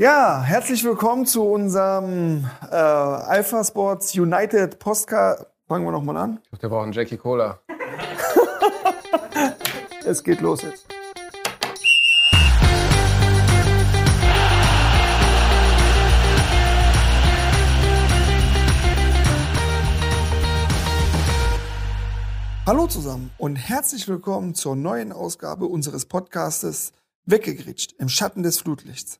Ja, herzlich willkommen zu unserem äh, Alpha Sports United Postcard. Fangen wir nochmal an. Ich dachte, wir brauchen Jackie Cola. Es geht los jetzt. Hallo zusammen und herzlich willkommen zur neuen Ausgabe unseres Podcastes Weggegritscht im Schatten des Flutlichts.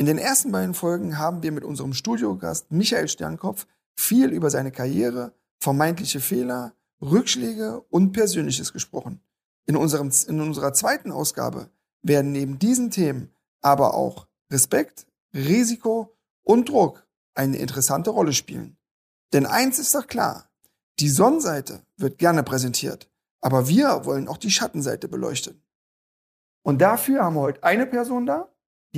In den ersten beiden Folgen haben wir mit unserem Studiogast Michael Sternkopf viel über seine Karriere, vermeintliche Fehler, Rückschläge und Persönliches gesprochen. In, unserem, in unserer zweiten Ausgabe werden neben diesen Themen aber auch Respekt, Risiko und Druck eine interessante Rolle spielen. Denn eins ist doch klar, die Sonnenseite wird gerne präsentiert, aber wir wollen auch die Schattenseite beleuchten. Und dafür haben wir heute eine Person da,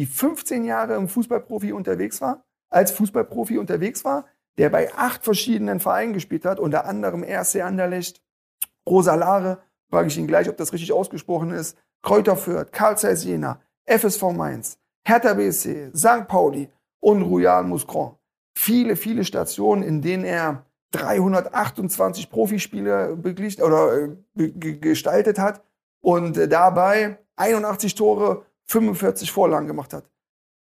die 15 Jahre im Fußballprofi unterwegs war, als Fußballprofi unterwegs war, der bei acht verschiedenen Vereinen gespielt hat, unter anderem RC Anderlecht, Rosa Lare, frage ich ihn gleich, ob das richtig ausgesprochen ist, Kräuter Fürth, Karl Zeiss Jena, FSV Mainz, Hertha BSC, St. Pauli und Royal Mouscron. Viele, viele Stationen, in denen er 328 Profispiele beglichen oder äh, gestaltet hat und äh, dabei 81 Tore, 45 Vorlagen gemacht hat.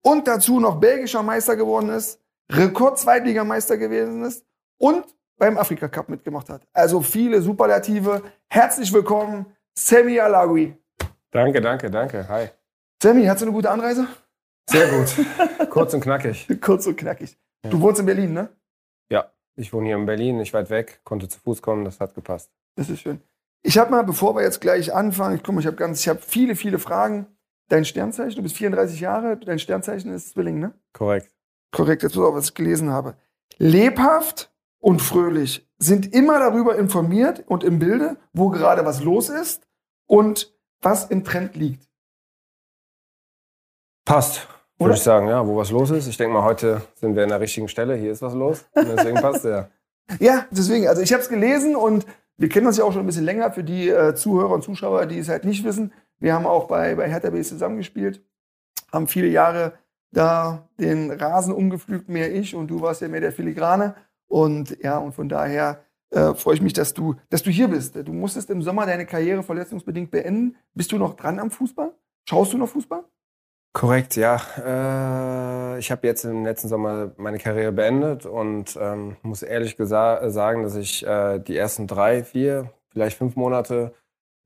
Und dazu noch belgischer Meister geworden ist, Rekord-Zweitligameister gewesen ist und beim Afrika Cup mitgemacht hat. Also viele Superlative. Herzlich willkommen, Sammy Alagui. Danke, danke, danke. Hi. Sammy, hast du eine gute Anreise? Sehr gut. Kurz und knackig. Kurz und knackig. Du wohnst in Berlin, ne? Ja. Ich wohne hier in Berlin, nicht weit weg, konnte zu Fuß kommen, das hat gepasst. Das ist schön. Ich habe mal, bevor wir jetzt gleich anfangen, ich guck mal, ich habe ganz, ich habe viele, viele Fragen. Dein Sternzeichen, du bist 34 Jahre, dein Sternzeichen ist Zwilling, ne? Korrekt. Korrekt, jetzt auch, was ich gelesen habe. Lebhaft und fröhlich, sind immer darüber informiert und im Bilde, wo gerade was los ist und was im Trend liegt. Passt. Würde ich sagen, ja, wo was los ist. Ich denke mal, heute sind wir an der richtigen Stelle. Hier ist was los. Und deswegen passt ja. Ja, deswegen. Also ich habe es gelesen und wir kennen uns ja auch schon ein bisschen länger für die äh, Zuhörer und Zuschauer, die es halt nicht wissen. Wir haben auch bei, bei Hertha BS zusammengespielt, haben viele Jahre da den Rasen umgepflügt, mehr ich und du warst ja mehr der Filigrane. Und ja, und von daher äh, freue ich mich, dass du, dass du hier bist. Du musstest im Sommer deine Karriere verletzungsbedingt beenden. Bist du noch dran am Fußball? Schaust du noch Fußball? Korrekt, ja. Äh, ich habe jetzt im letzten Sommer meine Karriere beendet und ähm, muss ehrlich sagen, dass ich äh, die ersten drei, vier, vielleicht fünf Monate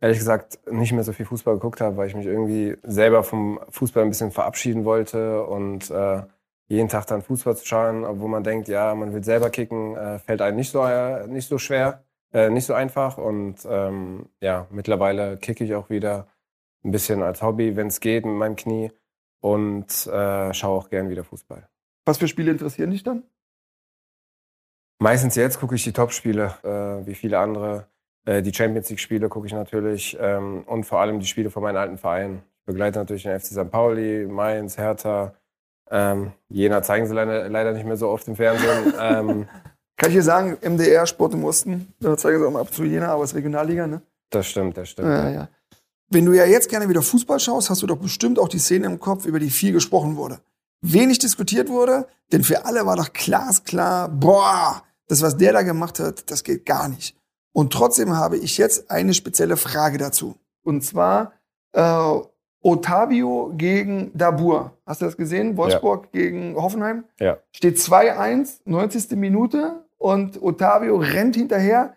ehrlich gesagt nicht mehr so viel Fußball geguckt habe, weil ich mich irgendwie selber vom Fußball ein bisschen verabschieden wollte und äh, jeden Tag dann Fußball zu schauen, obwohl man denkt, ja, man will selber kicken, äh, fällt einem nicht so, äh, nicht so schwer, äh, nicht so einfach und ähm, ja, mittlerweile kicke ich auch wieder ein bisschen als Hobby, wenn es geht, mit meinem Knie und äh, schaue auch gern wieder Fußball. Was für Spiele interessieren dich dann? Meistens jetzt gucke ich die Top-Spiele, äh, wie viele andere. Äh, die Champions League-Spiele gucke ich natürlich ähm, und vor allem die Spiele von meinen alten Vereinen. Ich begleite natürlich den FC St. Pauli, Mainz, Hertha. Ähm, Jena zeigen sie leider, leider nicht mehr so oft im Fernsehen. ähm, Kann ich hier sagen, MDR Sport im Osten, da zeigen sie auch mal ab zu Jena, aber es ist Regionalliga, ne? Das stimmt, das stimmt. Ja, ja. Wenn du ja jetzt gerne wieder Fußball schaust, hast du doch bestimmt auch die Szene im Kopf, über die viel gesprochen wurde. Wenig diskutiert wurde, denn für alle war doch glasklar, boah, das, was der da gemacht hat, das geht gar nicht. Und trotzdem habe ich jetzt eine spezielle Frage dazu. Und zwar äh, Otavio gegen Dabur. Hast du das gesehen? Wolfsburg ja. gegen Hoffenheim? Ja. Steht 2-1, 90. Minute und Otavio rennt hinterher,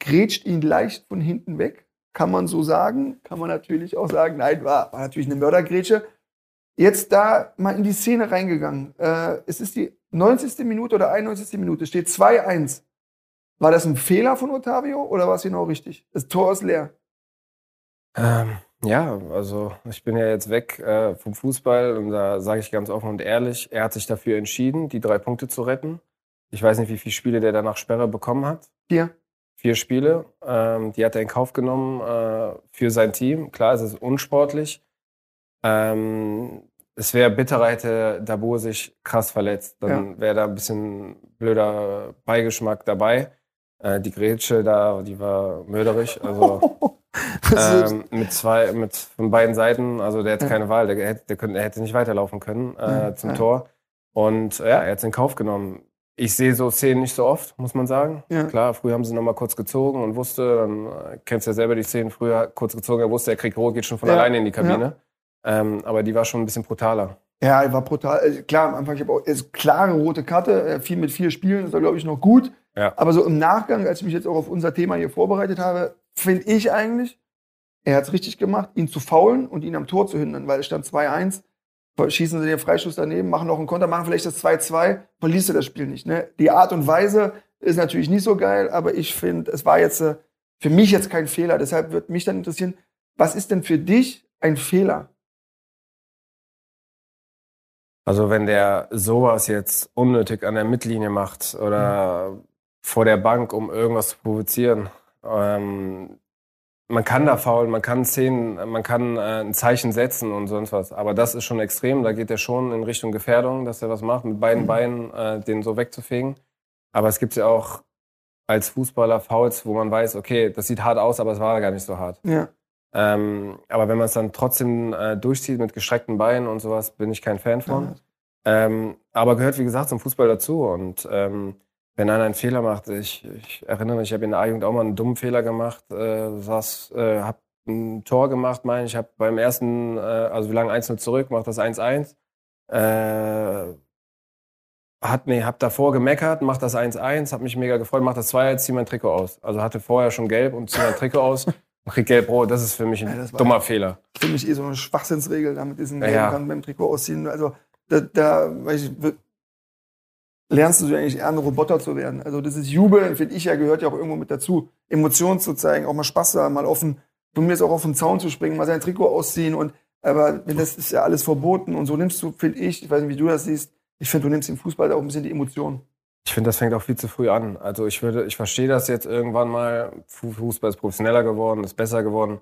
grätscht ihn leicht von hinten weg kann man so sagen. Kann man natürlich auch sagen, nein, war, war natürlich eine Mördergrätsche. Jetzt da mal in die Szene reingegangen. Äh, es ist die 90. Minute oder 91. Minute, steht 2-1. War das ein Fehler von Otavio oder war es genau richtig? Das Tor ist leer. Ähm, ja, also ich bin ja jetzt weg äh, vom Fußball und da sage ich ganz offen und ehrlich, er hat sich dafür entschieden, die drei Punkte zu retten. Ich weiß nicht, wie viele Spiele der danach Sperre bekommen hat. Vier vier Spiele. Ähm, die hat er in Kauf genommen äh, für sein Team. Klar, es ist unsportlich. Ähm, es wäre bitterer, hätte Dabur sich krass verletzt. Dann ja. wäre da ein bisschen blöder Beigeschmack dabei. Äh, die Grätsche da, die war mörderisch. Also ähm, mit zwei, mit von beiden Seiten. Also der hat Ja. keine Wahl. Der, hätte- der, könnte, er hätte nicht weiterlaufen können äh, Ja, zum ja. Tor. Und ja, er hat es in Kauf genommen. Ich sehe so Szenen nicht so oft, muss man sagen. Ja. Klar, früher haben sie noch mal kurz gezogen und wusste, dann äh, kennst du ja selber die Szenen früher, kurz gezogen, er wusste, er kriegt rot, geht schon von alleine in die Kabine. Ähm, aber die war schon ein bisschen brutaler. Ja, er war brutal. Also Klar, am Anfang, ich habe auch ist klare rote Karte, äh, viel mit vier Spielen, ist er, glaube ich, noch gut. Ja. Aber so im Nachgang, als ich mich jetzt auch auf unser Thema hier vorbereitet habe, finde ich eigentlich, er hat es richtig gemacht, ihn zu faulen und ihn am Tor zu hindern, weil es stand 2-1. Schießen sie den Freischuss daneben, machen noch einen Konter, machen vielleicht das 2-2, verlierst du das Spiel nicht. Ne? Die Art und Weise ist natürlich nicht so geil, aber ich finde, es war jetzt äh, für mich jetzt kein Fehler. Deshalb würde mich dann interessieren, was ist denn für dich ein Fehler? Also wenn der sowas jetzt unnötig an der Mittellinie macht oder vor der Bank, um irgendwas zu provozieren, ähm, man kann da faulen, man kann Szenen, man kann äh, ein Zeichen setzen und sonst was. Aber das ist schon extrem. Da geht er schon in Richtung Gefährdung, dass er was macht, mit beiden Mhm. Beinen äh, den so wegzufegen. Aber es gibt ja auch als Fußballer Fouls, wo man weiß, okay, das sieht hart aus, aber es war gar nicht so hart. Ja. Ähm, aber wenn man es dann trotzdem äh, durchzieht mit gestreckten Beinen und sowas, bin ich kein Fan von. Ähm, aber gehört, wie gesagt, zum Fußball dazu. Und ähm, wenn einer einen Fehler macht, ich, ich erinnere mich, ich habe in der A-Jugend auch mal einen dummen Fehler gemacht, äh, saß, äh, habe ein Tor gemacht, meine ich, habe beim ersten, äh, also wir lagen 1-0 zurück, macht das 1-1. Äh, hat, nee, hab davor gemeckert, macht das 1-1, hab mich mega gefreut, macht das 2-1, zieh mein Trikot aus. Also hatte vorher schon gelb und zieh mein Trikot aus und krieg gelb-rot. Das ist für mich ein Ja, dummer Fehler. für mich eh so eine Schwachsinnsregel, da mit diesen Ja, gelben ja. Kanten beim Trikot ausziehen. Also da, da weiß ich, lernst du eigentlich eher ein Roboter zu werden. Also das ist Jubeln, finde ich ja, gehört ja auch irgendwo mit dazu. Emotionen zu zeigen, auch mal Spaß zu haben, mal offen, von mir ist auch auf den Zaun zu springen, mal sein Trikot ausziehen und aber das ist ja alles verboten und so nimmst du, finde ich, ich weiß nicht, wie du das siehst, ich finde, du nimmst im Fußball auch ein bisschen die Emotionen. Ich finde, das fängt auch viel zu früh an. Also ich würde, ich verstehe das jetzt irgendwann mal. Fu- Fußball ist professioneller geworden, ist besser geworden.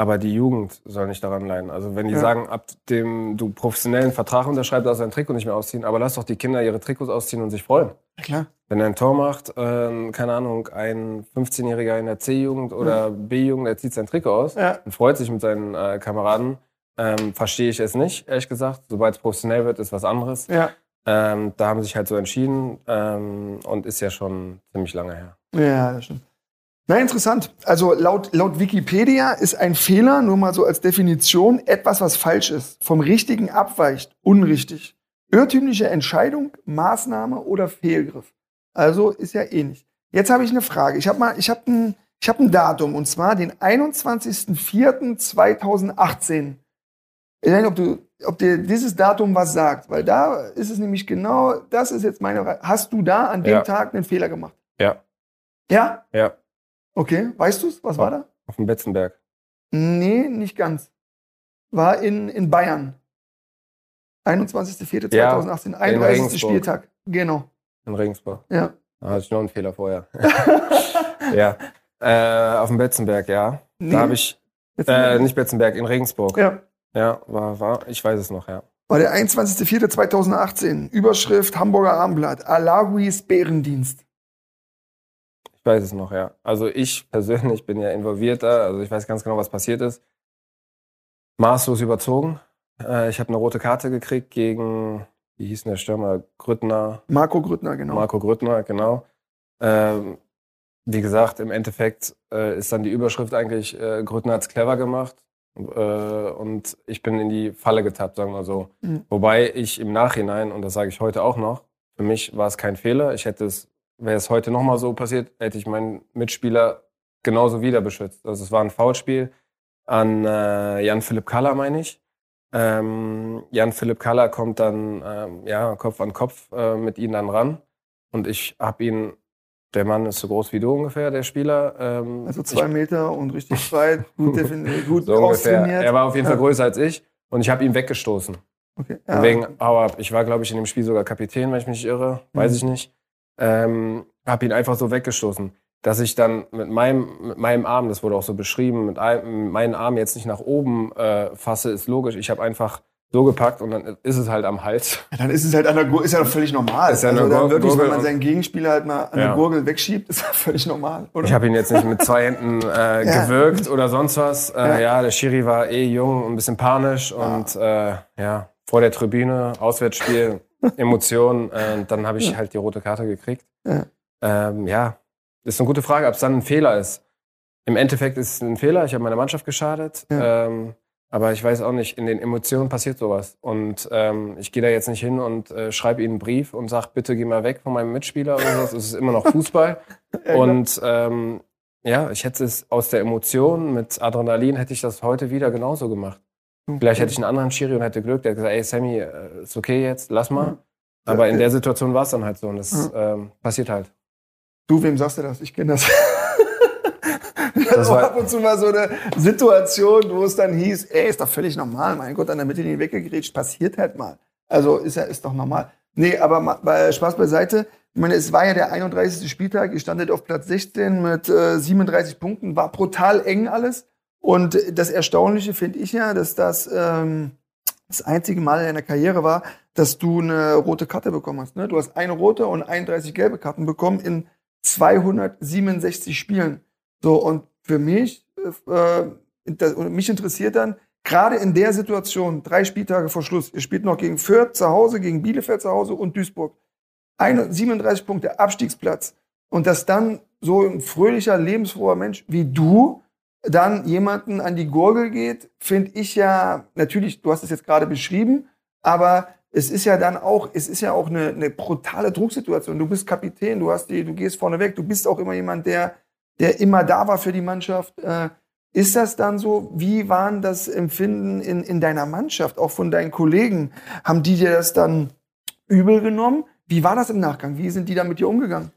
Aber die Jugend soll nicht daran leiden. Also wenn die Ja. sagen, ab dem du professionellen Vertrag unterschreibst, darfst du dein Trikot nicht mehr ausziehen. Aber lass doch die Kinder ihre Trikots ausziehen und sich freuen. Ja, klar. Wenn er ein Tor macht, ähm, keine Ahnung, ein 15-Jähriger in der C-Jugend oder B-Jugend, der zieht sein Trikot aus Ja. und freut sich mit seinen äh, Kameraden, ähm, verstehe ich es nicht, ehrlich gesagt. Sobald es professionell wird, ist was anderes. Ja. Ähm, da haben sie sich halt so entschieden ähm, und ist ja schon ziemlich lange her. Ja, das stimmt. Na, interessant. Also laut, laut Wikipedia ist ein Fehler, nur mal so als Definition, etwas, was falsch ist, vom Richtigen abweicht, unrichtig. Irrtümliche Entscheidung, Maßnahme oder Fehlgriff. Also ist ja ähnlich. Jetzt habe ich eine Frage. Ich habe mal, ich habe ein, ich habe ein Datum und zwar den 21.04.2018. Ich weiß nicht, ob du, ob dir dieses Datum was sagt, weil da ist es nämlich genau, das ist jetzt meine Frage. Hast du da an dem Ja. Tag einen Fehler gemacht? Ja. Ja? Ja, Okay. Weißt du's? Was war da? auf dem Betzenberg. Nee, nicht ganz. War in, in Bayern. 21.04.2018, Ja, 31. Regensburg. Spieltag. Genau. In Regensburg. Ja. Da hatte ich noch einen Fehler vorher. ja. Äh, auf dem Betzenberg, ja. Nee. Da habe ich, äh, nicht Betzenberg, in Regensburg. ja. Ja, war, war, ich weiß es noch, ja. War der 21.04.2018. Überschrift Hamburger Abendblatt. Alaguis Bärendienst. Ich weiß es noch, ja. Also ich persönlich bin ja involviert da, also ich weiß ganz genau, was passiert ist. Maßlos überzogen. Äh, ich habe eine rote Karte gekriegt gegen, wie hieß denn der Stürmer? Grüttner, Marco Grüttner, genau. Marco Grüttner, genau. Ähm, wie gesagt, im Endeffekt äh, ist dann die Überschrift eigentlich, äh, Grüttner hat's clever gemacht. Äh, und ich bin in die Falle getappt, sagen wir so. Mhm. Wobei ich im Nachhinein, und das sage ich heute auch noch, für mich war es kein Fehler. Ich hätte es, wäre es heute nochmal so passiert, hätte ich meinen Mitspieler genauso wieder beschützt. Also es war ein Foulspiel an äh, Jan-Philipp Kaller, meine ich. Ähm, Jan-Philipp Kaller kommt dann ähm, ja, Kopf an Kopf äh, mit ihm dann ran. Und ich habe ihn, der Mann ist so groß wie du ungefähr, der Spieler. Ähm, Also ich, zwei Meter und richtig breit, gut, definiert, gut so ungefähr. Er war auf jeden Fall Ja. größer als ich und ich habe ihn weggestoßen. Okay. Von Wegen Hau ab. Ich war, glaube ich, in dem Spiel sogar Kapitän, wenn ich mich nicht irre. Weiß Mhm. ich nicht. Ähm, hab ihn einfach so weggestoßen. Dass ich dann mit meinem, mit meinem Arm, das wurde auch so beschrieben, mit, einem, mit meinem Arm jetzt nicht nach oben äh, fasse, ist logisch. Ich habe einfach so gepackt und dann ist es halt am Hals. Ja, dann ist es halt an der Gurgel, ist ja völlig normal. Ist ja also dann wirklich, wenn Gurgel man und- seinen Gegenspieler halt mal an Ja. der Gurgel wegschiebt, ist ja völlig normal, oder? Ich habe ihn jetzt nicht mit zwei Händen äh, Ja. gewirkt oder sonst was. Äh, Ja. ja. der Schiri war eh jung und ein bisschen panisch und äh, ja, vor der Tribüne, Auswärtsspiel, Emotionen. Äh, und dann habe ich halt die rote Karte gekriegt. Ja. Ähm, ja, ist eine gute Frage, ob es dann ein Fehler ist. Im Endeffekt ist es ein Fehler. Ich habe meiner Mannschaft geschadet. Ja. Ähm, aber ich weiß auch nicht, in den Emotionen passiert sowas. Und ähm, ich gehe da jetzt nicht hin und äh, schreibe ihnen einen Brief und sage, bitte geh mal weg von meinem Mitspieler oder so. Es ist immer noch Fußball. und ähm, ja, ich hätte es aus der Emotion mit Adrenalin, hätte ich das heute wieder genauso gemacht. Vielleicht hätte ich einen anderen Schiri und hätte Glück, der hat gesagt, ey Sammy, äh, ist okay jetzt, lass mal. Aber Ja, in der Situation war es dann halt so und das ähm, passiert halt. Du, wem sagst du das? Ich kenne das. Das war- ab und zu mal so eine Situation, wo es dann hieß, ey, ist doch völlig normal, mein Gott, an der Mittellinie weggegrätscht, passiert halt mal. Also ist ja ist doch normal. Nee, aber ma- bei Spaß beiseite. Ich meine, es war ja der 31. Spieltag, ihr standet auf Platz 16 mit äh, 37 Punkten, war brutal eng alles. Und das Erstaunliche finde ich ja, dass das ähm, das einzige Mal in deiner Karriere war, dass du eine rote Karte bekommen hast. Ne? Du hast eine rote und 31 gelbe Karten bekommen in 267 Spielen. So, und für mich, äh, das, und mich interessiert dann, gerade in der Situation, drei Spieltage vor Schluss, ihr spielt noch gegen Fürth zu Hause, gegen Bielefeld zu Hause und Duisburg. Eine, 37 Punkte, Abstiegsplatz. Und dass dann so ein fröhlicher, lebensfroher Mensch wie du dann jemanden an die Gurgel geht, finde ich ja, natürlich, du hast es jetzt gerade beschrieben, aber es ist ja dann auch, es ist ja auch eine, eine brutale Drucksituation. Du bist Kapitän, du hast die, du gehst vorne weg, du bist auch immer jemand, der, der immer da war für die Mannschaft. Äh, ist das dann so? Wie waren das Empfinden in, in deiner Mannschaft, auch von deinen Kollegen? Haben die dir das dann übel genommen? Wie war das im Nachgang? Wie sind die da mit dir umgegangen?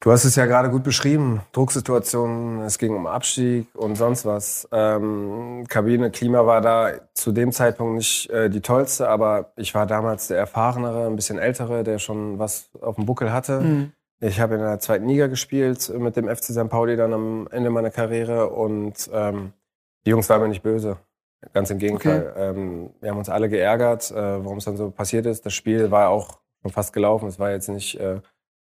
Du hast es ja gerade gut beschrieben. Drucksituationen, es ging um Abstieg und sonst was. Ähm, Kabine, Klima war da zu dem Zeitpunkt nicht äh, die tollste, aber ich war damals der Erfahrenere, ein bisschen ältere, der schon was auf dem Buckel hatte. Ich habe in der zweiten Liga gespielt äh, mit dem FC St. Pauli dann am Ende meiner Karriere und ähm, die Jungs waren mir nicht böse. Ganz im Gegenteil. Ähm, wir haben uns alle geärgert, äh, warum es dann so passiert ist. Das Spiel war auch schon fast gelaufen. Es war jetzt nicht, äh,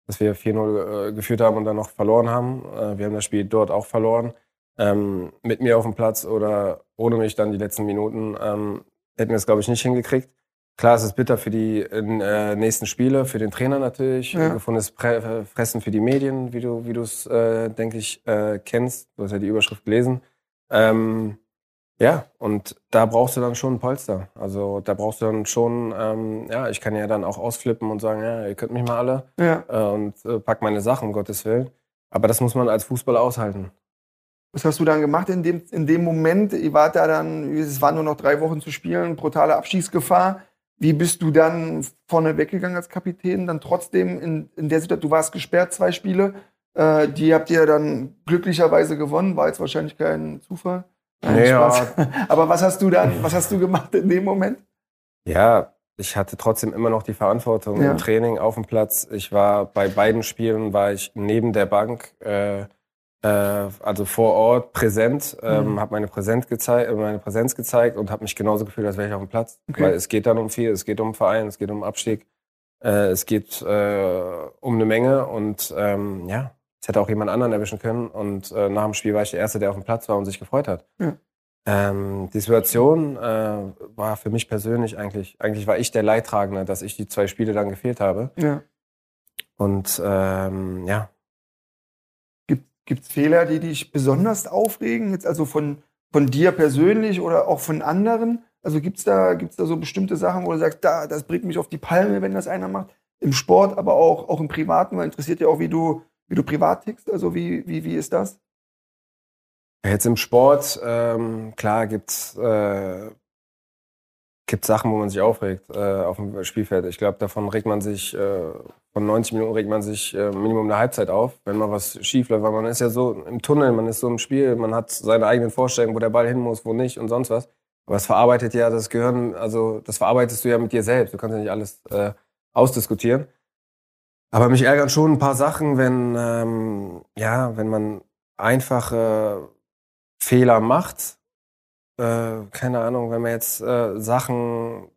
dass wir 4-0 äh, geführt haben und dann noch verloren haben. Äh, wir haben das Spiel dort auch verloren. Ähm, mit mir auf dem Platz oder ohne mich dann die letzten Minuten ähm, hätten wir es, glaube ich, nicht hingekriegt. Klar, es ist bitter für die äh, nächsten Spiele, für den Trainer natürlich, Ja. gefundenes Pre Fressen für die Medien, wie du, wie du es, äh, denke ich, äh, kennst. Du hast ja die Überschrift gelesen. Ähm, ja, und da brauchst du dann schon ein Polster. Also da brauchst du dann schon, ähm, ja, ich kann ja dann auch ausflippen und sagen, ja, ihr könnt mich mal alle Ja. äh, und äh, pack meine Sachen, um Gottes Willen. Aber das muss man als Fußballer aushalten. Was hast du dann gemacht in dem, in dem Moment? Ihr wart da dann, es waren nur noch drei Wochen zu spielen, brutale Abschießgefahr. Wie bist du dann vorne weggegangen als Kapitän? Dann trotzdem in, in der Situation, du warst gesperrt, zwei Spiele. Äh, die habt ihr dann glücklicherweise gewonnen, war jetzt wahrscheinlich kein Zufall. Spaß. Aber was hast du dann, was hast du gemacht in dem Moment? Ja, ich hatte trotzdem immer noch die Verantwortung Ja. im Training auf dem Platz. Ich war bei beiden Spielen war ich neben der Bank, äh, äh, also vor Ort präsent, ähm, Mhm. habe meine, Präsenz äh, meine Präsenz gezeigt und habe mich genauso gefühlt, als wäre ich auf dem Platz. Okay. Weil es geht dann um viel, es geht um Verein, es geht um Abstieg, äh, es geht äh, um eine Menge und ähm, ja, es hätte auch jemand anderen erwischen können. Und äh, nach dem Spiel war ich der Erste, der auf dem Platz war und sich gefreut hat. Ja. Ähm, die Situation äh, war für mich persönlich eigentlich, eigentlich war ich der Leidtragende, dass ich die zwei Spiele dann gefehlt habe. Ja. Und ähm, ja, Gibt es Fehler, die dich besonders aufregen? Jetzt also von, von dir persönlich oder auch von anderen? Also gibt es da, gibt's da so bestimmte Sachen, wo du sagst, da, das bringt mich auf die Palme, wenn das einer macht? Im Sport, aber auch, auch im Privaten, weil interessiert ja auch, wie du, wie du privat tickst. Also wie, wie, wie ist das? Jetzt im Sport, ähm, klar, gibt's äh, gibt Sachen, wo man sich aufregt äh, auf dem Spielfeld. Ich glaube, davon regt man sich, äh, von 90 Minuten regt man sich äh, Minimum eine Halbzeit auf, wenn mal was schief läuft. Weil man ist ja so im Tunnel, man ist so im Spiel, man hat seine eigenen Vorstellungen, wo der Ball hin muss, wo nicht und sonst was. Aber es verarbeitet ja das Gehirn, also das verarbeitest du ja mit dir selbst. Du kannst ja nicht alles äh, ausdiskutieren. Aber mich ärgern schon ein paar Sachen, wenn, ähm, ja, wenn man einfache Fehler macht äh, keine Ahnung, wenn man jetzt äh, Sachen,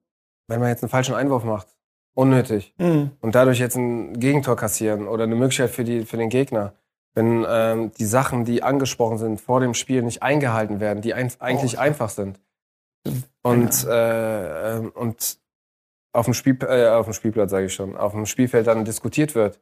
wenn man jetzt einen falschen Einwurf macht, unnötig Mhm. und dadurch jetzt ein Gegentor kassieren oder eine Möglichkeit für, die, für den Gegner. Wenn ähm, die Sachen, die angesprochen sind vor dem Spiel, nicht eingehalten werden, die ein, eigentlich Oh. einfach sind. Und, äh, ähm, und auf dem, Spiel, äh, auf dem Spielplatz, sage ich schon, auf dem Spielfeld dann diskutiert wird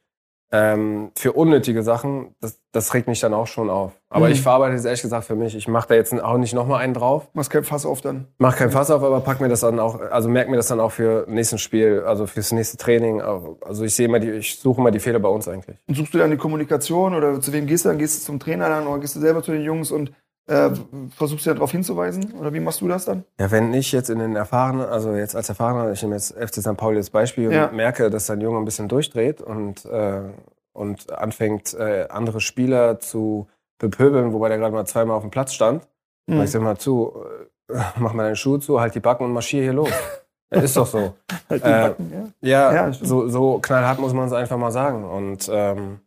ähm, für unnötige Sachen, das, das regt mich dann auch schon auf. Aber Mhm. ich verarbeite es ehrlich gesagt für mich. Ich mache da jetzt auch nicht nochmal einen drauf. Machst kein Fass auf dann. Mach kein Fass auf, aber pack mir das dann auch, also merk mir das dann auch für nächsten Spiel, also fürs nächste Training. Also ich sehe immer die, ich suche immer die Fehler bei uns eigentlich. Und suchst du dann die Kommunikation oder zu wem gehst du dann? Gehst du zum Trainer dann oder gehst du selber zu den Jungs und äh, versuchst du darauf hinzuweisen? Oder wie machst du das dann? Ja, wenn ich jetzt in den erfahrenen, also jetzt als Erfahrener, ich nehme jetzt FC St. Pauli als Beispiel Ja. und merke, dass ein Junge ein bisschen durchdreht und, äh, und anfängt, äh, andere Spieler zu bepöbeln, wobei der gerade mal zweimal auf dem Platz stand. Mhm. Ich sag mal zu, äh, mach mal deine Schuhe zu, halt die Backen und marschier hier los. ja, ist doch so. Halt die äh, Backen, ja. Ja, Ja, so, so knallhart muss man es einfach mal sagen. Und ähm,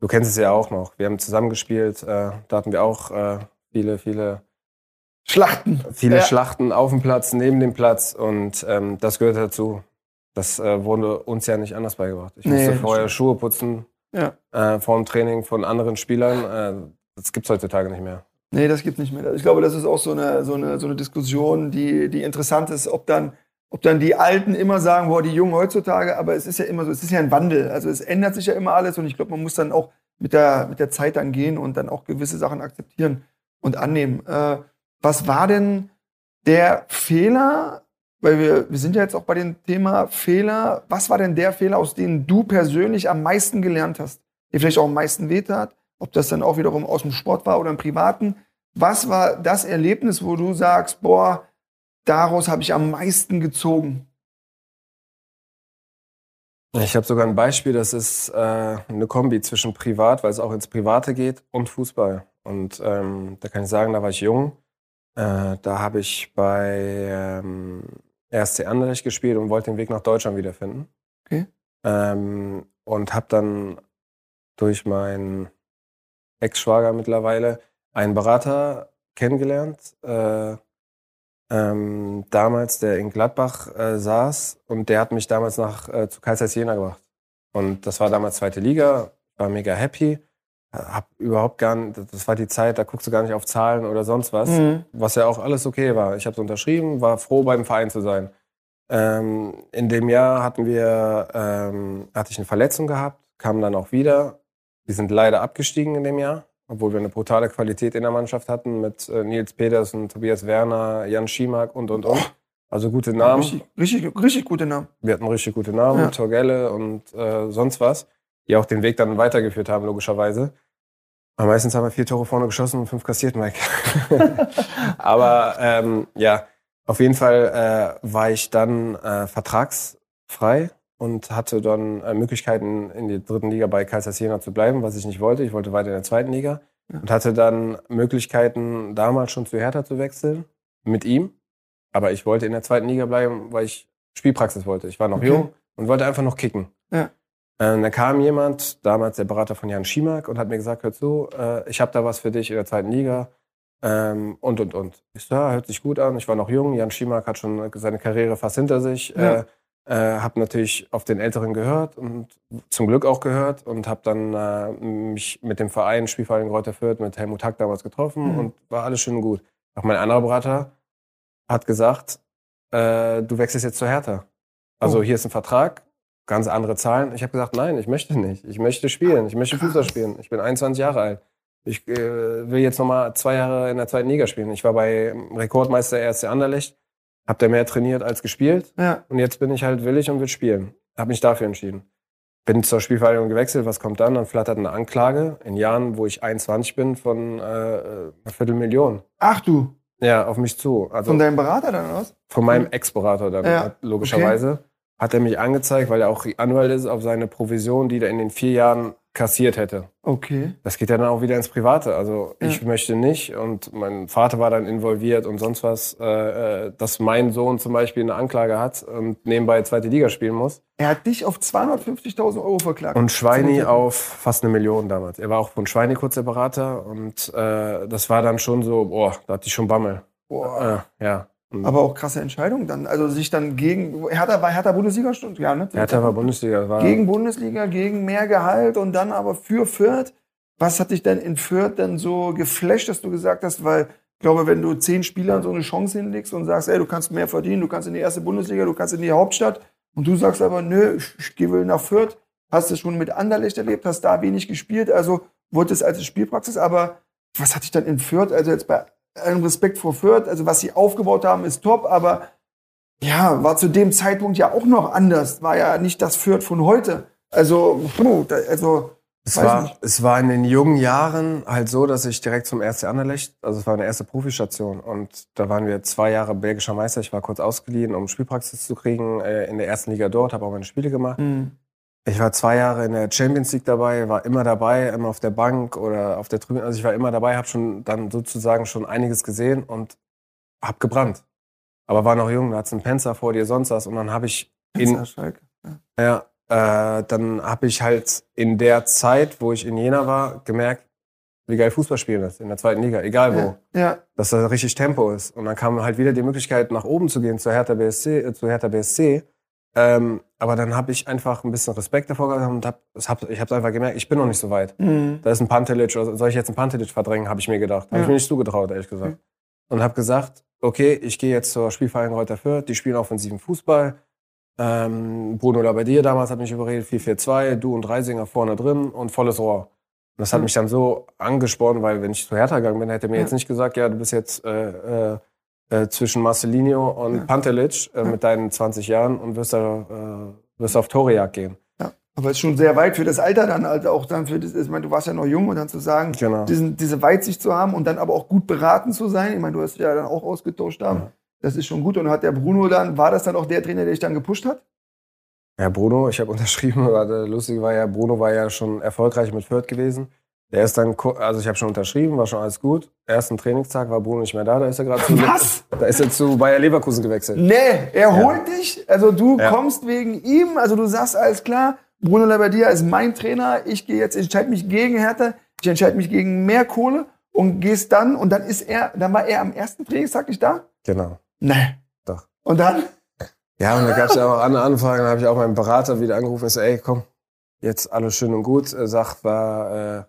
du kennst es ja auch noch. Wir haben zusammengespielt, äh, da hatten wir auch äh, viele, viele, Schlachten. viele Ja. Schlachten auf dem Platz, neben dem Platz und ähm, das gehört dazu. Das äh, wurde uns ja nicht anders beigebracht. Ich Nee, musste vorher. Schuhe putzen Ja. äh, vor dem Training von anderen Spielern. Äh, das gibt's heutzutage nicht mehr. Nee, das gibt nicht mehr. Ich glaube, das ist auch so eine, so eine, so eine Diskussion, die, die interessant ist, ob dann, ob dann die Alten immer sagen, boah, die Jungen heutzutage, aber es ist ja immer so, es ist ja ein Wandel. Also es ändert sich ja immer alles und ich glaube, man muss dann auch mit der, mit der Zeit dann gehen und dann auch gewisse Sachen akzeptieren und annehmen. Äh, was war denn der Fehler, weil wir, wir sind ja jetzt auch bei dem Thema Fehler, was war denn der Fehler, aus dem du persönlich am meisten gelernt hast, der vielleicht auch am meisten wehtat? ob das dann auch wiederum aus dem Sport war oder im Privaten. Was war das Erlebnis, wo du sagst, boah, daraus habe ich am meisten gezogen? Ich habe sogar ein Beispiel, das ist äh, eine Kombi zwischen Privat, weil es auch ins Private geht, und Fußball. Und ähm, da kann ich sagen, da war ich jung. Äh, da habe ich bei ähm, RSC Anderlecht gespielt und wollte den Weg nach Deutschland wiederfinden. Okay. Ähm, und habe dann durch meinen Ex-Schwager mittlerweile einen Berater kennengelernt. Äh, ähm, damals, der in Gladbach äh, saß und der hat mich damals nach äh, zu Kaisers Jena gebracht. Und das war damals zweite Liga, war mega happy. Hab überhaupt gar nicht, das war die Zeit, da guckst du gar nicht auf Zahlen oder sonst was, Mhm. was ja auch alles okay war. Ich habe es unterschrieben, war froh beim Verein zu sein. Ähm, in dem Jahr hatten wir, ähm, hatte ich eine Verletzung gehabt, kam dann auch wieder. Wir sind leider abgestiegen in dem Jahr, obwohl wir eine brutale Qualität in der Mannschaft hatten mit äh, Nils Petersen, Tobias Werner, Jan Schimak und und und. Also gute Namen. Richtig, richtig, richtig gute Namen. Wir hatten richtig gute Namen, Ja. Torgelle und äh, sonst was, die auch den Weg dann weitergeführt haben, logischerweise. Aber meistens haben wir vier Tore vorne geschossen und fünf kassiert, Mike. Aber ähm, ja, auf jeden Fall äh, war ich dann äh, vertragsfrei und hatte dann äh, Möglichkeiten, in der dritten Liga bei Kaisers Jena zu bleiben, was ich nicht wollte. Ich wollte weiter in der zweiten Liga und hatte dann Möglichkeiten, damals schon zu Hertha zu wechseln mit ihm. Aber ich wollte in der zweiten Liga bleiben, weil ich Spielpraxis wollte. Ich war noch Okay. jung und wollte einfach noch kicken. Ja. Ähm, da kam jemand, damals der Berater von Jan Schimak, und hat mir gesagt, hör zu, äh, ich habe da was für dich in der zweiten Liga. Ähm, und, und, und. Ich so, ja, hört sich gut an. Ich war noch jung. Jan Schimak hat schon seine Karriere fast hinter sich. Ja. Äh, äh, habe natürlich auf den Älteren gehört und zum Glück auch gehört und habe dann äh, mich mit dem Verein Spielverein Greuther Fürth mit Helmut Hack damals getroffen Mhm. und war alles schön und gut. Auch mein anderer Berater hat gesagt, äh, du wechselst jetzt zur Hertha. Also Oh. hier ist ein Vertrag, ganz andere Zahlen. Ich habe gesagt, nein, ich möchte nicht. Ich möchte spielen. Ich möchte Fußball spielen. Ich bin 21 Jahre alt. Ich äh, will jetzt nochmal zwei Jahre in der zweiten Liga spielen. Ich war bei Rekordmeister RSC Anderlecht, hab da mehr trainiert als gespielt. Ja. Und jetzt bin ich halt willig und will spielen. Hab mich dafür entschieden. Bin zur Spielvereinigung gewechselt. Was kommt dann? Dann flattert eine Anklage in Jahren, wo ich 21 bin, von äh, einer Viertelmillion. Ach du, Ja, auf mich zu. Also von deinem Berater dann was? von meinem Ex-Berater dann, Ja, logischerweise. Hat er mich angezeigt, weil er auch Anwalt ist, auf seine Provision, die er in den vier Jahren kassiert hätte. Okay. Das geht ja dann auch wieder ins Private. Also Ja. ich möchte nicht und mein Vater war dann involviert und sonst was, äh, äh, dass mein Sohn zum Beispiel eine Anklage hat und nebenbei zweite Liga spielen muss. Er hat dich auf 250.000 Euro verklagt. Und Schweini auf fast eine Million damals. Er war auch von Schweini kurz der Berater und äh, das war dann schon so, boah, da hatte ich schon Bammel. Boah. Äh, ja. Mhm. Aber auch krasse Entscheidung dann. Also sich dann gegen. Hertha war Hertha Bundesliga? Ja, ne? Hertha war Bundesliga. War gegen Bundesliga, gegen mehr Gehalt und dann aber für Fürth. Was hat dich denn in Fürth dann so geflasht, dass du gesagt hast, weil ich glaube, wenn du zehn Spielern so eine Chance hinlegst und sagst, ey, du kannst mehr verdienen, du kannst in die erste Bundesliga, du kannst in die Hauptstadt und du sagst aber, nö, ich, ich gehe nach Fürth, hast du schon mit Anderlecht erlebt, hast da wenig gespielt, also wurde es als Spielpraxis, aber was hat dich dann in Fürth, also jetzt bei allem Respekt vor Fürth, also was sie aufgebaut haben, ist top, aber ja, war zu dem Zeitpunkt ja auch noch anders, war ja nicht das Fürth von heute. Also, also es war, es war in den jungen Jahren halt so, dass ich direkt zum ersten Anderlecht, also es war eine erste Profistation und da waren wir zwei Jahre belgischer Meister. Ich war kurz ausgeliehen, um Spielpraxis zu kriegen äh, in der ersten Liga dort, habe auch meine Spiele gemacht. Mhm. Ich war zwei Jahre in der Champions League dabei, war immer dabei, immer auf der Bank oder auf der Tribüne. Also ich war immer dabei, habe schon dann sozusagen schon einiges gesehen und habe gebrannt. Aber war noch jung, da hat's einen Penzer vor dir, sonst was. Und dann habe ich in, ja. ja äh, dann habe ich halt in der Zeit, wo ich in Jena war, gemerkt, wie geil Fußball spielen ist in der zweiten Liga, egal wo. Ja. ja. Dass da richtig Tempo ist. Und dann kam halt wieder die Möglichkeit, nach oben zu gehen, zur Hertha BSC, äh, zu Hertha BSC. Ähm, aber dann habe ich einfach ein bisschen Respekt davor gehabt und hab, hab, ich habe einfach gemerkt, ich bin noch nicht so weit. Mhm. Da ist ein Pantelic, oder soll ich jetzt einen Pantelic verdrängen, habe ich mir gedacht. Habe ja. ich mir nicht zugetraut, ehrlich gesagt. Mhm. Und habe gesagt, okay, ich gehe jetzt zur Spielverein Reuter Fürth, die spielen offensiven Fußball. Ähm, Bruno Labbadia damals hat mich überredet, 4-4-2, du und Reisinger vorne drin und volles Rohr. Und das hat mhm. mich dann so angespornt, weil wenn ich zu Hertha gegangen bin, hätte mir ja. jetzt nicht gesagt, ja, du bist jetzt äh, äh, äh, zwischen Marcelinho und ja. Pantelic äh, mit deinen 20 Jahren und wirst, da, äh, wirst auf Torejagd gehen. Ja, aber es ist schon sehr weit für das Alter dann, also auch dann für das, ich meine, du warst ja noch jung und dann zu sagen, genau. diesen, diese Weitsicht zu haben und dann aber auch gut beraten zu sein. Ich meine, du hast ja dann auch ausgetauscht haben. Ja. Das ist schon gut. Und hat der Bruno dann, war das dann auch der Trainer, der dich dann gepusht hat? Ja, Bruno, ich habe unterschrieben, aber lustig war ja, Bruno war ja schon erfolgreich mit Fürth gewesen. Der ist dann, also ich habe schon unterschrieben, war schon alles gut. Ersten Trainingstag war Bruno nicht mehr da, da ist er gerade zu. Was? Da ist er zu Bayer Leverkusen gewechselt. Nee, er holt ja. dich, also du ja. kommst wegen ihm, also du sagst alles klar, Bruno Labbadia ist mein Trainer, ich gehe jetzt, ich entscheide mich gegen Hertha, ich entscheide mich gegen mehr Kohle und gehst dann und dann ist er, dann war er am ersten Trainingstag nicht da? Genau. Nee. Doch. Und dann? Ja, und da gab es ja auch andere Anfragen, da habe ich auch meinen Berater wieder angerufen und so, ey, komm, jetzt alles schön und gut, sagt, war, äh,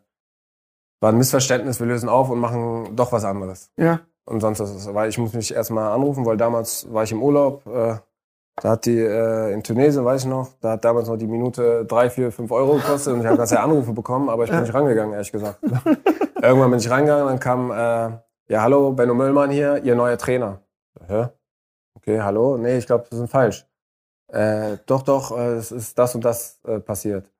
war ein Missverständnis, wir lösen auf und machen doch was anderes. Ja. Und sonst was. Weil ich muss mich erstmal anrufen, weil damals war ich im Urlaub. Äh, da hat die äh, in Tunesien, weiß ich noch, da hat damals noch die Minute drei, vier, fünf Euro gekostet und ich habe ganz ja Anrufe bekommen, aber ich bin nicht rangegangen, ehrlich gesagt. Irgendwann bin ich reingegangen, dann kam, äh, ja hallo, Benno Möllmann hier, Ihr neuer Trainer. Hä? Okay, hallo? Nee, ich glaube, Sie sind falsch. Äh, doch, doch, äh, es ist das und das äh, passiert.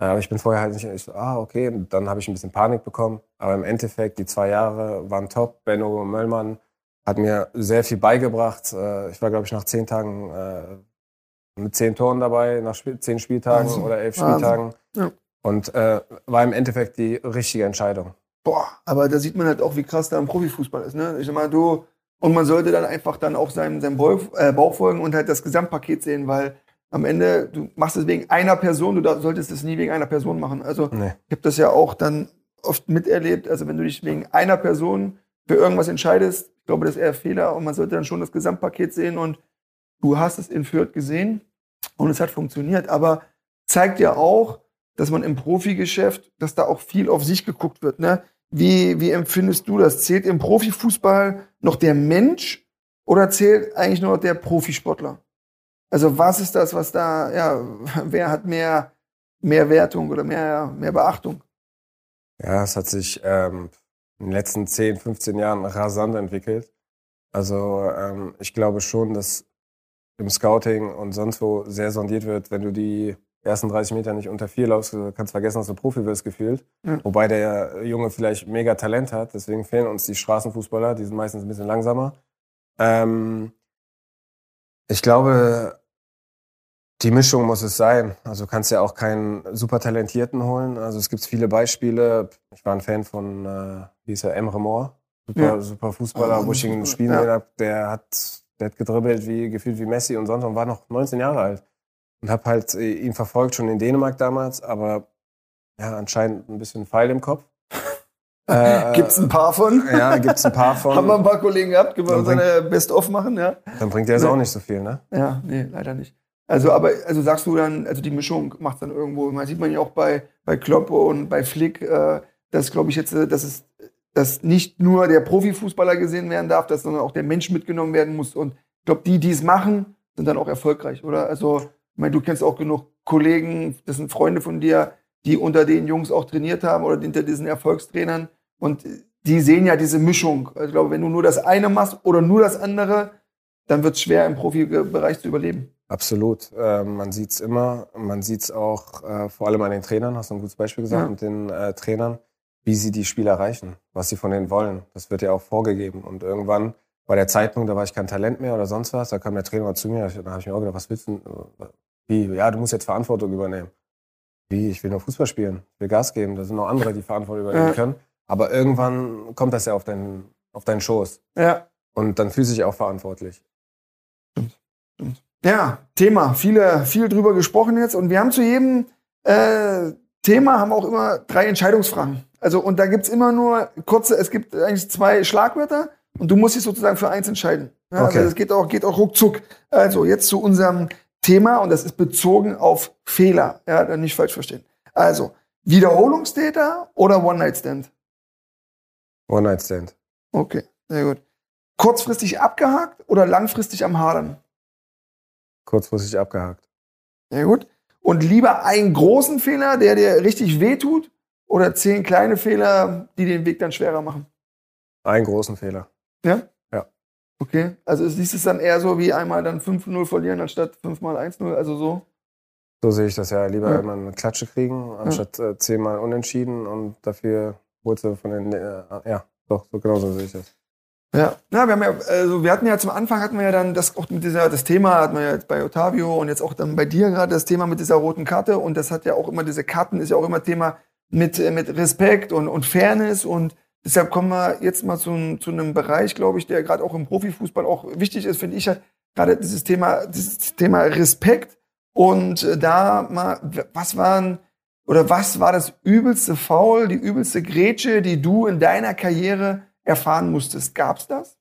Aber ich bin vorher halt nicht, ich so, ah, okay, und dann habe ich ein bisschen Panik bekommen. Aber im Endeffekt, die zwei Jahre waren top. Benno Möllmann hat mir sehr viel beigebracht. Äh, ich war, glaube ich, nach zehn Tagen äh, mit zehn Toren dabei, nach zehn Spieltagen also, oder elf Spieltagen. Ja. Und äh, war im Endeffekt die richtige Entscheidung. Boah, aber da sieht man halt auch, wie krass da ein Profifußball ist. Ne? Ich sag mal, du, und man sollte dann einfach dann auch seinem, seinem Bauch folgen und halt das Gesamtpaket sehen, weil am Ende, du machst es wegen einer Person, du solltest es nie wegen einer Person machen. Also nee. ich habe das ja auch dann oft miterlebt. Also wenn du dich wegen einer Person für irgendwas entscheidest, ich glaube, das ist eher Fehler und man sollte dann schon das Gesamtpaket sehen und du hast es in Fürth gesehen und es hat funktioniert. Aber zeigt ja auch, dass man im Profigeschäft, dass da auch viel auf sich geguckt wird. Ne? Wie, wie empfindest du das? Zählt im Profifußball noch der Mensch oder zählt eigentlich nur der Profisportler? Also was ist das, was da, ja, wer hat mehr, mehr Wertung oder mehr, mehr Beachtung? Ja, es hat sich ähm, in den letzten 10, 15 Jahren rasant entwickelt. Also ähm, ich glaube schon, dass im Scouting und sonst wo sehr sondiert wird, wenn du die ersten 30 Meter nicht unter vier laufst, du kannst vergessen, dass du Profi wirst gefühlt. Ja. Wobei der Junge vielleicht mega Talent hat, deswegen fehlen uns die Straßenfußballer, die sind meistens ein bisschen langsamer. Ähm, ich glaube, die Mischung muss es sein. Also du kannst ja auch keinen super Talentierten holen. Also es gibt viele Beispiele. Ich war ein Fan von, äh, wie hieß er, Emre Moore. Super, ja. super Fußballer, oh, wo ich ihn spielen ja. habe. Der hat, der hat gedribbelt wie, gefühlt wie Messi und sonst und war noch 19 Jahre alt. Und habe halt äh, ihn verfolgt, schon in Dänemark damals, aber ja, anscheinend ein bisschen Pfeil im Kopf. Äh, Gibt's ein paar von? Ja, gibt's ein paar von. Haben wir ein paar Kollegen gehabt, können wir seine Best-of machen, ja? Dann bringt der jetzt auch nicht so viel, ne? Ja, nee, leider nicht. Also, aber, also sagst du dann, also die Mischung macht dann irgendwo, man sieht man ja auch bei, bei Klopp und bei Flick, äh, dass, glaube ich, jetzt, äh, dass es, dass nicht nur der Profifußballer gesehen werden darf, dass sondern auch der Mensch mitgenommen werden muss. Und ich glaube, die, die es machen, sind dann auch erfolgreich, oder? Also, ich meine, du kennst auch genug Kollegen, das sind Freunde von dir, die unter den Jungs auch trainiert haben oder hinter diesen Erfolgstrainern. Und die sehen ja diese Mischung. Also ich glaube, wenn du nur das eine machst oder nur das andere, dann wird es schwer im Profibereich zu überleben. Absolut. Äh, man sieht's immer. Man sieht's auch äh, vor allem an den Trainern, hast du ein gutes Beispiel gesagt, Ja. mit den äh, Trainern, wie sie die Spieler erreichen, was sie von denen wollen. Das wird ja auch vorgegeben. Und irgendwann war der Zeitpunkt, da war ich kein Talent mehr oder sonst was. Da kam der Trainer zu mir, da habe ich mir auch gedacht, was willst du? denn? Wie? Ja, du musst jetzt Verantwortung übernehmen. Wie? Ich will nur Fußball spielen. Ich will Gas geben. Da sind noch andere, die Verantwortung übernehmen können. Aber irgendwann kommt das ja auf deinen, auf deinen Schoß. Ja. Und dann fühlst du dich auch verantwortlich. Ja, Thema. Viele, viel drüber gesprochen jetzt. Und wir haben zu jedem äh, Thema haben auch immer drei Entscheidungsfragen. Also, und da gibt's immer nur kurze, es gibt eigentlich zwei Schlagwörter und du musst dich sozusagen für eins entscheiden. Ja, Okay. Also, es geht auch, geht auch ruckzuck. Also, jetzt zu unserem Thema und das ist bezogen auf Fehler. Ja, dann nicht falsch verstehen. Also, Wiederholungstäter oder One-Night-Stand? One-Night-Stand. Okay, sehr gut. Kurzfristig abgehakt oder langfristig am Hadern? Kurzfristig abgehakt. Sehr gut. Und lieber einen großen Fehler, der dir richtig wehtut, oder zehn kleine Fehler, die den Weg dann schwerer machen? Einen großen Fehler. Ja? Ja. Okay. Also siehst du es dann eher so wie einmal dann 5-0 verlieren, anstatt 5 mal 1-0, also so? So sehe ich das ja. Lieber Ja. immer eine Klatsche kriegen, anstatt äh, zehnmal unentschieden und dafür du von den. Äh, ja, doch, so genau so sehe ich das. Ja. Na, wir haben ja, also wir hatten ja zum Anfang hatten wir ja dann das auch mit dieser, das Thema hatten wir ja jetzt bei Otavio und jetzt auch dann bei dir gerade das Thema mit dieser roten Karte und das hat ja auch immer, diese Karten ist ja auch immer Thema mit, äh, mit Respekt und, und Fairness und deshalb kommen wir jetzt mal zu, einem- zu einem Bereich, glaube ich, der gerade auch im Profifußball auch wichtig ist, finde ich ja gerade dieses Thema, dieses Thema Respekt und äh, da mal, was waren oder was war das übelste Foul, die übelste Grätsche, die du in deiner Karriere erfahren musstest? Gab's das?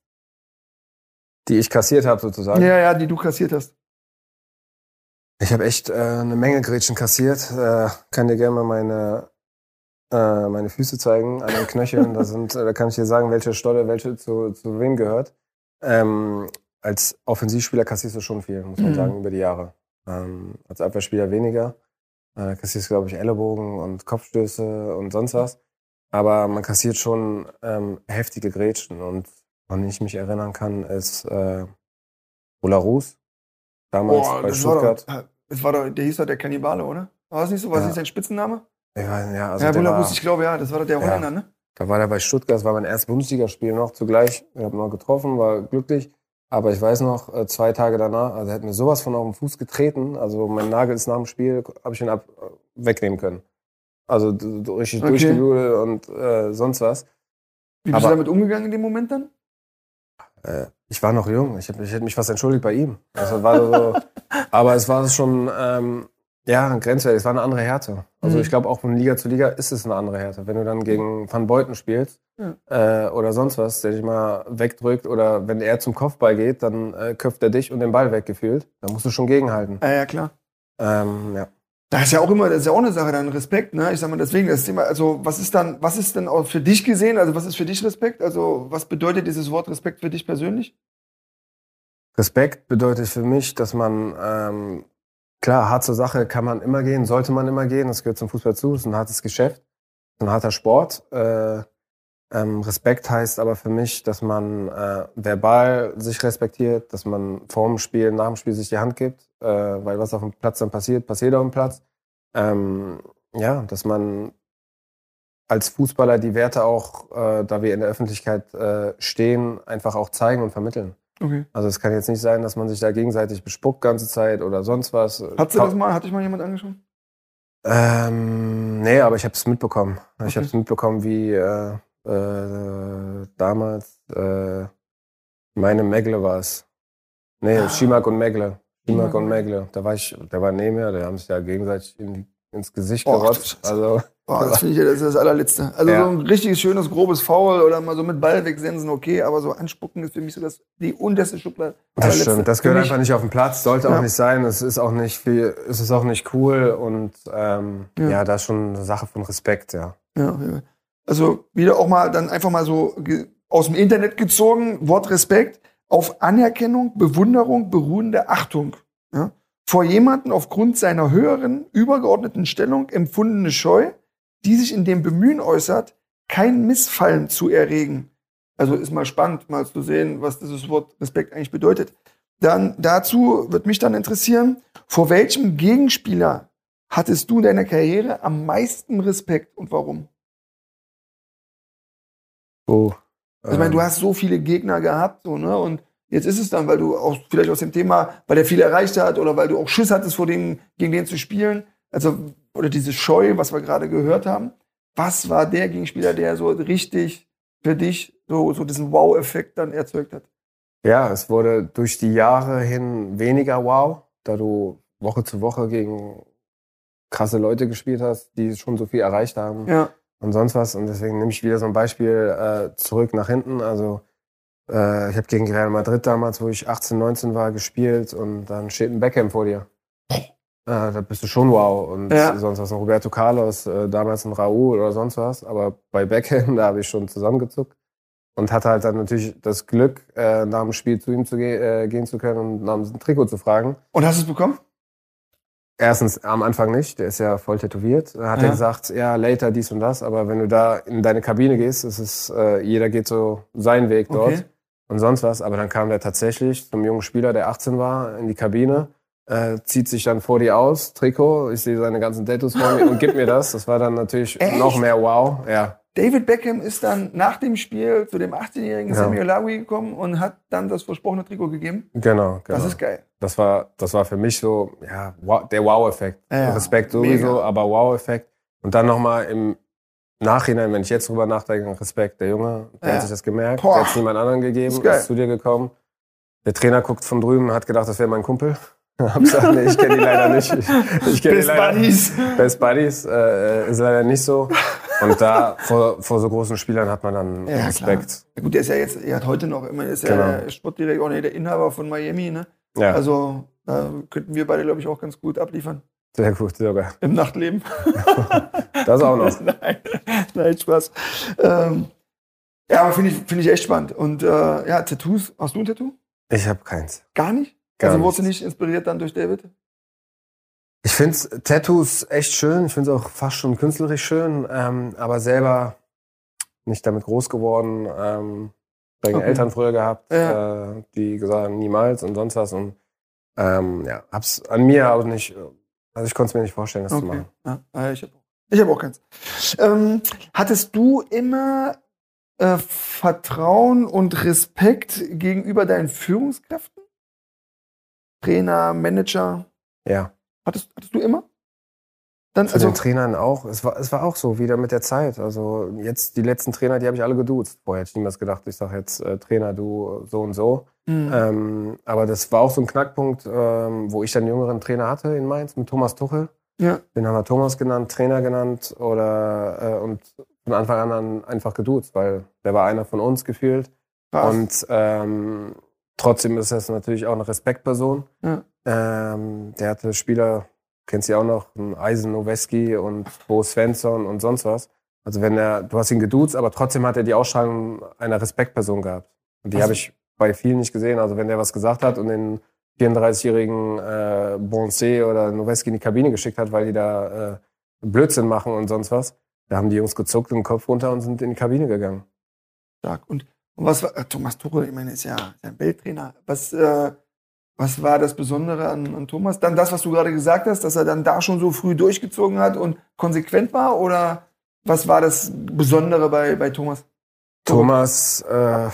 Die ich kassiert habe sozusagen. Ja, ja, die du kassiert hast. Ich habe echt äh, eine Menge Gretchen kassiert. Äh, kann dir gerne mal meine, äh, meine Füße zeigen an den Knöcheln. da, sind, äh, da kann ich dir sagen, welche Stolle, welche zu, zu wem gehört. Ähm, als Offensivspieler kassierst du schon viel, muss man Mhm. sagen, über die Jahre. Ähm, als Abwehrspieler weniger. Äh, kassierst, glaube ich, Ellenbogen und Kopfstöße und sonst was. Aber man kassiert schon ähm, heftige Grätschen. Und woran ich mich erinnern kann, ist äh, Olarus. Damals bei das war, Stuttgart. doch, das war doch, der hieß doch der Kannibale, oder? War das nicht so? Was Ja. ist sein Spitzname? Ich weiß, ja, also ja, war, ich glaube, ja, das war doch der Ja. Holländer, ne? da war der bei Stuttgart, das war mein erstes Bundesligaspiel noch zugleich. Ich habe noch getroffen, war glücklich. Aber ich weiß noch, äh, zwei Tage danach, also er hat mir sowas von auf den Fuß getreten. Also mein Nagel ist nach dem Spiel, habe ich ihn ab, äh, wegnehmen können. Also richtig Okay. durchgeblutet und äh, sonst was. Wie bist du Aber- damit umgegangen in dem Moment dann? Äh, ich war noch jung, ich, hätte mich fast entschuldigt bei ihm. Also war so, aber es war schon ähm, ja, grenzwertig, es war eine andere Härte. Also Mhm. ich glaube auch von Liga zu Liga ist es eine andere Härte. Wenn du dann gegen Van Beuten spielst Ja. äh, oder sonst was, der dich mal wegdrückt oder wenn er zum Kopfball geht, dann äh, köpft er dich und den Ball weggefühlt. Da musst du schon gegenhalten. Ja, ja, klar. Ähm, ja. Das ist ja auch immer, das ist ja auch eine Sache, dann Respekt, ne? Ich sag mal, deswegen das Thema, also was ist dann, was ist denn auch für dich gesehen, also was ist für dich Respekt? Also was bedeutet dieses Wort Respekt für dich persönlich? Respekt bedeutet für mich, dass man, ähm, klar, hart zur Sache kann man immer gehen, sollte man immer gehen, das gehört zum Fußball zu, es ist ein hartes Geschäft, ein harter Sport. Äh, ähm, Respekt heißt aber für mich, dass man äh, verbal sich respektiert, dass man vor dem Spiel, nach dem Spiel sich die Hand gibt, äh, weil was auf dem Platz dann passiert, passiert auf dem Platz. Ähm, ja, dass man als Fußballer die Werte auch, äh, da wir in der Öffentlichkeit äh, stehen, einfach auch zeigen und vermitteln. Okay. Also es kann jetzt nicht sein, dass man sich da gegenseitig bespuckt ganze Zeit oder sonst was. Hast du das mal, hat dich mal jemand angeschaut? Ähm, nee, aber ich habe es mitbekommen. Ich Okay. habe es mitbekommen, wie äh, äh, damals äh, meine Megle war es. Nee, Ah. Schimak und Megle. Schimak und Megle. Da war ich, der war neben mir, der haben sich ja gegenseitig in die, ins Gesicht gerotzt. du Also Boah, das finde ich ja das, ist das allerletzte. Also Ja. so ein richtiges, schönes, grobes Foul oder mal so mit Ball wegsensen, okay, aber so anspucken ist für mich so das, die unterste Schublade. Das stimmt, das gehört einfach nicht auf den Platz, sollte Ja. auch nicht sein. Es ist auch nicht viel, es ist auch nicht cool und ähm, Ja. ja. das ist schon eine Sache von Respekt, ja. Ja. Also wieder auch mal dann einfach mal so aus dem Internet gezogen, Wort Respekt, auf Anerkennung, Bewunderung beruhende Achtung. Ja? Vor jemanden aufgrund seiner höheren, übergeordneten Stellung empfundene Scheu, die sich in dem Bemühen äußert, kein Missfallen zu erregen. Also ist mal spannend, mal zu sehen, was dieses Wort Respekt eigentlich bedeutet. Dann dazu wird mich dann interessieren, vor welchem Gegenspieler hattest du in deiner Karriere am meisten Respekt und warum? Oh, Also ich meine, du hast so viele Gegner gehabt, so, ne? Und jetzt ist es dann, weil du auch vielleicht aus dem Thema, weil der viel erreicht hat oder weil du auch Schiss hattest, vor dem, gegen den zu spielen. Also, oder diese Scheu, was wir gerade gehört haben. Was war der Gegenspieler, der so richtig für dich so, so diesen Wow-Effekt dann erzeugt hat? Ja, es wurde durch die Jahre hin weniger wow, da du Woche zu Woche gegen krasse Leute gespielt hast, die schon so viel erreicht haben Ja. und sonst was. Und deswegen nehme ich wieder so ein Beispiel äh, zurück nach hinten. Also äh, ich habe gegen Real Madrid damals, wo ich 18, 19 war, gespielt und dann steht ein Beckham vor dir. Äh, da bist du schon wow. Und Ja. sonst was, ein Roberto Carlos, äh, damals ein Raúl oder sonst was. Aber bei Beckham, da habe ich schon zusammengezuckt. Und hatte halt dann natürlich das Glück, äh, nach dem Spiel zu ihm zu ge äh, gehen zu können und nach dem Trikot zu fragen. Und hast du es bekommen? Erstens am Anfang nicht, der ist ja voll tätowiert. Da hat Ja. er gesagt, ja, later dies und das, aber wenn du da in deine Kabine gehst, ist es, äh, jeder geht so seinen Weg dort Okay. Und sonst was. Aber dann kam der tatsächlich zum jungen Spieler, der 18 war, in die Kabine, äh, zieht sich dann vor dir aus, Trikot, ich sehe seine ganzen Tattoos vor mir und gibt mir das. Das war dann natürlich Echt? noch mehr wow. Ja, David Beckham ist dann nach dem Spiel zu dem 18-jährigen Ja. Samuel Lawi gekommen und hat dann das versprochene Trikot gegeben. genau, genau. Das ist geil. das war, das war für mich so, ja, wow, der Wow-Effekt. Ja, Respekt sowieso, mega. aber Wow-Effekt. Und dann nochmal im Nachhinein, wenn ich jetzt drüber nachdenke, Respekt, der Junge, der Ja. hat sich das gemerkt, Boah. der hat es niemand anderen gegeben, Ist ist, zu dir gekommen. Der Trainer guckt von drüben, hat gedacht, das wäre mein Kumpel. Hab gesagt, nee, ich kenne die leider nicht. Ich, ich kenn die Best leider, Buddies. Best Buddies, äh, ist leider nicht so. Und da, vor, vor so großen Spielern hat man dann Ja, Respekt. Ja, gut, der ist ja jetzt, er hat heute noch immer, ist ja Genau. der Sportdirektor, nee, der Inhaber von Miami, ne? Ja, Also, da könnten wir beide, glaube ich, auch ganz gut abliefern. Sehr gut sogar. Im Nachtleben. Das auch noch. nein, nein, Spaß. Ähm, ja, aber finde ich, finde ich echt spannend. Und äh, ja, Tattoos, hast du ein Tattoo? Ich habe keins. Gar nicht? Gar also wurdest du nicht inspiriert dann durch David? Ich finde Tattoos echt schön. Ich finde es auch fast schon künstlerisch schön, ähm, aber selber nicht damit groß geworden. Ähm, eigene Okay. Eltern früher gehabt, Ja. äh, die gesagt haben, niemals und sonst was. Und ähm, ja, hab's an mir auch nicht, also ich konnte es mir nicht vorstellen, das zu Okay. machen. Ja, ich habe ich hab auch keins. Ähm, hattest du immer äh, Vertrauen und Respekt gegenüber deinen Führungskräften? Trainer, Manager? Ja. Hattest, hattest du immer? Dann, Zu also, den Trainern auch. Es war, es war auch so, wieder mit der Zeit. Also jetzt die letzten Trainer, die habe ich alle geduzt. Vorher hätte ich niemals gedacht, ich sage jetzt äh, Trainer, du so und so. Mh, Ähm, aber das war auch so ein Knackpunkt, ähm, wo ich dann einen jüngeren Trainer hatte in Mainz mit Thomas Tuchel. ja, Den haben wir Thomas genannt, Trainer genannt oder äh, und von Anfang an einfach geduzt, weil der war einer von uns gefühlt. krass. Und ähm, trotzdem ist das natürlich auch eine Respektperson. Ja. Ähm, der hatte Spieler, kennst du ja auch noch, Eisen Noweski und Bo Svensson und sonst was. Also wenn er, du hast ihn geduzt, aber trotzdem hat er die Ausstrahlung einer Respektperson gehabt. Und die Also- habe ich bei vielen nicht gesehen. Also wenn der was gesagt hat und den 34-jährigen äh, Bonse oder Noweski in die Kabine geschickt hat, weil die da äh, Blödsinn machen und sonst was, da haben die Jungs gezuckt und den Kopf runter und sind in die Kabine gegangen. stark. Und, und was war, äh, Thomas Tuchel, ich meine, ist ja ein Welttrainer. Was, äh, was war das Besondere an, an Thomas? Dann das, was du gerade gesagt hast, dass er dann da schon so früh durchgezogen hat und konsequent war? Oder was war das Besondere bei, bei Thomas? Thomas äh,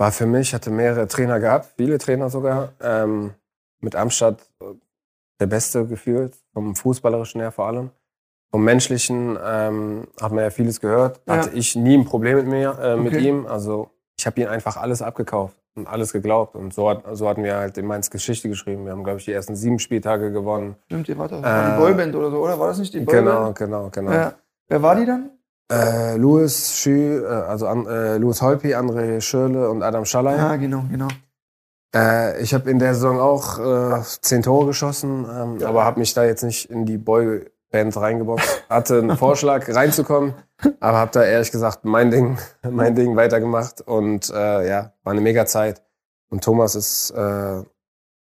war für mich, hatte mehrere Trainer gehabt, viele Trainer sogar. Ähm, mit Amstadt äh, der Beste gefühlt, vom Fußballerischen her vor allem. Vom Menschlichen ähm, hat man ja vieles gehört. Ja. Hatte ich nie ein Problem mit mir, äh, mit Okay. ihm. Also ich habe ihn einfach alles abgekauft. alles geglaubt. Und so, hat, so hatten wir halt in Mainz Geschichte geschrieben. Wir haben, glaube ich, die ersten sieben Spieltage gewonnen. Stimmt, ihr wart doch war die Boyband oder so, oder? War das nicht die Genau, Boyband? genau, genau. Ja. Wer war die dann? Äh, Louis Schü, äh, also an, äh, Louis Holpi, André Schürle und Adam Schallei. Ja, genau, genau. Äh, ich habe in der Saison auch äh, zehn Tore geschossen, ähm, Ja. aber habe mich da jetzt nicht in die Boyband reingeboxt. Hatte einen Vorschlag reinzukommen, aber habe da ehrlich gesagt mein Ding, mein Ding weitergemacht und äh, ja, war eine mega Zeit. Und Thomas ist äh, ein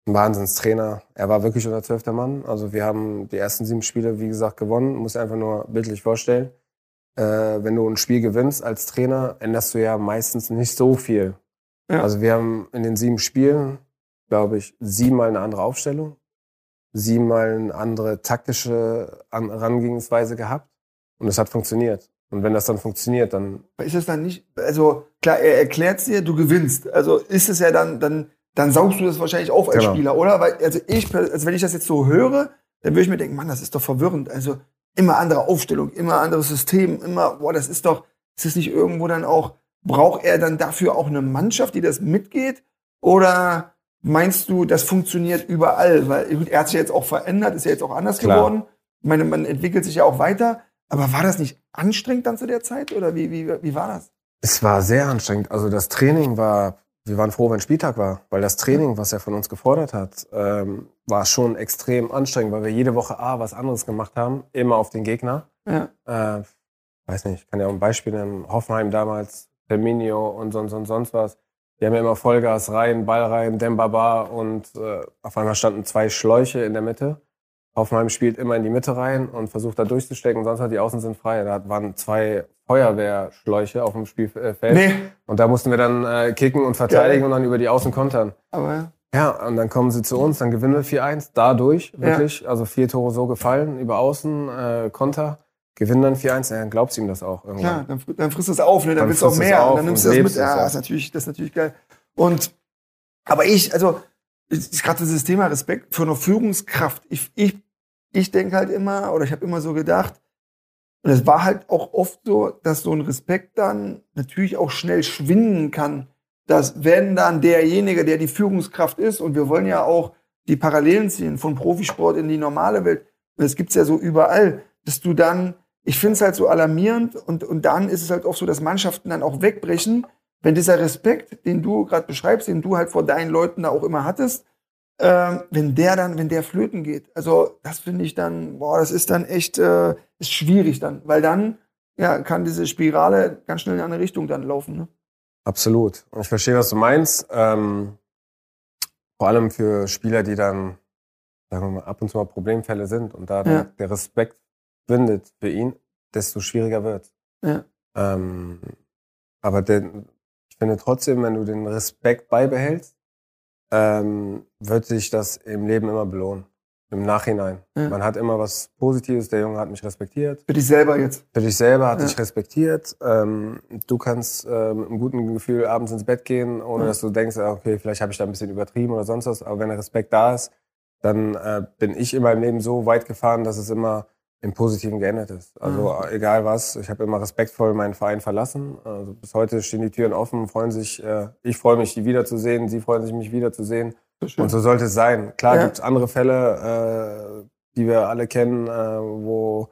Wahnsinnstrainer. Er war wirklich unser zwölfter Mann. Also wir haben die ersten sieben Spiele, wie gesagt, gewonnen. Muss einfach nur bildlich vorstellen. Äh, wenn du ein Spiel gewinnst als Trainer, änderst du ja meistens nicht so viel. Ja. Also wir haben in den sieben Spielen, glaube ich, siebenmal eine andere Aufstellung, siebenmal eine andere taktische An- Herangehensweise gehabt und es hat funktioniert. Und wenn das dann funktioniert, dann Ist es dann nicht, also klar, er erklärt dir, du gewinnst. Also ist es ja dann, dann, dann saugst du das wahrscheinlich auf als Genau. Spieler, oder? Weil, also ich, also wenn ich das jetzt so höre, dann würde ich mir denken, Mann, das ist doch verwirrend. Also immer andere Aufstellung, immer anderes System, immer, boah, das ist doch, ist es nicht irgendwo dann auch, braucht er dann dafür auch eine Mannschaft, die das mitgeht? Oder meinst du, das funktioniert überall? Weil gut, er hat sich jetzt auch verändert, ist ja jetzt auch anders Klar. geworden. Ich meine, man entwickelt sich ja auch weiter. Aber war das nicht anstrengend dann zu der Zeit? Oder wie, wie, wie war das? Es war sehr anstrengend. Also das Training war, wir waren froh, wenn Spieltag war, weil das Training, was er von uns gefordert hat, ähm, war schon extrem anstrengend, weil wir jede Woche A was anderes gemacht haben, immer auf den Gegner. Ja. Äh, weiß nicht, ich kann ja auch ein Beispiel nennen. Hoffenheim damals, Firmino und sonst und sonst was. Die haben ja immer Vollgas rein, Ball rein, Dembaba und äh, auf einmal standen zwei Schläuche in der Mitte. Hoffenheim spielt immer in die Mitte rein und versucht da durchzustecken, sonst hat die Außen sind frei. Da waren zwei Feuerwehrschläuche auf dem Spielfeld. Nee, Und da mussten wir dann äh, kicken und verteidigen Geil. und dann über die Außen kontern. aber Ja, und dann kommen sie zu uns, dann gewinnen wir 4-1, dadurch wirklich. Also vier Tore so gefallen, über Außen, äh, Konter, gewinnen dann 4-1, ja, dann glaubst du ihm das auch irgendwann. klar, dann, dann frisst du es auf, ne? dann, Dann willst du auch mehr. dann nimmst du das mit. Ja, ja. das ist natürlich, das ist natürlich geil. Und, aber ich, also, ich- gerade dieses Thema Respekt für eine Führungskraft. Ich, ich, ich denke halt immer, oder ich habe immer so gedacht, und es war halt auch oft so, dass so ein Respekt dann natürlich auch schnell schwinden kann. Dass wenn dann derjenige, der die Führungskraft ist, und wir wollen ja auch die Parallelen ziehen von Profisport in die normale Welt, und das gibt's ja so überall, dass du dann, ich finde es halt so alarmierend und, und dann ist es halt auch so, dass Mannschaften dann auch wegbrechen, wenn dieser Respekt, den du gerade beschreibst, den du halt vor deinen Leuten da auch immer hattest, ähm, wenn der dann, wenn der flöten geht. Also das finde ich dann, boah, das ist dann echt, äh, ist schwierig dann, weil dann ja, kann diese Spirale ganz schnell in eine andere Richtung dann laufen. Ne? Absolut. Und ich verstehe, was du meinst. Ähm, vor allem für Spieler, die dann, sagen wir mal, ab und zu mal Problemfälle sind und da Ja. der Respekt findet für ihn, desto schwieriger wird. Ja. Ähm, aber den, finde trotzdem, wenn du den Respekt beibehältst, ähm, wird sich das im Leben immer belohnen. Im Nachhinein. Ja. Man hat immer was Positives. Der Junge hat mich respektiert. Für dich selber jetzt. Für dich selber hat Ja. dich respektiert. Ähm, du kannst äh, mit einem guten Gefühl abends ins Bett gehen, ohne Ja. dass du denkst, ah, okay, vielleicht habe ich da ein bisschen übertrieben oder sonst was. Aber wenn der Respekt da ist, dann äh, bin ich in meinem Leben so weit gefahren, dass es immer im Positiven geendet ist. Also äh, egal was, ich habe immer respektvoll meinen Verein verlassen. Also bis heute stehen die Türen offen, freuen sich. Äh, ich freue mich, die wiederzusehen. Sie freuen sich, mich wiederzusehen. So. Und so sollte es sein. Klar Ja. gibt es andere Fälle, äh, die wir alle kennen, äh, wo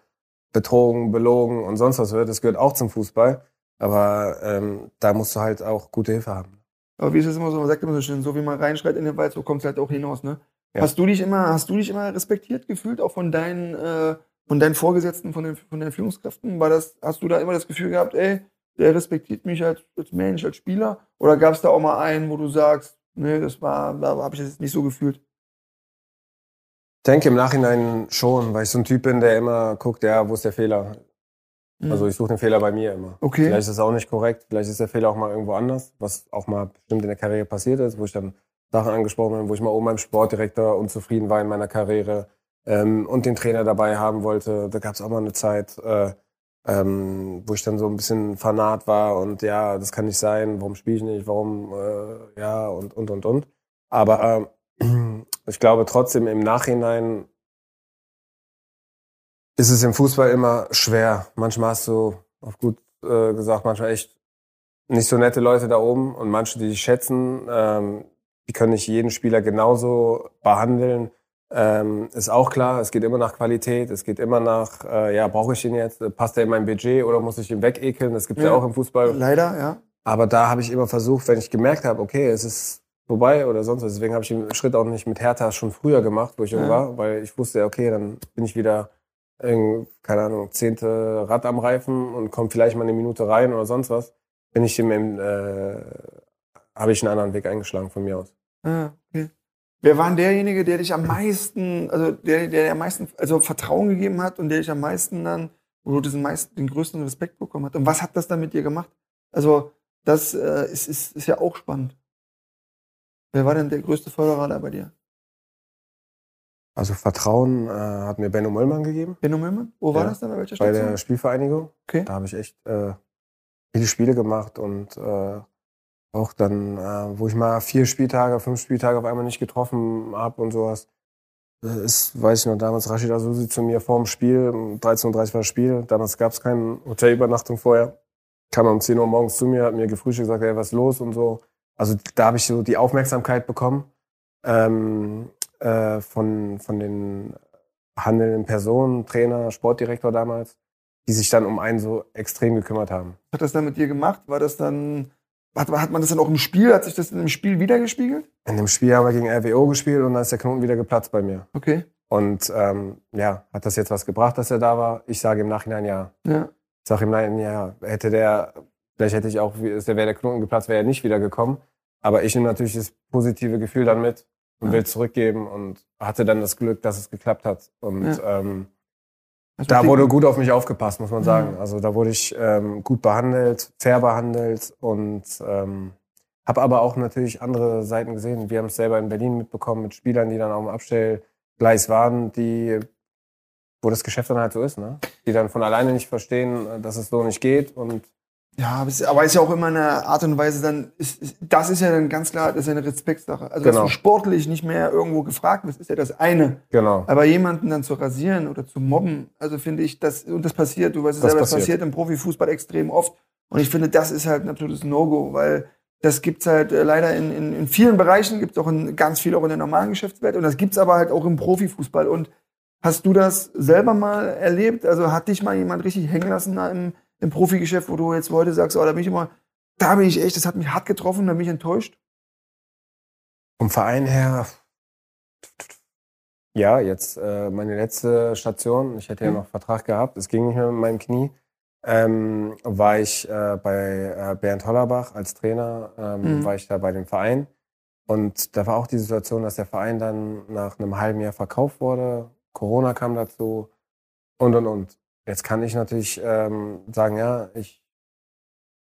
betrogen, belogen und sonst was wird. Das gehört auch zum Fußball. Aber ähm, da musst du halt auch gute Hilfe haben. Aber wie ist es immer so, man sagt immer so schön, so wie man reinschreit in den Wald, so kommt es halt auch hinaus, ne? Ja. Hast du dich immer, hast du dich immer respektiert gefühlt, auch von deinen, äh, von deinen Vorgesetzten, von den, von den Führungskräften? War das, hast du da immer das Gefühl gehabt, ey, der respektiert mich als, als Mensch, als Spieler? Oder gab es da auch mal einen, wo du sagst, nee, das war, da habe ich das jetzt nicht so gefühlt? Ich denke im Nachhinein schon, weil ich so ein Typ bin, der immer guckt, ja, wo ist der Fehler? Mhm. Also ich suche den Fehler bei mir immer. Okay. Vielleicht ist das auch nicht korrekt, vielleicht ist der Fehler auch mal irgendwo anders, was auch mal bestimmt in der Karriere passiert ist, wo ich dann Sachen angesprochen habe, wo ich mal oben beim Sportdirektor unzufrieden war in meiner Karriere ähm, und den Trainer dabei haben wollte. Da gab es auch mal eine Zeit, äh, ähm, wo ich dann so ein bisschen fanat war und ja, das kann nicht sein, warum spiele ich nicht, warum, äh, ja und, und, und, und. Aber ähm, ich glaube trotzdem im Nachhinein ist es im Fußball immer schwer. Manchmal hast du, auf gut äh, gesagt, manchmal echt nicht so nette Leute da oben und manche, die dich schätzen, ähm, die können nicht jeden Spieler genauso behandeln. Ähm, ist auch klar, es geht immer nach Qualität, es geht immer nach, äh, ja, brauche ich ihn jetzt, passt er in mein Budget oder muss ich ihn wegekeln? Das gibt's ja. ja auch im Fußball. Leider, ja. Aber da habe ich immer versucht, wenn ich gemerkt habe, okay, es ist vorbei oder sonst was. Deswegen habe ich den Schritt auch nicht mit Hertha schon früher gemacht, wo ich jung war, weil ich wusste, okay, dann bin ich wieder, keine Ahnung, zehnte Rad am Reifen und komme vielleicht mal eine Minute rein oder sonst was. Bin ich dem, äh, habe ich einen anderen Weg eingeschlagen von mir aus. Ah, okay. Wer war denn derjenige, der dich am meisten, also der, der am meisten, also Vertrauen gegeben hat und der dich am meisten dann, wo du diesen meisten, den größten Respekt bekommen hat? Und was hat das dann mit dir gemacht? Also, das äh, ist, ist, ist ja auch spannend. Wer war denn der größte Förderer da bei dir? Also Vertrauen äh, hat mir Benno Möllmann gegeben. Benno Möllmann? Wo war ja, das dann? Bei welcher Station? Bei der Spielvereinigung. Okay. Da habe ich echt äh, viele Spiele gemacht und äh, auch dann, äh, wo ich mal vier Spieltage, fünf Spieltage auf einmal nicht getroffen habe und sowas. Das ist, weiß ich noch, damals Rashida Susi zu mir vor dem Spiel, 13.30 Uhr war das Spiel, damals gab es keine Hotelübernachtung vorher. Kam um 10 Uhr morgens zu mir, hat mir gefrühstückt, gesagt, hey, was ist los und so. Also da habe ich so die Aufmerksamkeit bekommen ähm, äh, von, von den handelnden Personen, Trainer, Sportdirektor damals, die sich dann um einen so extrem gekümmert haben. Was hat das dann mit dir gemacht? War das dann, hat, hat man das dann auch im Spiel, hat sich das in dem Spiel wiedergespiegelt? In dem Spiel haben wir gegen RWO gespielt und dann ist der Knoten wieder geplatzt bei mir. Okay. Und ähm, ja, hat das jetzt was gebracht, dass er da war? Ich sage im Nachhinein ja. Ja. Ich sage im Nachhinein ja. Hätte der Vielleicht hätte ich auch, wäre der Knoten geplatzt, wäre er nicht wiedergekommen. Aber ich nehme natürlich das positive Gefühl dann mit und ja. will zurückgeben und hatte dann das Glück, dass es geklappt hat. Und ja. ähm, also da wurde gut auf mich aufgepasst, muss man sagen. Mhm. Also da wurde ich ähm, gut behandelt, fair behandelt und ähm, habe aber auch natürlich andere Seiten gesehen. Wir haben es selber in Berlin mitbekommen mit Spielern, die dann auf dem Abstellgleis waren, die wo das Geschäft dann halt so ist, ne? Die dann von alleine nicht verstehen, dass es so nicht geht und ja, aber ist ja auch immer eine Art und Weise dann, ist, ist, das ist ja dann ganz klar, das ist eine Respektsache. Also, genau. dass du sportlich nicht mehr irgendwo gefragt wirst, ist ja das eine. Genau. Aber jemanden dann zu rasieren oder zu mobben, also finde ich, das, und das passiert, du weißt es selber, das passiert im Profifußball extrem oft. Und ich finde, das ist halt natürlich ein No-Go, weil das gibt's halt äh, leider in, in, in vielen Bereichen, gibt's auch in, ganz viel auch in der normalen Geschäftswelt und das gibt's aber halt auch im Profifußball. Und hast du das selber mal erlebt? Also hat dich mal jemand richtig hängen lassen im im Profigeschäft, wo du jetzt heute sagst, oh, da bin ich immer, da bin ich echt, das hat mich hart getroffen, da bin ich enttäuscht? Vom Verein her, ja, jetzt äh, meine letzte Station, ich hätte ja mhm. noch Vertrag gehabt, es ging nicht mehr mit meinem Knie, ähm, war ich äh, bei äh, Bernd Hollerbach als Trainer, ähm, mhm. war ich da bei dem Verein. Und da war auch die Situation, dass der Verein dann nach einem halben Jahr verkauft wurde. Corona kam dazu und und und. Jetzt kann ich natürlich ähm, sagen, ja, ich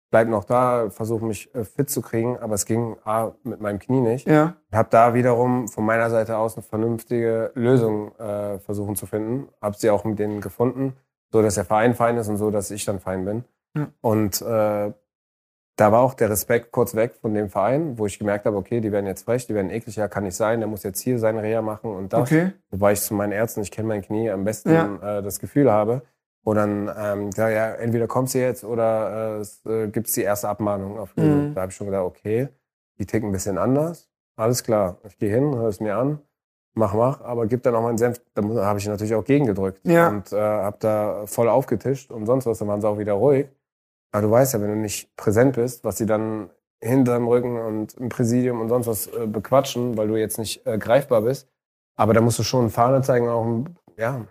bleibe noch da, versuche mich äh, fit zu kriegen, aber es ging A, mit meinem Knie nicht. Ja. Ich habe da wiederum von meiner Seite aus eine vernünftige Lösung äh, versuchen zu finden. Habe sie auch mit denen gefunden, so dass der Verein fein ist und so, dass ich dann fein bin. Ja. Und äh, da war auch der Respekt kurz weg von dem Verein, wo ich gemerkt habe, okay, die werden jetzt frech, die werden eklig, ja, kann nicht sein, der muss jetzt hier seine Reha machen und das. Okay. Wobei ich zu meinen Ärzten, ich kenne mein Knie, am besten ja. äh, das Gefühl habe. Und dann, ähm, ja, ja, entweder kommst du jetzt oder äh, es äh, gibt die erste Abmahnung. Auf mhm. Da habe ich schon gedacht, okay, die ticken ein bisschen anders. Alles klar, ich gehe hin, höre es mir an, mach, mach, aber gib dann auch meinen Senf. Da habe ich natürlich auch gegengedrückt ja. und äh, habe da voll aufgetischt und sonst was, dann waren sie auch wieder ruhig. Aber du weißt ja, wenn du nicht präsent bist, was sie dann hinterm Rücken und im Präsidium und sonst was äh, bequatschen, weil du jetzt nicht äh, greifbar bist. Aber da musst du schon Fahne zeigen, auch ja,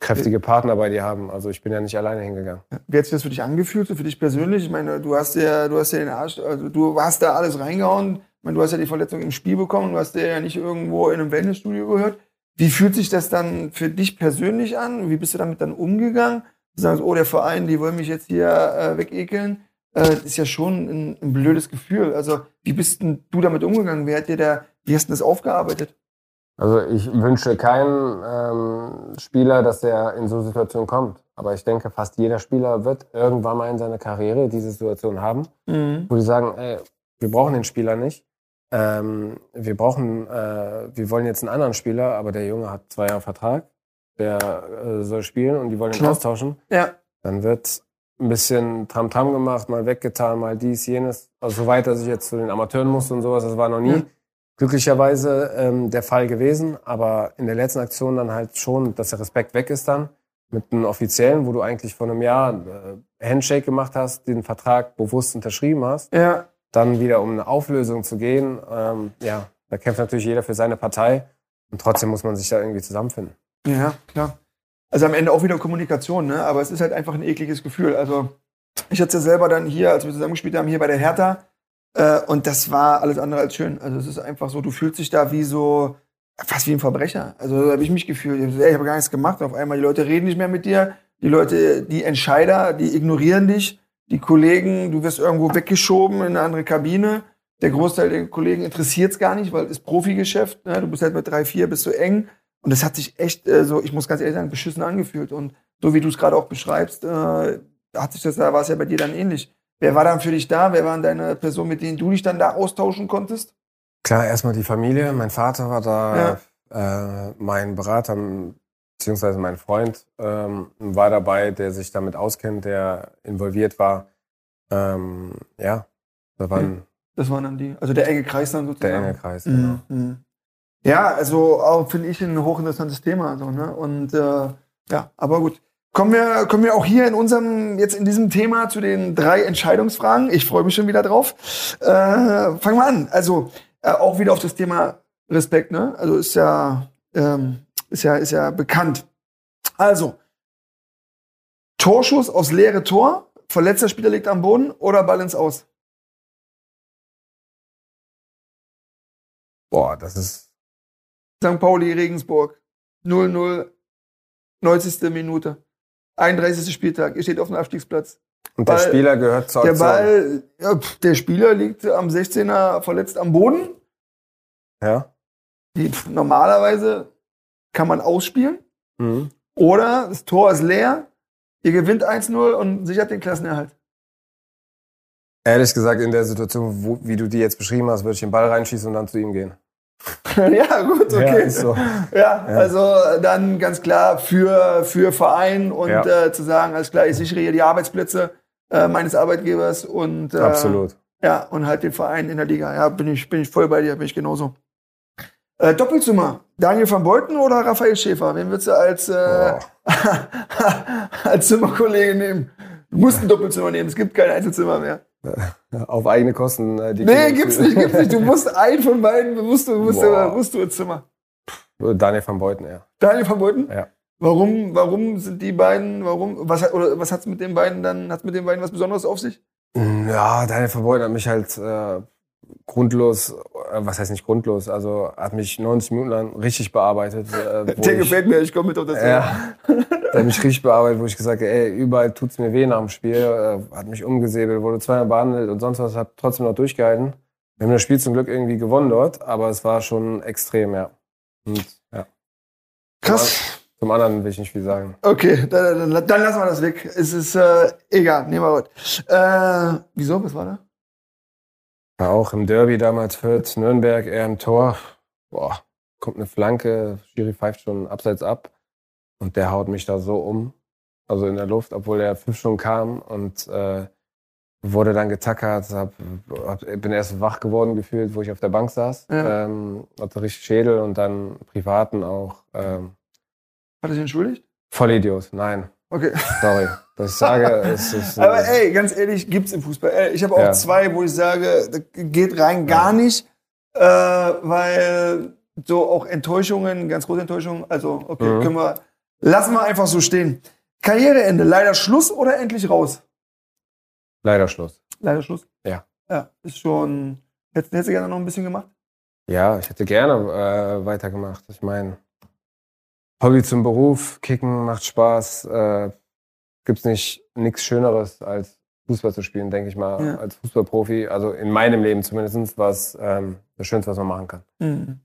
kräftige Partner bei dir haben. Also ich bin ja nicht alleine hingegangen. Wie hat sich das für dich angefühlt, für dich persönlich? Ich meine, du hast ja, du hast ja den Arsch, also du hast da alles reingehauen. Ich meine, du hast ja die Verletzung im Spiel bekommen, du hast ja nicht irgendwo in einem Wellnessstudio gehört. Wie fühlt sich das dann für dich persönlich an? Wie bist du damit dann umgegangen? Du sagst, oh, der Verein, die wollen mich jetzt hier äh, wegekeln. Äh, ist ja schon ein, ein blödes Gefühl. Also, wie bist denn du damit umgegangen? Wer hat dir da, wie hast du das aufgearbeitet? Also ich wünsche keinen ähm, Spieler, dass er in so Situationen kommt. Aber ich denke, fast jeder Spieler wird irgendwann mal in seiner Karriere diese Situation haben, mhm. wo die sagen, ey, wir brauchen den Spieler nicht. Ähm, wir brauchen, äh, wir wollen jetzt einen anderen Spieler, aber der Junge hat zwei Jahre Vertrag, der äh, soll spielen und die wollen ihn Klar. austauschen. Ja. Dann wird ein bisschen Tram-Tram gemacht, mal weggetan, mal dies, jenes. Also soweit, dass ich jetzt zu den Amateuren musste und sowas, das war noch nie Ja. Glücklicherweise ähm, der Fall gewesen. Aber in der letzten Aktion dann halt schon, dass der Respekt weg ist dann mit einem Offiziellen, wo du eigentlich vor einem Jahr äh, Handshake gemacht hast, den Vertrag bewusst unterschrieben hast, Ja, dann wieder um eine Auflösung zu gehen. Ähm, ja, da kämpft natürlich jeder für seine Partei und trotzdem muss man sich da irgendwie zusammenfinden. ja, klar. Also am Ende auch wieder Kommunikation, ne? aber es ist halt einfach ein ekliges Gefühl. Also ich hatte es ja selber dann hier, als wir zusammengespielt haben, hier bei der Hertha äh, und das war alles andere als schön. Also es ist einfach so, du fühlst dich da wie so, fast wie ein Verbrecher. Also da habe ich mich gefühlt. Ich, hab habe gar nichts gemacht. Auf einmal, die Leute reden nicht mehr mit dir. Die Leute, die Entscheider, die ignorieren dich. Die Kollegen, du wirst irgendwo weggeschoben in eine andere Kabine. Der Großteil der Kollegen interessiert es gar nicht, weil es Profigeschäft. Ne? Du bist halt mit drei, vier, bist du eng. Und das hat sich echt äh, so, ich muss ganz ehrlich sagen, beschissen angefühlt. Und so wie du es gerade auch beschreibst, äh, hat sich das, da war es ja bei dir dann ähnlich. Wer war dann für dich da? Wer waren deine Personen, mit denen du dich dann da austauschen konntest? Klar, erstmal die Familie. Mein Vater war da, äh, mein Berater, beziehungsweise mein Freund ähm, war dabei, der sich damit auskennt, der involviert war. Ähm, ja, da waren Das waren dann die, also der enge Kreis dann sozusagen. der enge Kreis. Genau. Mhm. Ja, also auch finde ich ein hochinteressantes Thema. So, ne? Und äh, ja, aber gut. Kommen wir, kommen wir auch hier in unserem, jetzt in diesem Thema zu den drei Entscheidungsfragen. Ich freue mich schon wieder drauf. Äh, fangen wir an. Also äh, auch wieder auf das Thema Respekt, ne? Also ist ja, ähm, ist ja, ist ja bekannt. Also, Torschuss aufs leere Tor, verletzter Spieler liegt am Boden oder Ball ins Aus? Boah, das ist St. Pauli, Regensburg. 0-0, 90. Minute. 31. Spieltag. Ihr steht auf dem Abstiegsplatz. und der Ball- Spieler gehört zur Der. Ball, ja, pf, der Spieler liegt am 16er verletzt am Boden. Ja. Die, pf, normalerweise kann man ausspielen. Mhm. Oder das Tor ist leer. Ihr gewinnt 1-0 und sichert den Klassenerhalt. Ehrlich gesagt, in der Situation, wo, wie du die jetzt beschrieben hast, würde ich den Ball reinschießen und dann zu ihm gehen. ja, gut, Ja, okay. ist so. Ja, also dann ganz klar für, für Verein und Ja. äh, zu sagen, alles klar, ich sichere hier die Arbeitsplätze äh, meines Arbeitgebers und äh, Absolut. ja, und halt den Verein in der Liga. Ja, bin ich, bin ich voll bei dir, bin ich genauso. Äh, Doppelzimmer, Daniel van Beuten oder Raphael Schäfer? Wen würdest du als, äh, als Zimmerkollege nehmen? Du musst ein Doppelzimmer nehmen, es gibt kein Einzelzimmer mehr. Auf eigene Kosten. Äh, die Nee, Kinder- gibt's nicht, gibt's nicht. Du musst einen von beiden, musst du, musst du, musst du ins Zimmer. Daniel van Beuten, ja. Daniel van Beuten? Ja. Warum, warum sind die beiden, warum, was hat, oder was hat's mit den beiden dann, hat's mit den beiden was Besonderes auf sich? Ja, Daniel van Beuten hat mich halt äh, grundlos, äh, was heißt nicht grundlos, also hat mich 90 Minuten lang richtig bearbeitet. Äh, Der ich, gefällt mir, ich komme mit auf das. Ja, der hat mich richtig bearbeitet, wo ich gesagt habe, ey, überall tut's mir weh nach dem Spiel, äh, hat mich umgesäbelt, wurde zweimal behandelt und sonst was, hat trotzdem noch durchgehalten. Wir haben das Spiel zum Glück irgendwie gewonnen dort, aber es war schon extrem, ja. Und ja, Krass. zum anderen will ich nicht viel sagen. Okay, dann, dann, dann lassen wir das weg. Es ist äh, egal, nehmen wir gut. Äh, wieso, was war da? War auch im Derby damals Fürth, Nürnberg, er im Tor. Boah, kommt eine Flanke, Schiri pfeift schon abseits ab und der haut mich da so um. Also in der Luft, obwohl der Pfiff schon kam und äh, wurde dann getackert. Hab, hab, bin erst wach geworden gefühlt, wo ich auf der Bank saß. Ja. Ähm, hatte richtig Schädel und dann privaten auch. Ähm, Hat er sich entschuldigt? Vollidiot, nein, Okay. sorry. Dass ich sage, es ist. Aber ey, ganz ehrlich, gibt's im Fußball. Ey, ich habe auch Ja. zwei, wo ich sage, das geht rein gar nicht, äh, weil so auch Enttäuschungen, ganz große Enttäuschungen, also okay, Mhm. können wir, lassen wir einfach so stehen. Karriereende, leider Schluss oder endlich raus? leider Schluss. Leider Schluss? Ja. Ja, ist schon, hättest, hättest du gerne noch ein bisschen gemacht? Ja, ich hätte gerne äh, weitergemacht. Ich meine, Hobby zum Beruf, Kicken macht Spaß. Äh, gibt's nicht nichts Schöneres als Fußball zu spielen, denke ich mal, Ja. als Fußballprofi. Also in meinem Leben zumindest, was ähm, das Schönste, was man machen kann. Mhm.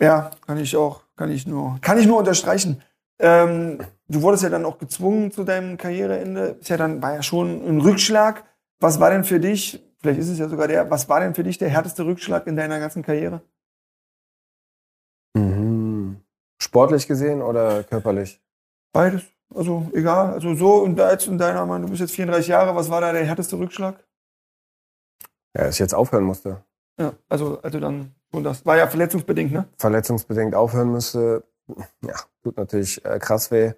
Ja, kann ich auch, kann ich nur, kann ich nur unterstreichen. Ähm, du wurdest ja dann auch gezwungen zu deinem Karriereende. Ist ja dann, war ja schon ein Rückschlag. Was war denn für dich, vielleicht ist es ja sogar der, was war denn für dich der härteste Rückschlag in deiner ganzen Karriere? Mhm. Sportlich gesehen oder körperlich? Beides. Also egal, also so und da jetzt in deiner Meinung, du bist jetzt 34 Jahre, was war da der härteste Rückschlag? Ja, dass ich jetzt aufhören musste. Ja, also, also dann und das war ja verletzungsbedingt, ne? Verletzungsbedingt aufhören müsste, ja, tut natürlich äh, krass weh.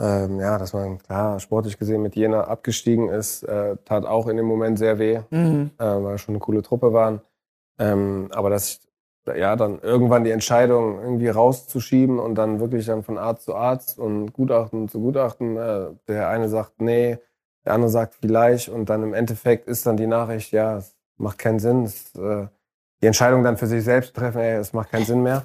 Ähm, ja, dass man klar sportlich gesehen mit Jena abgestiegen ist, äh, tat auch in dem Moment sehr weh, Mhm. äh, weil schon eine coole Truppe waren. Ähm, aber dass ich ja dann irgendwann die Entscheidung irgendwie rauszuschieben und dann wirklich dann von Arzt zu Arzt und Gutachten zu Gutachten, äh, der eine sagt nee, der andere sagt vielleicht und dann im Endeffekt ist dann die Nachricht, ja, es macht keinen Sinn. Es, äh, die Entscheidung dann für sich selbst zu treffen, ey, es macht keinen Sinn mehr,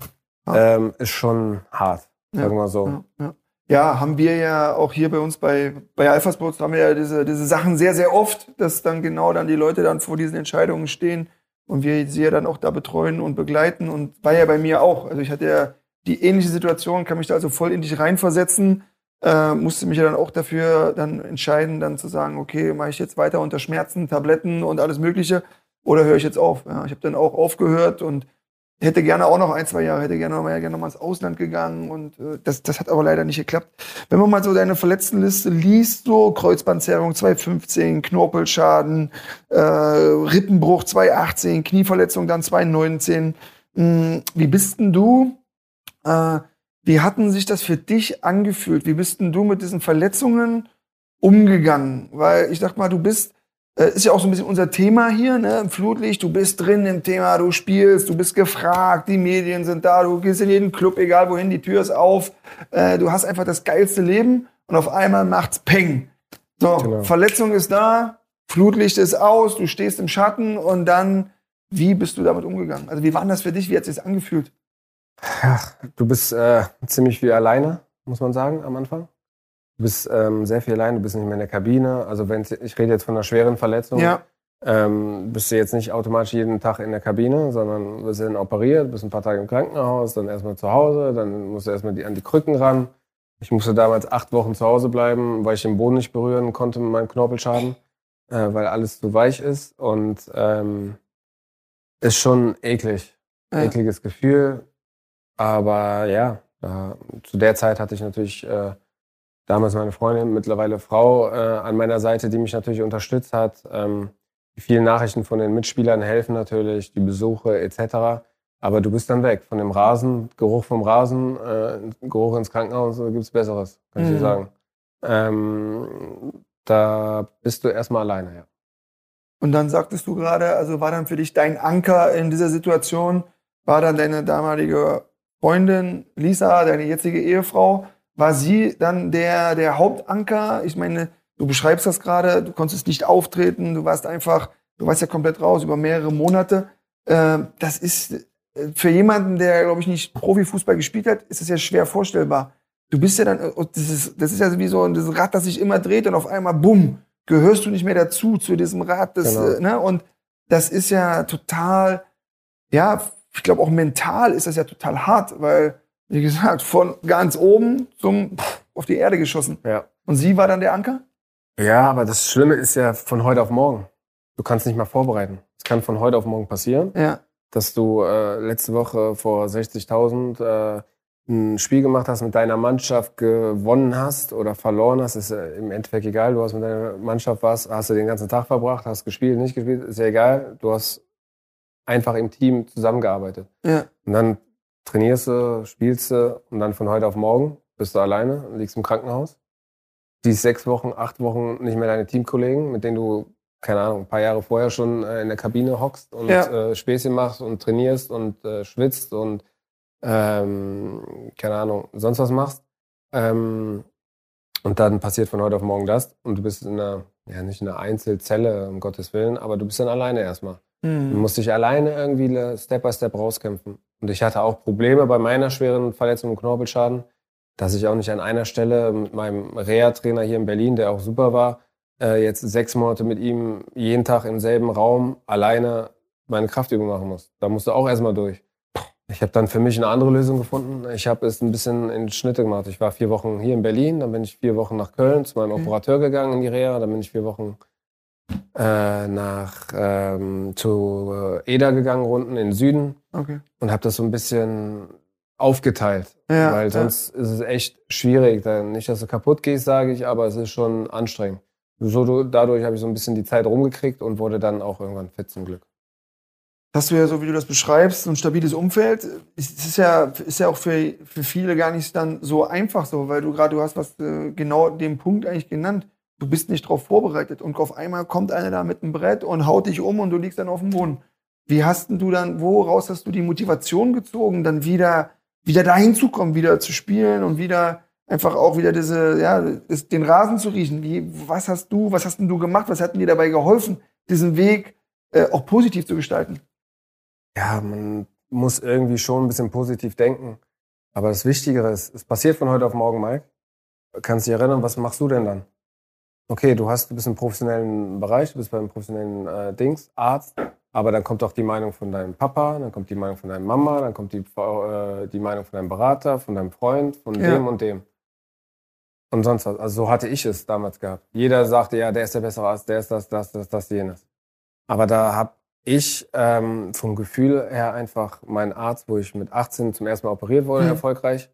Ja. ähm, ist schon hart, sagen wir so. Ja, ja. ja, haben wir ja auch hier bei uns bei, bei Alpha Sports haben wir ja diese, diese Sachen sehr, sehr oft, dass dann genau dann die Leute dann vor diesen Entscheidungen stehen und wir sie ja dann auch da betreuen und begleiten und war ja bei mir auch. Also ich hatte ja die ähnliche Situation, kann mich da also voll in dich reinversetzen, äh, musste mich ja dann auch dafür dann entscheiden, dann zu sagen, okay, mache ich jetzt weiter unter Schmerzen, Tabletten und alles Mögliche oder höre ich jetzt auf? Ja, ich habe dann auch aufgehört und hätte gerne auch noch ein, zwei Jahre, hätte gerne mal, gerne noch mal ins Ausland gegangen und äh, das, das hat aber leider nicht geklappt. Wenn man mal so deine Verletztenliste liest, so Kreuzbandzerrung 215, Knorpelschaden, äh, Rippenbruch 218, Knieverletzung dann 219. Hm, wie bist denn du? Äh, wie hatten sich das für dich angefühlt? Wie bist denn du mit diesen Verletzungen umgegangen? Weil ich sag mal, du bist ist ja auch so ein bisschen unser Thema hier, ne? Im Flutlicht, du bist drin im Thema, du spielst, du bist gefragt, die Medien sind da, du gehst in jeden Club, egal wohin, die Tür ist auf. Äh, du hast einfach das geilste Leben und auf einmal macht's Peng. So, Genau. Verletzung ist da, Flutlicht ist aus, du stehst im Schatten und dann, wie bist du damit umgegangen? Also wie war denn das für dich? Wie hat sich das angefühlt? Ja, du bist äh, ziemlich viel alleine, muss man sagen, am Anfang. Du bist ähm, sehr viel allein, du bist nicht mehr in der Kabine. Also wenn ich rede jetzt von einer schweren Verletzung, Ja, ähm, bist du jetzt nicht automatisch jeden Tag in der Kabine, sondern wirst dann operiert, bist ein paar Tage im Krankenhaus, dann erstmal zu Hause, dann musst du erstmal die, an die Krücken ran. Ich musste damals acht Wochen zu Hause bleiben, weil ich den Boden nicht berühren konnte mit meinem Knorpelschaden, äh, weil alles zu weich ist. Und ähm, ist schon eklig. Ja. Ekliges Gefühl. Aber ja, da, zu der Zeit hatte ich natürlich äh, damals meine Freundin, mittlerweile Frau äh, an meiner Seite, die mich natürlich unterstützt hat. Ähm, die vielen Nachrichten von den Mitspielern helfen natürlich, die Besuche etc. Aber du bist dann weg von dem Rasen, Geruch vom Rasen, äh, Geruch ins Krankenhaus, da gibt's Besseres, kann ich Mhm. dir sagen. Ähm, da bist du erstmal alleine, ja. Und dann sagtest du gerade, also war dann für dich dein Anker in dieser Situation, war dann deine damalige Freundin Lisa, deine jetzige Ehefrau, war sie dann der, der Hauptanker? Ich meine, du beschreibst das gerade, du konntest nicht auftreten, du warst einfach, du warst ja komplett raus über mehrere Monate. Ähm, das ist äh, für jemanden, der, glaube ich, nicht Profifußball gespielt hat, ist es ja schwer vorstellbar. Du bist ja dann, äh, das ist, das ist ja wie so ein das Rad, das sich immer dreht und auf einmal, bumm, gehörst du nicht mehr dazu, zu diesem Rad. Das, Genau. äh, ne? Und das ist ja total, ja, ich glaube auch mental ist das ja total hart, weil, wie gesagt, von ganz oben zum pff, auf die Erde geschossen. ja. Und sie war dann der Anker? Ja, aber das Schlimme ist ja von heute auf morgen. Du kannst nicht mal vorbereiten. Es kann von heute auf morgen passieren, Ja. dass du äh, letzte Woche vor 60.000 äh, ein Spiel gemacht hast, mit deiner Mannschaft gewonnen hast oder verloren hast, ist im Endeffekt egal. Du hast mit deiner Mannschaft was, hast du den ganzen Tag verbracht, hast gespielt, nicht gespielt, ist ja egal. Du hast einfach im Team zusammengearbeitet. Ja. Und dann trainierst du, spielst du und dann von heute auf morgen bist du alleine, liegst im Krankenhaus. Siehst sechs Wochen, acht Wochen nicht mehr deine Teamkollegen, mit denen du, keine Ahnung, ein paar Jahre vorher schon äh, in der Kabine hockst und Ja. äh, Späßchen machst und trainierst und äh, schwitzt und ähm, keine Ahnung, sonst was machst. Ähm, und dann passiert von heute auf morgen das und du bist in einer, ja nicht in einer Einzelzelle, um Gottes Willen, aber du bist dann alleine erstmal. Du Mhm. musst dich alleine irgendwie Step by Step rauskämpfen. Und ich hatte auch Probleme bei meiner schweren Verletzung im Knorpelschaden, dass ich auch nicht an einer Stelle mit meinem Reha-Trainer hier in Berlin, der auch super war, äh, jetzt sechs Monate mit ihm jeden Tag im selben Raum alleine meine Kraftübung machen muss. Da musst du auch erstmal durch. Ich habe dann für mich eine andere Lösung gefunden. Ich habe es ein bisschen in Schnitte gemacht. Ich war vier Wochen hier in Berlin, dann bin ich vier Wochen nach Köln zu meinem Okay. Operateur gegangen in die Reha, dann bin ich vier Wochen äh, nach ähm, zu Eder gegangen, unten in den Süden Okay. und habe das so ein bisschen aufgeteilt. Ja, weil ja. sonst ist es echt schwierig. Dann nicht, dass du kaputt gehst, sage ich, aber es ist schon anstrengend. So, du- dadurch habe ich so ein bisschen die Zeit rumgekriegt und wurde dann auch irgendwann fit zum Glück. Hast du ja, so wie du das beschreibst, so ein stabiles Umfeld. Es ist ja, ist ja auch für, für viele gar nicht dann so einfach so, weil du gerade, du hast was äh, genau den Punkt eigentlich genannt. Du bist nicht darauf vorbereitet und auf einmal kommt einer da mit einem Brett und haut dich um und du liegst dann auf dem Boden. Wie hast denn du dann, woraus hast du die Motivation gezogen, dann wieder, wieder dahin zu kommen, wieder zu spielen und wieder einfach auch wieder diese, ja, den Rasen zu riechen? Wie, was hast du, was hast denn du gemacht? Was hat denn dir dabei geholfen, diesen Weg äh, auch positiv zu gestalten? Ja, man muss irgendwie schon ein bisschen positiv denken. Aber das Wichtigere ist, es passiert von heute auf morgen, Mike. Kannst dich erinnern, was machst du denn dann? Okay, du hast, du bist im professionellen Bereich, du bist beim professionellen äh, Dings, Arzt, aber dann kommt auch die Meinung von deinem Papa, dann kommt die Meinung von deiner Mama, dann kommt die, äh, die Meinung von deinem Berater, von deinem Freund, von Ja. dem und dem. Und sonst was. Also so hatte ich es damals gehabt. Jeder sagte, ja, der ist der bessere Arzt, der ist das, das, das, das, jenes. Aber da habe ich ähm, vom Gefühl her einfach meinen Arzt, wo ich mit 18 zum ersten Mal operiert wurde, Mhm. erfolgreich,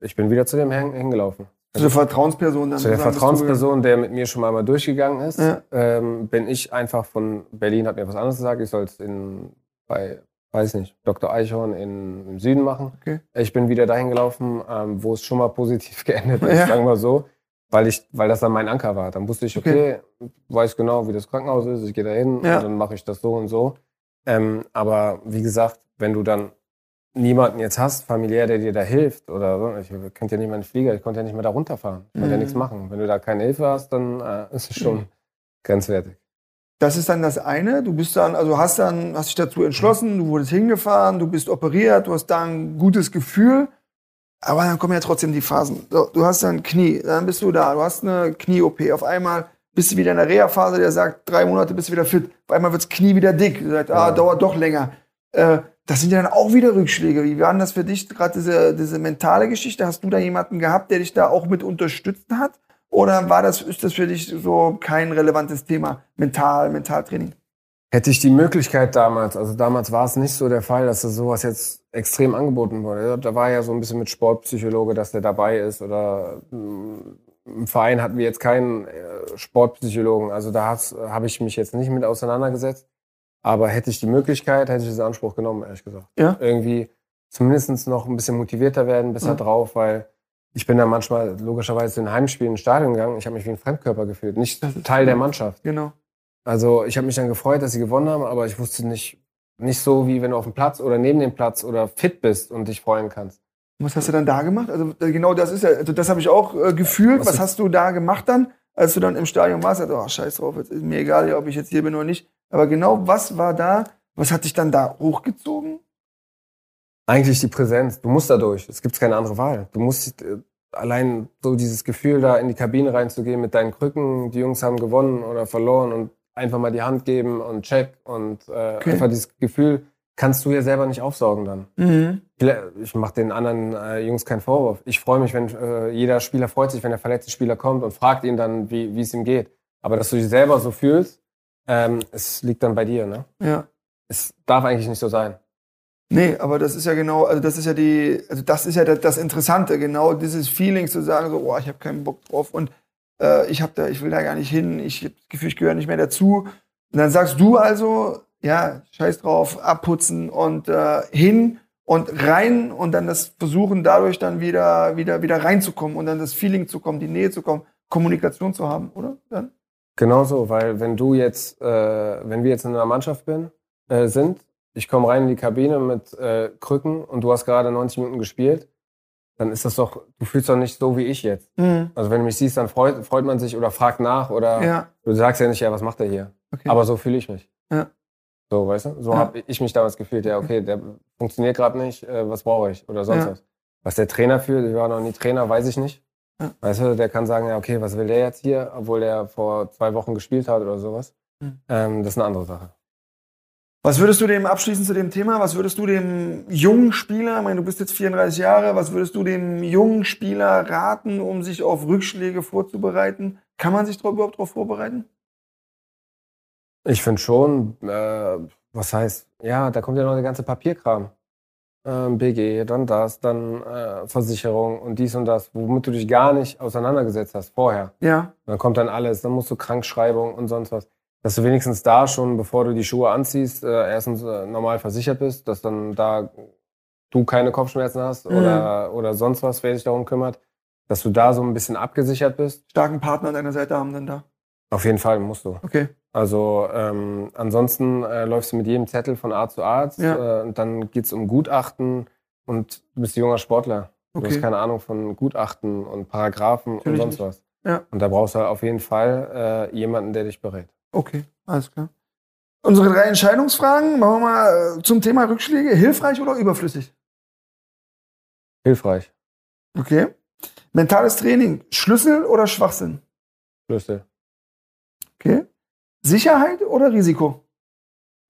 ich bin wieder zu dem hin- hingelaufen. Zu der Vertrauensperson dann. Zu der Vertrauensperson, der mit mir schon mal einmal durchgegangen ist, Ja. ähm, bin ich einfach von Berlin, hat mir was anderes gesagt, ich soll es in bei, weiß nicht, Dr. Eichhorn in, im Süden machen. Okay. Ich bin wieder dahin gelaufen, ähm, wo es schon mal positiv geendet ist, Ja. sagen wir so, weil ich, weil das dann mein Anker war. Dann wusste ich, okay, weiß genau, wie das Krankenhaus ist, ich gehe dahin Ja. und dann mache ich das so und so. Ähm, aber wie gesagt, wenn du dann niemanden jetzt hast, familiär, der dir da hilft oder so, ich könnte ja nicht mal einen Flieger, ich konnte ja nicht mehr da runterfahren, ich konnte ja Mhm. nichts machen. Wenn du da keine Hilfe hast, dann äh, ist es schon Mhm. grenzwertig. Das ist dann das eine. Du bist dann, also hast dann, hast dich dazu entschlossen, du wurdest hingefahren, du bist operiert, du hast da ein gutes Gefühl. Aber dann kommen ja trotzdem die Phasen. So, du hast dann Knie, dann bist du da, du hast eine Knie-OP. Auf einmal bist du wieder in der Reha-Phase, der sagt, drei Monate bist du wieder fit. Auf einmal wird das Knie wieder dick. Du sagst, ah, Ja. dauert doch länger. Äh, das sind ja dann auch wieder Rückschläge. Wie waren das für dich, gerade diese, diese mentale Geschichte? Hast du da jemanden gehabt, der dich da auch mit unterstützt hat? Oder war das, ist das für dich so kein relevantes Thema? Mental, Mentaltraining? Hätte ich die Möglichkeit damals, also damals war es nicht so der Fall, dass das sowas jetzt extrem angeboten wurde. Da war ja so ein bisschen mit Sportpsychologe, dass der dabei ist oder mm, im Verein hatten wir jetzt keinen äh, Sportpsychologen. Also da habe ich mich jetzt nicht mit auseinandergesetzt. Aber hätte ich die Möglichkeit, hätte ich diesen Anspruch genommen, ehrlich gesagt. Ja. Irgendwie zumindest noch ein bisschen motivierter werden, besser Ja. drauf, weil ich bin da manchmal logischerweise in Heimspielen ins Stadion gegangen. Ich habe mich wie ein Fremdkörper gefühlt, nicht Teil der. Mannschaft. Genau. Also ich habe mich dann gefreut, dass sie gewonnen haben, aber ich wusste nicht, nicht so, wie wenn du auf dem Platz oder neben dem Platz oder fit bist und dich freuen kannst. Was hast du dann da gemacht? Also äh, genau das ist ja, also das habe ich auch äh, gefühlt. Was Was, hast du da gemacht dann, als du dann im Stadion warst? Also, oh, scheiß drauf, jetzt ist mir egal, ob ich jetzt hier bin oder nicht. Aber genau was war da? Was hat dich dann da hochgezogen? Eigentlich die Präsenz. Du musst da durch. Es gibt keine andere Wahl. Du musst äh, allein so dieses Gefühl, da in die Kabine reinzugehen mit deinen Krücken. Die Jungs haben gewonnen oder verloren und einfach mal die Hand geben und check und äh, Okay. einfach dieses Gefühl kannst du ja selber nicht aufsaugen dann. Mhm. Ich mache den anderen äh, Jungs keinen Vorwurf. Ich freue mich, wenn äh, jeder Spieler freut sich, wenn der verletzte Spieler kommt und fragt ihn dann, wie es ihm geht. Aber dass du dich selber so fühlst, ähm, es liegt dann bei dir. Ne? Ja. Es darf eigentlich nicht so sein. Nee, aber das ist ja genau, also das ist ja die, also das ist ja das, das Interessante, genau dieses Feeling zu sagen, so, oh, ich habe keinen Bock drauf und äh, ich habe da, ich will da gar nicht hin, ich habe das Gefühl, ich gehöre nicht mehr dazu. Und dann sagst du also, ja, scheiß drauf, abputzen und äh, hin und rein und dann das versuchen, dadurch dann wieder, wieder, wieder reinzukommen und dann das Feeling zu kommen, die Nähe zu kommen, Kommunikation zu haben, oder? Dann? Genauso, weil wenn du jetzt, äh, wenn wir jetzt in einer Mannschaft bin, äh, sind, ich komme rein in die Kabine mit äh, Krücken und du hast gerade 90 Minuten gespielt, dann ist das doch, du fühlst doch nicht so wie ich jetzt. Also wenn du mich siehst, dann freut, freut man sich oder fragt nach oder Ja, du sagst ja nicht, ja, was macht er hier? okay. Aber so fühle ich mich. Ja. So, weißt du? So Ja. habe ich mich damals gefühlt, ja, okay, der funktioniert gerade nicht, äh, was brauche ich? Oder sonst was. Was der Trainer fühlt, ich war noch nie Trainer, weiß ich nicht. Ja. Weißt du, der kann sagen, ja, okay, was will der jetzt hier, obwohl der vor zwei Wochen gespielt hat oder sowas. Mhm. Ähm, das ist eine andere Sache. Was würdest du dem abschließend zu dem Thema, was würdest du dem jungen Spieler, ich meine, du bist jetzt 34 Jahre, was würdest du dem jungen Spieler raten, um sich auf Rückschläge vorzubereiten? Kann man sich drauf, überhaupt darauf vorbereiten? Ich finde schon, äh, was heißt, ja, da kommt ja noch der ganze Papierkram. Äh, BG, dann das, dann äh, Versicherung und dies und das, womit du dich gar nicht auseinandergesetzt hast vorher. Ja. Dann kommt dann alles, dann musst du Krankschreibung und sonst was. Dass du wenigstens da schon, bevor du die Schuhe anziehst, äh, erstens äh, normal versichert bist, dass dann da du keine Kopfschmerzen hast Mhm. oder, oder sonst was, wer sich darum kümmert, dass du da so ein bisschen abgesichert bist. Starken Partner an deiner Seite haben dann da. Auf jeden Fall musst du. Okay. Also ähm, ansonsten äh, läufst du mit jedem Zettel von Arzt zu Arzt Ja. äh, und dann geht's um Gutachten und du bist ein junger Sportler. Du Okay. hast keine Ahnung von Gutachten und Paragraphen Natürlich und sonst nicht. was. Ja. Und da brauchst du halt auf jeden Fall äh, jemanden, der dich berät. Okay, alles klar. Unsere drei Entscheidungsfragen machen wir mal äh, zum Thema Rückschläge. Hilfreich oder überflüssig? Hilfreich. Okay. Mentales Training, Schlüssel oder Schwachsinn? Schlüssel. Okay. Sicherheit oder Risiko?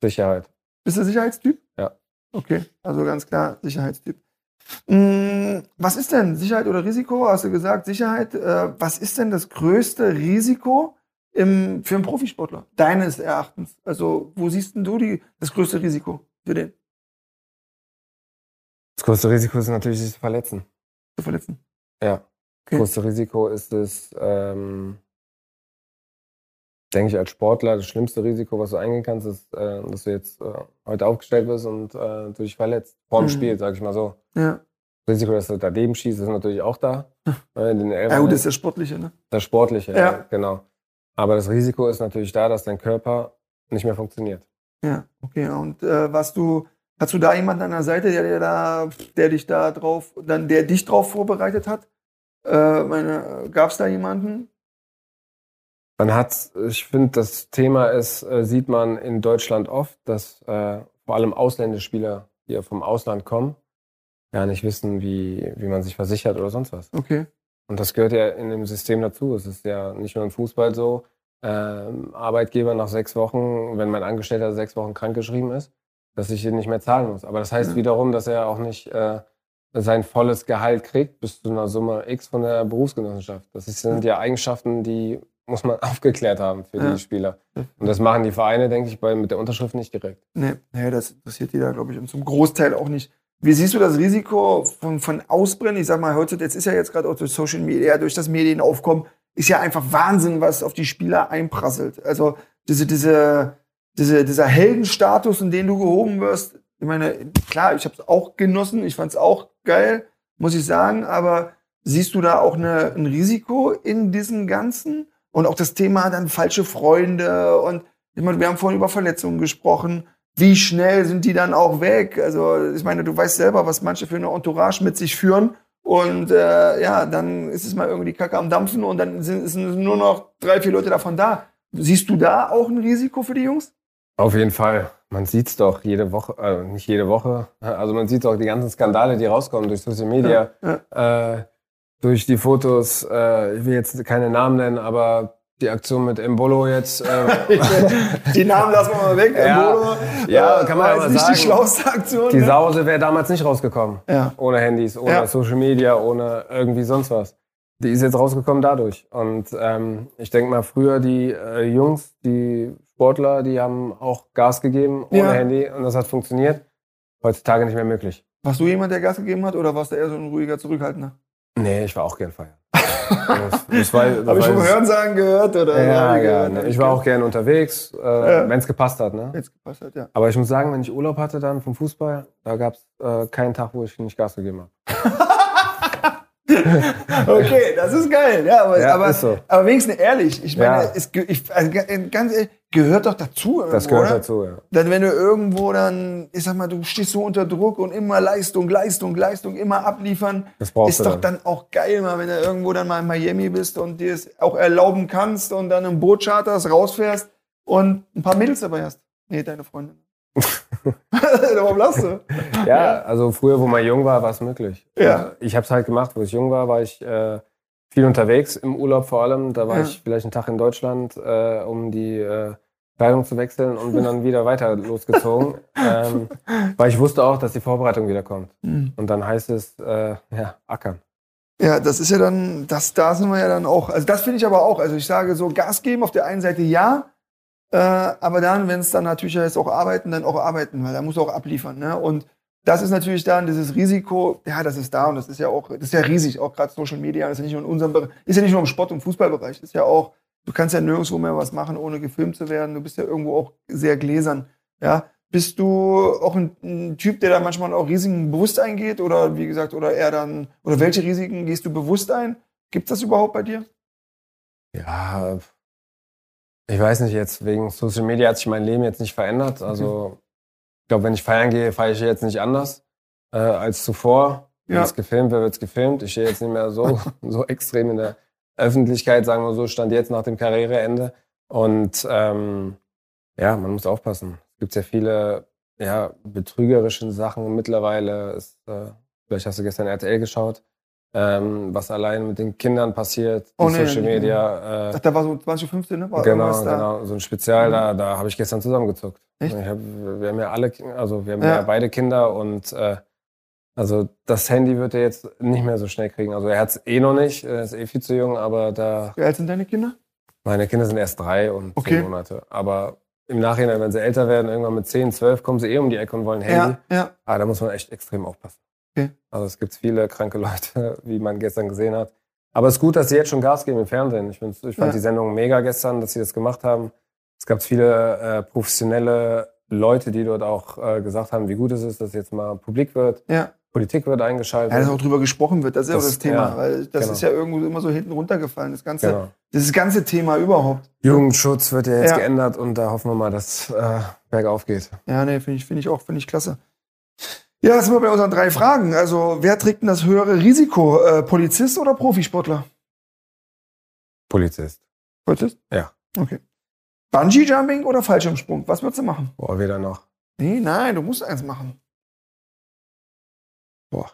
Sicherheit. Bist du Sicherheitstyp? Ja. Okay, also ganz klar Sicherheitstyp. Mm, Was ist denn Sicherheit oder Risiko? Hast du gesagt, Sicherheit. Äh, was ist denn das größte Risiko im, für einen Profisportler? Deines Erachtens. Also, wo siehst denn du die, das größte Risiko für den Das größte Risiko ist natürlich, sich zu verletzen. zu verletzen? Ja. Okay. Das größte Risiko ist es, ähm, denke ich, als Sportler, das schlimmste Risiko, was du eingehen kannst, ist, äh, dass du jetzt äh, heute aufgestellt wirst und äh, du dich verletzt. Vorm Mhm. Spiel, sag ich mal so. Ja. Das Risiko, dass du daneben schießt, ist natürlich auch da. In den Ja, gut, das ist das Sportliche, ne? das Sportliche, Ja. ja. genau. Aber das Risiko ist natürlich da, dass dein Körper nicht mehr funktioniert. Ja, okay. Und äh, was du, hast du da jemanden an der Seite, der, der da, der dich da drauf, dann der dich drauf vorbereitet hat? Äh, gab es da jemanden? Man hat, ich finde, das Thema ist, äh, sieht man in Deutschland oft, dass äh, vor allem ausländische Spieler, die ja vom Ausland kommen, ja nicht wissen, wie, wie man sich versichert oder sonst was. Okay. Und das gehört ja in dem System dazu. Es ist ja nicht nur im Fußball so, ähm, Arbeitgeber nach sechs Wochen, wenn mein Angestellter sechs Wochen krankgeschrieben ist, dass ich ihn nicht mehr zahlen muss. Aber das heißt Ja. wiederum, dass er auch nicht äh, sein volles Gehalt kriegt bis zu einer Summe X von der Berufsgenossenschaft. Das sind ja Eigenschaften, die muss man aufgeklärt haben für Ja. die Spieler. Und das machen die Vereine, denke ich, bei, mit der Unterschrift nicht direkt. Nee, nee, das interessiert die da, glaube ich, und zum Großteil auch nicht. Wie siehst du das Risiko von, von Ausbrennen? Ich sag mal, heute, jetzt ist ja jetzt gerade auch durch Social Media, durch das Medienaufkommen, ist ja einfach Wahnsinn, was auf die Spieler einprasselt. Also diese, diese, diese, dieser Heldenstatus, in den du gehoben wirst, ich meine, klar, ich habe es auch genossen, ich fand es auch geil, muss ich sagen, aber siehst du da auch eine, ein Risiko in diesem Ganzen? Und auch das Thema dann falsche Freunde und ich meine, wir haben vorhin über Verletzungen gesprochen. Wie schnell sind die dann auch weg? Also, ich meine, du weißt selber, was manche für eine Entourage mit sich führen. Und äh, ja, dann ist es mal irgendwie die Kacke am Dampfen und dann sind, sind nur noch drei, vier Leute davon da. Siehst du da auch ein Risiko für die Jungs? Auf jeden Fall. Man sieht's doch jede Woche, äh, nicht jede Woche, also man sieht doch die ganzen Skandale, die rauskommen durch Social Media, Ja, äh, durch die Fotos, äh, ich will jetzt keine Namen nennen, aber die Aktion mit Embolo jetzt. Äh, Die Namen lassen wir mal weg. Ja. Embolo, Ja, äh, kann man aber nicht sagen. die schlauste Aktion. die ne? Sause wäre damals nicht rausgekommen. Ja. Ohne Handys, ohne Ja. Social Media, ohne irgendwie sonst was. Die ist jetzt rausgekommen dadurch. Und ähm, ich denke mal, früher die äh, Jungs, die Sportler, die haben auch Gas gegeben ohne Ja. Handy und das hat funktioniert. Heutzutage nicht mehr möglich. Warst du jemand, der Gas gegeben hat oder warst du eher so ein ruhiger Zurückhaltender? Nee, ich war auch gern feiern. Habe ich vom Hörensagen gehört? Oder Ja, Hab ich ja. gehört, hab Ich war auch gern unterwegs, äh, Ja. wenn es gepasst hat. Ne? Jetzt gepasst hat, ja. Aber ich muss sagen, wenn ich Urlaub hatte dann vom Fußball, da gab es äh, keinen Tag, wo ich nicht Gas gegeben habe. Okay, das ist geil. Ja, aber, Ja, aber, ist so. aber wenigstens ehrlich. Ich meine, es, ich, also ga- ganz ehrlich, gehört doch dazu. Das irgendwo, gehört oder? dazu, ja. Dann, wenn du irgendwo dann, ich sag mal, du stehst so unter Druck und immer Leistung, Leistung, Leistung, immer abliefern, Das brauchst ist doch dann auch geil, mal, wenn du irgendwo dann mal in Miami bist und dir es auch erlauben kannst und dann im Boot charterst, rausfährst und ein paar Mädels dabei hast. Nee, deine Freundin. Warum lachst du? Ja, also früher, wo man jung war, war es möglich. Ja. Ich habe es halt gemacht, wo ich jung war, war ich äh, viel unterwegs, im Urlaub vor allem. Da war Ja. ich vielleicht einen Tag in Deutschland, äh, um die äh, Kleidung zu wechseln und bin dann wieder weiter losgezogen. ähm, weil ich wusste auch, dass die Vorbereitung wieder kommt. Hm. Und dann heißt es, äh, ja, ackern. Ja, das ist ja dann, das, da sind wir ja dann auch. Also das finde ich aber auch. Also ich sage so, Gas geben auf der einen Seite ja, äh, aber dann, wenn es dann natürlich heißt, auch arbeiten, dann auch arbeiten, weil da muss auch abliefern. Ne? Und Das ist natürlich dann dieses Risiko, ja, das ist da und das ist ja auch, das ist ja riesig, auch gerade Social Media, das ist ja nicht nur in unserem Bereich, ist ja nicht nur im Sport- und Fußballbereich, ist ja auch, du kannst ja nirgendwo mehr was machen, ohne gefilmt zu werden. Du bist ja irgendwo auch sehr gläsern. Ja, bist du auch ein, ein, Typ, der da manchmal auch Risiken bewusst eingeht oder wie gesagt, oder eher dann, oder welche Risiken gehst du bewusst ein? Gibt es das überhaupt bei dir? Ja, ich weiß nicht, jetzt wegen Social Media hat sich mein Leben jetzt nicht verändert. Also ich glaube, wenn ich feiern gehe, feiere ich jetzt nicht anders äh, als zuvor. Wenn ja. es gefilmt wird, wird es gefilmt. Ich stehe jetzt nicht mehr so, so extrem in der Öffentlichkeit, sagen wir so, stand jetzt nach dem Karriereende. Und ähm, ja, man muss aufpassen. Es gibt sehr viele ja, betrügerische Sachen mittlerweile. Es, äh, vielleicht hast du gestern RTL geschaut ähm, was allein mit den Kindern passiert, oh, nee, Social Media. Äh, Ach, da war so 2015, ne? War genau, genau, so ein Spezial, mhm. da, da habe ich gestern zusammengezuckt. Echt? Hab, wir haben ja alle, also wir haben ja, ja beide Kinder und äh, also das Handy wird er jetzt nicht mehr so schnell kriegen. Also er hat es eh noch nicht, er ist eh viel zu jung, aber da. Wie alt sind deine Kinder? Meine Kinder sind erst drei und okay. zehn Monate. Aber im Nachhinein, wenn sie älter werden, irgendwann mit zehn, zwölf, kommen sie eh um die Ecke und wollen Handy. Ja, ja. Aber da muss man echt extrem aufpassen. Okay. Also es gibt viele kranke Leute, wie man gestern gesehen hat. Aber es ist gut, dass sie jetzt schon Gas geben im Fernsehen. Ich, ich fand ja. die Sendung mega gestern, dass sie das gemacht haben. Es gab viele äh, professionelle Leute, die dort auch äh, gesagt haben, wie gut es ist, dass jetzt mal publik wird. Ja. Politik wird eingeschaltet. Ja, dass auch drüber gesprochen wird, das ist ja auch das Thema. Ja, weil das genau. ist ja irgendwo immer so hinten runtergefallen, das ganze, genau. das ganze Thema überhaupt. Jugendschutz wird ja jetzt ja. geändert und da hoffen wir mal, dass äh, bergauf geht. Ja, nee, finde ich, finde ich auch, finde ich klasse. Ja, das sind wir bei unseren drei Fragen. Also, wer trägt denn das höhere Risiko? Äh, Polizist oder Profisportler? Polizist. Polizist? Ja. Okay. Bungee Jumping oder Fallschirmsprung? Was würdest du machen? Boah, weder noch. Nee, nein, du musst eins machen. Boah.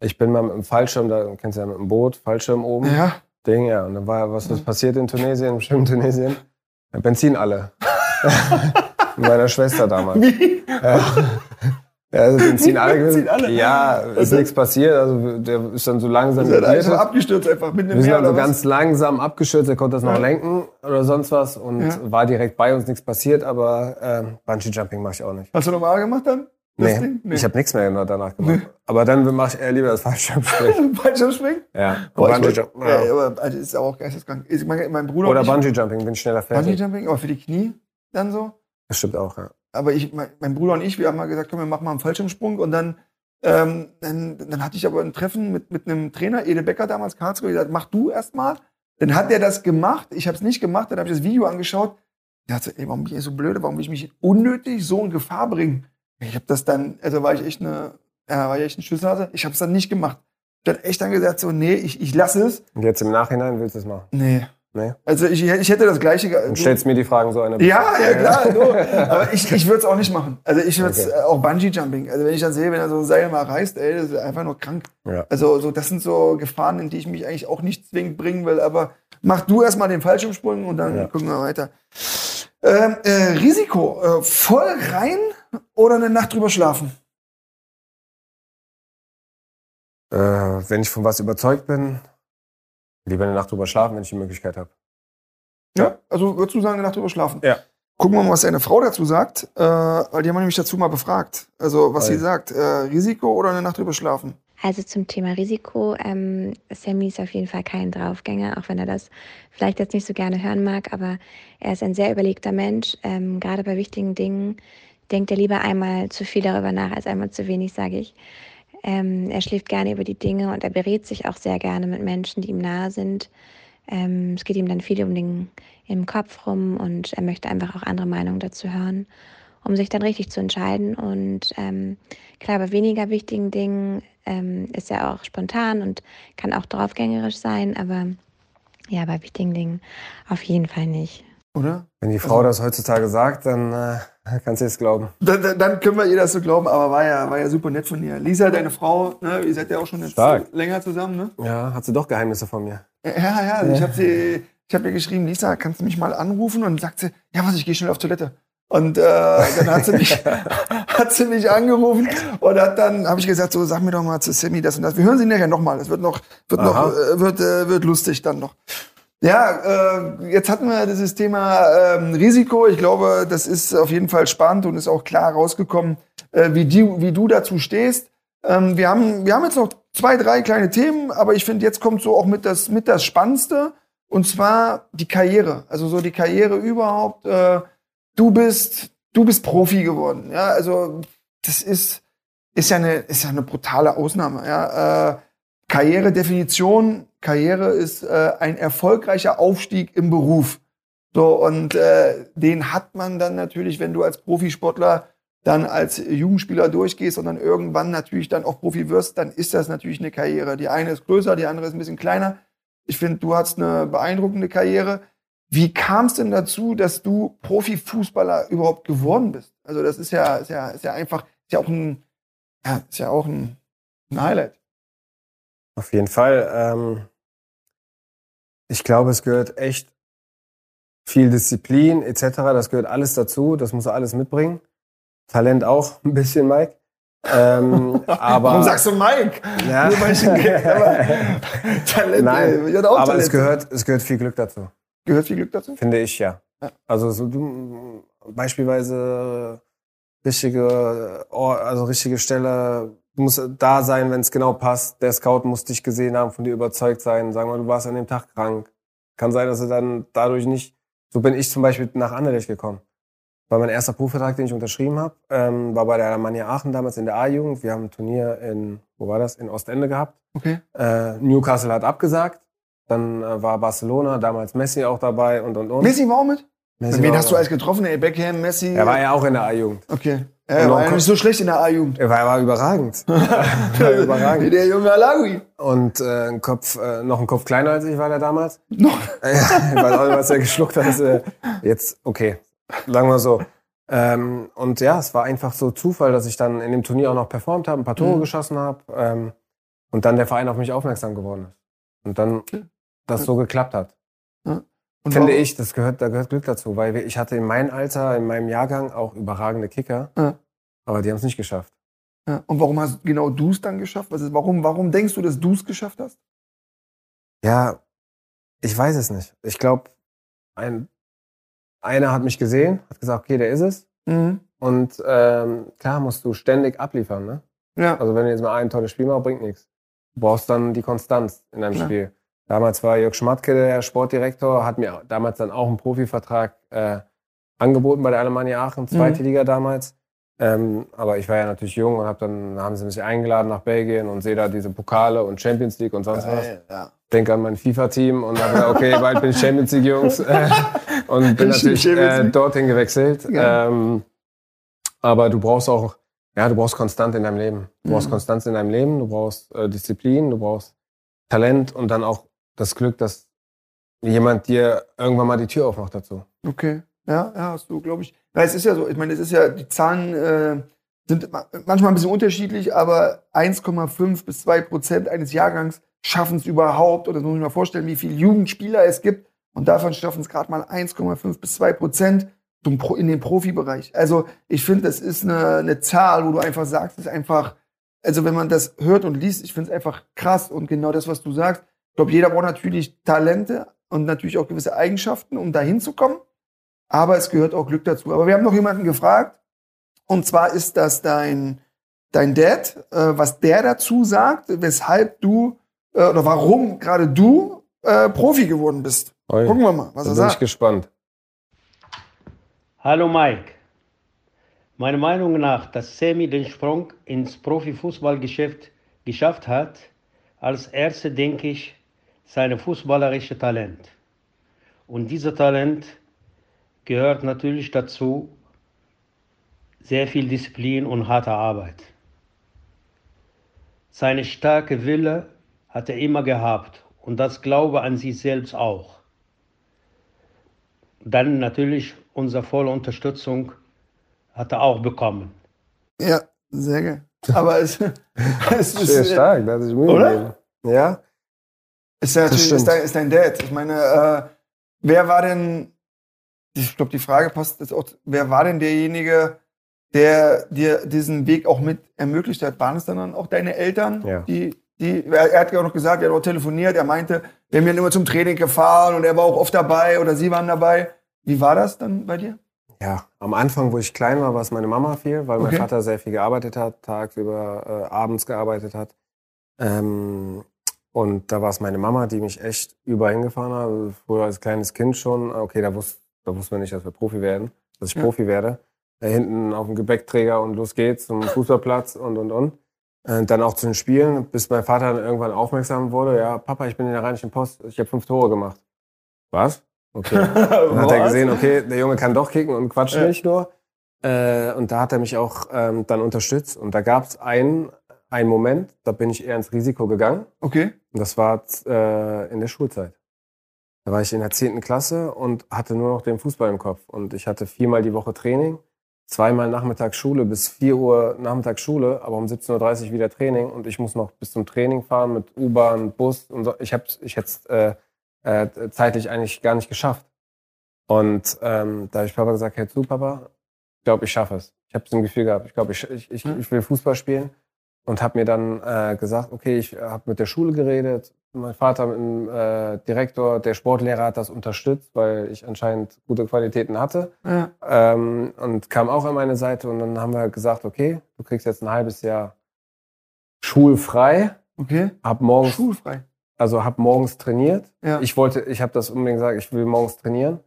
Ich bin mal mit dem Fallschirm, da kennst du ja mit dem Boot, Fallschirm oben. Ja. Ding, ja. Und dann war, was ist passiert in Tunesien, im Schwimmen Tunesien? Benzin alle. mit meiner Schwester damals. Wie? Ja. Ja, also den ziehen alle, Benzin alle. Ja, ist also, nichts passiert. Also der ist dann so langsam. Ist halt einfach abgestürzt, einfach mit dem Wir sind dann so ganz langsam abgestürzt. Er konnte das noch ja. lenken oder sonst was und ja. war direkt bei uns, nichts passiert. Aber ähm, Bungee Jumping mache ich auch nicht. Hast du normal gemacht dann? Nee, nee, ich habe nichts mehr danach gemacht. Nee. Aber dann mache ich eher lieber das Fallschirmspringen. Fallschirmspringen? Ja. Boah, Bungee Jumping. Ja, ja, aber also ist auch geisteskrank. Ich mein, mein Bruder Oder Bungee Jumping, bin schneller fertig. Bungee Jumping, aber für die Knie dann so? Das stimmt auch, ja aber ich, mein, mein, Bruder und ich, wir haben mal gesagt, komm, wir machen mal einen Fallschirmsprung. Und dann, ähm, dann, dann hatte ich aber ein Treffen mit, mit einem Trainer, Ede Becker damals, Karlsruhe, gesagt, mach du erst mal. Dann hat er das gemacht, ich habe es nicht gemacht, dann habe ich das Video angeschaut. Hat gesagt, ey, warum bin ich so blöde, warum will ich mich unnötig so in Gefahr bringen? Ich habe das dann, also war ich echt eine, ja, war ich echt ein Schlüsselhase. Ich habe es dann nicht gemacht. Ich habe echt dann gesagt, so, nee, ich, ich lasse es. Und jetzt im Nachhinein willst du es machen? Nee. Nee. Also ich, ich hätte das gleiche. Du stellst mir die Fragen so eine. Ja, ja klar. So. Aber ich, ich würde es auch nicht machen. Also ich würde es okay. auch Bungee Jumping. Also wenn ich dann sehe, wenn er so ein Seil mal reißt, ey, das ist einfach nur krank. Ja. Also so das sind so Gefahren, in die ich mich eigentlich auch nicht zwingend bringen will. Aber mach du erstmal den Fallschirmsprung und dann ja. gucken wir weiter. Ähm, äh, Risiko: äh, voll rein oder eine Nacht drüber schlafen? Äh, wenn ich von was überzeugt bin, Lieber eine Nacht drüber schlafen, wenn ich die Möglichkeit habe. Ja, also würdest du sagen, eine Nacht drüber schlafen? Ja. Gucken wir mal, was deine Frau dazu sagt, äh, weil die haben wir nämlich dazu mal befragt. Also, was Hi. sie sagt, äh, Risiko oder eine Nacht drüber schlafen? Also zum Thema Risiko, ähm, Sammy ist auf jeden Fall kein Draufgänger, auch wenn er das vielleicht jetzt nicht so gerne hören mag, aber er ist ein sehr überlegter Mensch. Ähm, gerade bei wichtigen Dingen denkt er lieber einmal zu viel darüber nach als einmal zu wenig, sage ich. Ähm, er schläft gerne über die Dinge und er berät sich auch sehr gerne mit Menschen, die ihm nahe sind. Ähm, es geht ihm dann viel um den im Kopf rum und er möchte einfach auch andere Meinungen dazu hören, um sich dann richtig zu entscheiden. Und ähm, klar, bei weniger wichtigen Dingen ähm, ist er auch spontan und kann auch draufgängerisch sein, aber ja, bei wichtigen Dingen auf jeden Fall nicht. Oder? Wenn die Frau also, das heutzutage sagt, dann äh, kannst du es glauben. Dann, dann, können wir ihr das so glauben, aber war ja, war ja super nett von ihr. Lisa, deine Frau, ne, ihr seid ja auch schon jetzt länger zusammen, ne? Ja, hat sie doch Geheimnisse von mir. Ja, ja, also ja. ich habe sie, ich habe ihr geschrieben, Lisa, kannst du mich mal anrufen? Und sagt sie, ja was, ich gehe schnell auf Toilette. Und äh, dann hat sie mich, hat sie mich angerufen und hat dann habe ich gesagt, so sag mir doch mal zu Sammy das und das. Wir hören sie nachher nochmal. Das wird noch, wird Aha. noch, äh, wird, äh, wird lustig dann noch. Ja, äh, jetzt hatten wir dieses Thema ähm, Risiko. Ich glaube, das ist auf jeden Fall spannend und ist auch klar rausgekommen, äh, wie, die, wie du dazu stehst. Ähm, wir, haben, wir haben jetzt noch zwei, drei kleine Themen, aber ich finde, jetzt kommt so auch mit das, mit das Spannendste. Und zwar die Karriere. Also so die Karriere überhaupt. Äh, du bist, du bist Profi geworden. Ja, also das ist, ist ja eine, ist ja eine brutale Ausnahme. Ja, äh, Karrieredefinition. Karriere ist äh, ein erfolgreicher Aufstieg im Beruf. So, und äh, den hat man dann natürlich, wenn du als Profisportler dann als Jugendspieler durchgehst und dann irgendwann natürlich dann auch Profi wirst, dann ist das natürlich eine Karriere. Die eine ist größer, die andere ist ein bisschen kleiner. Ich finde, du hast eine beeindruckende Karriere. Wie kam es denn dazu, dass du Profifußballer überhaupt geworden bist? Also das ist ja, ist ja, ist ja einfach, ist ja auch ein, ja, ist ja auch ein, ein Highlight. Auf jeden Fall. Ähm, ich glaube, es gehört echt viel Disziplin etc. Das gehört alles dazu. Das muss er alles mitbringen. Talent auch ein bisschen, Mike. Ähm, aber, Warum sagst du Mike? Ja. Nur weil ich ihn aber Talent, Nein, äh, aber Talent. es gehört, es gehört viel Glück dazu. gehört viel Glück dazu. Finde ich ja. Ja. Also so du beispielsweise richtige, also richtige Stelle, du musst da sein, wenn es genau passt. Der Scout muss dich gesehen haben, von dir überzeugt sein. Sagen wir, du warst an dem Tag krank. Kann sein, dass du dann dadurch nicht. So bin ich zum Beispiel nach Anderlecht gekommen. War mein erster Profivertrag, den ich unterschrieben habe. Ähm, war bei der Alemannia Aachen damals in der A-Jugend. Wir haben ein Turnier in, wo war das? In Ostende gehabt. Okay. Äh, Newcastle hat abgesagt. Dann äh, war Barcelona, damals Messi auch dabei und und und. Messi war auch mit? Messi Wen hast du alles getroffen? Ey, Beckham, Messi? Er war ja auch in der A-Jugend. Okay. Er war ja nicht so schlecht in der A-Jugend. Er war, war überragend. er war Wie überragend. der junge Alawi. Und äh, ein Kopf, äh, noch ein Kopf kleiner als ich war der damals. Noch. Ja, ich weiß auch nicht, was er geschluckt hat. Das, äh, jetzt, okay, sagen wir so. Ähm, und ja, es war einfach so Zufall, dass ich dann in dem Turnier auch noch performt habe, ein paar Tore Mhm. geschossen habe ähm, und dann der Verein auf mich aufmerksam geworden ist. Und dann das so geklappt hat. Und Finde warum- ich, das gehört, da gehört Glück dazu, weil ich hatte in meinem Alter, in meinem Jahrgang auch überragende Kicker, Ja. aber die haben es nicht geschafft. Ja. Und warum hast genau du es dann geschafft? Was ist, warum, warum denkst du, dass du es geschafft hast? Ja, ich weiß es nicht. Ich glaube, ein, einer hat mich gesehen, hat gesagt, okay, der ist es. Mhm. Und ähm, klar musst du ständig abliefern. Ne? Ja. Also wenn du jetzt mal ein tolles Spiel machst, bringt nichts. Du brauchst dann die Konstanz in deinem Klar. Spiel. Damals war Jörg Schmatke der Sportdirektor, hat mir damals dann auch einen Profivertrag äh, angeboten bei der Alemannia Aachen, zweite Mhm. Liga damals. Ähm, aber ich war ja natürlich jung und hab dann haben sie mich eingeladen nach Belgien und sehe da diese Pokale und Champions League und sonst was Geil, ja. denke an mein FIFA-Team und habe gesagt, okay, bald bin ich Champions League, Jungs. Äh, und bin natürlich äh, dorthin gewechselt. Ähm, aber du brauchst auch, ja, du brauchst Konstant in deinem Leben. Du brauchst Mhm. Konstanz in deinem Leben, du brauchst äh, Disziplin, du brauchst Talent und dann auch das Glück, dass jemand dir irgendwann mal die Tür aufmacht dazu. Okay. Ja, ja, hast du, glaube ich. Ja, es ist ja so, ich meine, es ist ja, die Zahlen äh, sind ma- manchmal ein bisschen unterschiedlich, aber 1,5 bis 2 Prozent eines Jahrgangs schaffen es überhaupt, oder das muss ich mir vorstellen, wie viele Jugendspieler es gibt. Und davon schaffen es gerade mal 1,5 bis 2 Prozent in den Profibereich. Also ich finde, das ist eine, eine Zahl, wo du einfach sagst, es ist einfach, also wenn man das hört und liest, ich finde es einfach krass und genau das, was du sagst. Ich glaube, jeder braucht natürlich Talente und natürlich auch gewisse Eigenschaften, um da hinzukommen. Aber es gehört auch Glück dazu. Aber wir haben noch jemanden gefragt. Und zwar ist das dein, dein Dad, äh, was der dazu sagt, weshalb du äh, oder warum gerade du äh, Profi geworden bist. Oi, Gucken wir mal, was da er bin ich sagt. gespannt. Hallo Mike. Meiner Meinung nach, dass Sammy den Sprung ins Profifußballgeschäft geschafft hat, als erste denke ich, seine fußballerische Talent. Und dieser Talent gehört natürlich dazu sehr viel Disziplin und harte Arbeit. Seine starke Wille hat er immer gehabt und das Glaube an sich selbst auch. Dann natürlich unsere volle Unterstützung hat er auch bekommen. Ja, sehr geil. Aber es, es Sehr ist, stark, da hat sich Mühe Oder? gegeben. Ja, ist, ja natürlich, ist, dein, ist dein Dad. Ich meine, äh, wer war denn, ich glaube, die Frage passt jetzt auch, wer war denn derjenige, der dir diesen Weg auch mit ermöglicht hat? Waren es dann auch deine Eltern, Ja. die Die, er, hat ja auch noch gesagt, er hat auch telefoniert, er meinte, wir sind immer zum Training gefahren und er war auch oft dabei oder sie waren dabei. Wie war das dann bei dir? Ja, am Anfang, wo ich klein war, war es meine Mama viel, weil Okay. mein Vater sehr viel gearbeitet hat, tagsüber, äh, abends gearbeitet hat. Ähm, und da war es meine Mama, die mich echt überall hingefahren hat. Also Früher als kleines Kind schon. Okay, da wusste, da wusste man nicht, dass wir Profi werden, dass ich Ja. Profi werde. Da hinten auf dem Gepäckträger und los geht's zum Fußballplatz und und und. Äh, dann auch zu den Spielen, bis mein Vater dann irgendwann aufmerksam wurde. Ja, Papa, ich bin in der Rheinischen Post, ich habe fünf Tore gemacht. Was? Okay. Dann hat er gesehen, okay, der Junge kann doch kicken und quatscht Ja. nicht nur. Äh, und da hat er mich auch ähm, dann unterstützt. Und da gab es einen, einen Moment, da bin ich eher ins Risiko gegangen. Okay. Das war äh, in der Schulzeit. Da war ich in der 10. Klasse und hatte nur noch den Fußball im Kopf. Und ich hatte viermal die Woche Training, zweimal nachmittags Schule bis 4 Uhr nachmittags Schule, aber um 17.30 Uhr wieder Training. Und ich muss noch bis zum Training fahren mit U-Bahn, Bus. Und so. Ich, hab's- ich hätte es äh, äh, zeitlich eigentlich gar nicht geschafft. Und ähm, da habe ich Papa gesagt, hey zu, Papa, ich glaube, ich schaffe es. Ich habe so ein Gefühl gehabt, ich glaube, ich, ich, ich, Hm. ich will Fußball spielen. Und habe mir dann äh, gesagt, okay, ich habe mit der Schule geredet. Mein Vater mit dem äh, Direktor, der Sportlehrer hat das unterstützt, weil ich anscheinend gute Qualitäten hatte. Ja. Ähm, und kam auch an meine Seite. Und dann haben wir gesagt, okay, du kriegst jetzt ein halbes Jahr schulfrei. Okay. Hab morgens, Schulfrei. also hab morgens trainiert. Ja. Ich wollte, ich habe das unbedingt gesagt, ich will morgens trainieren.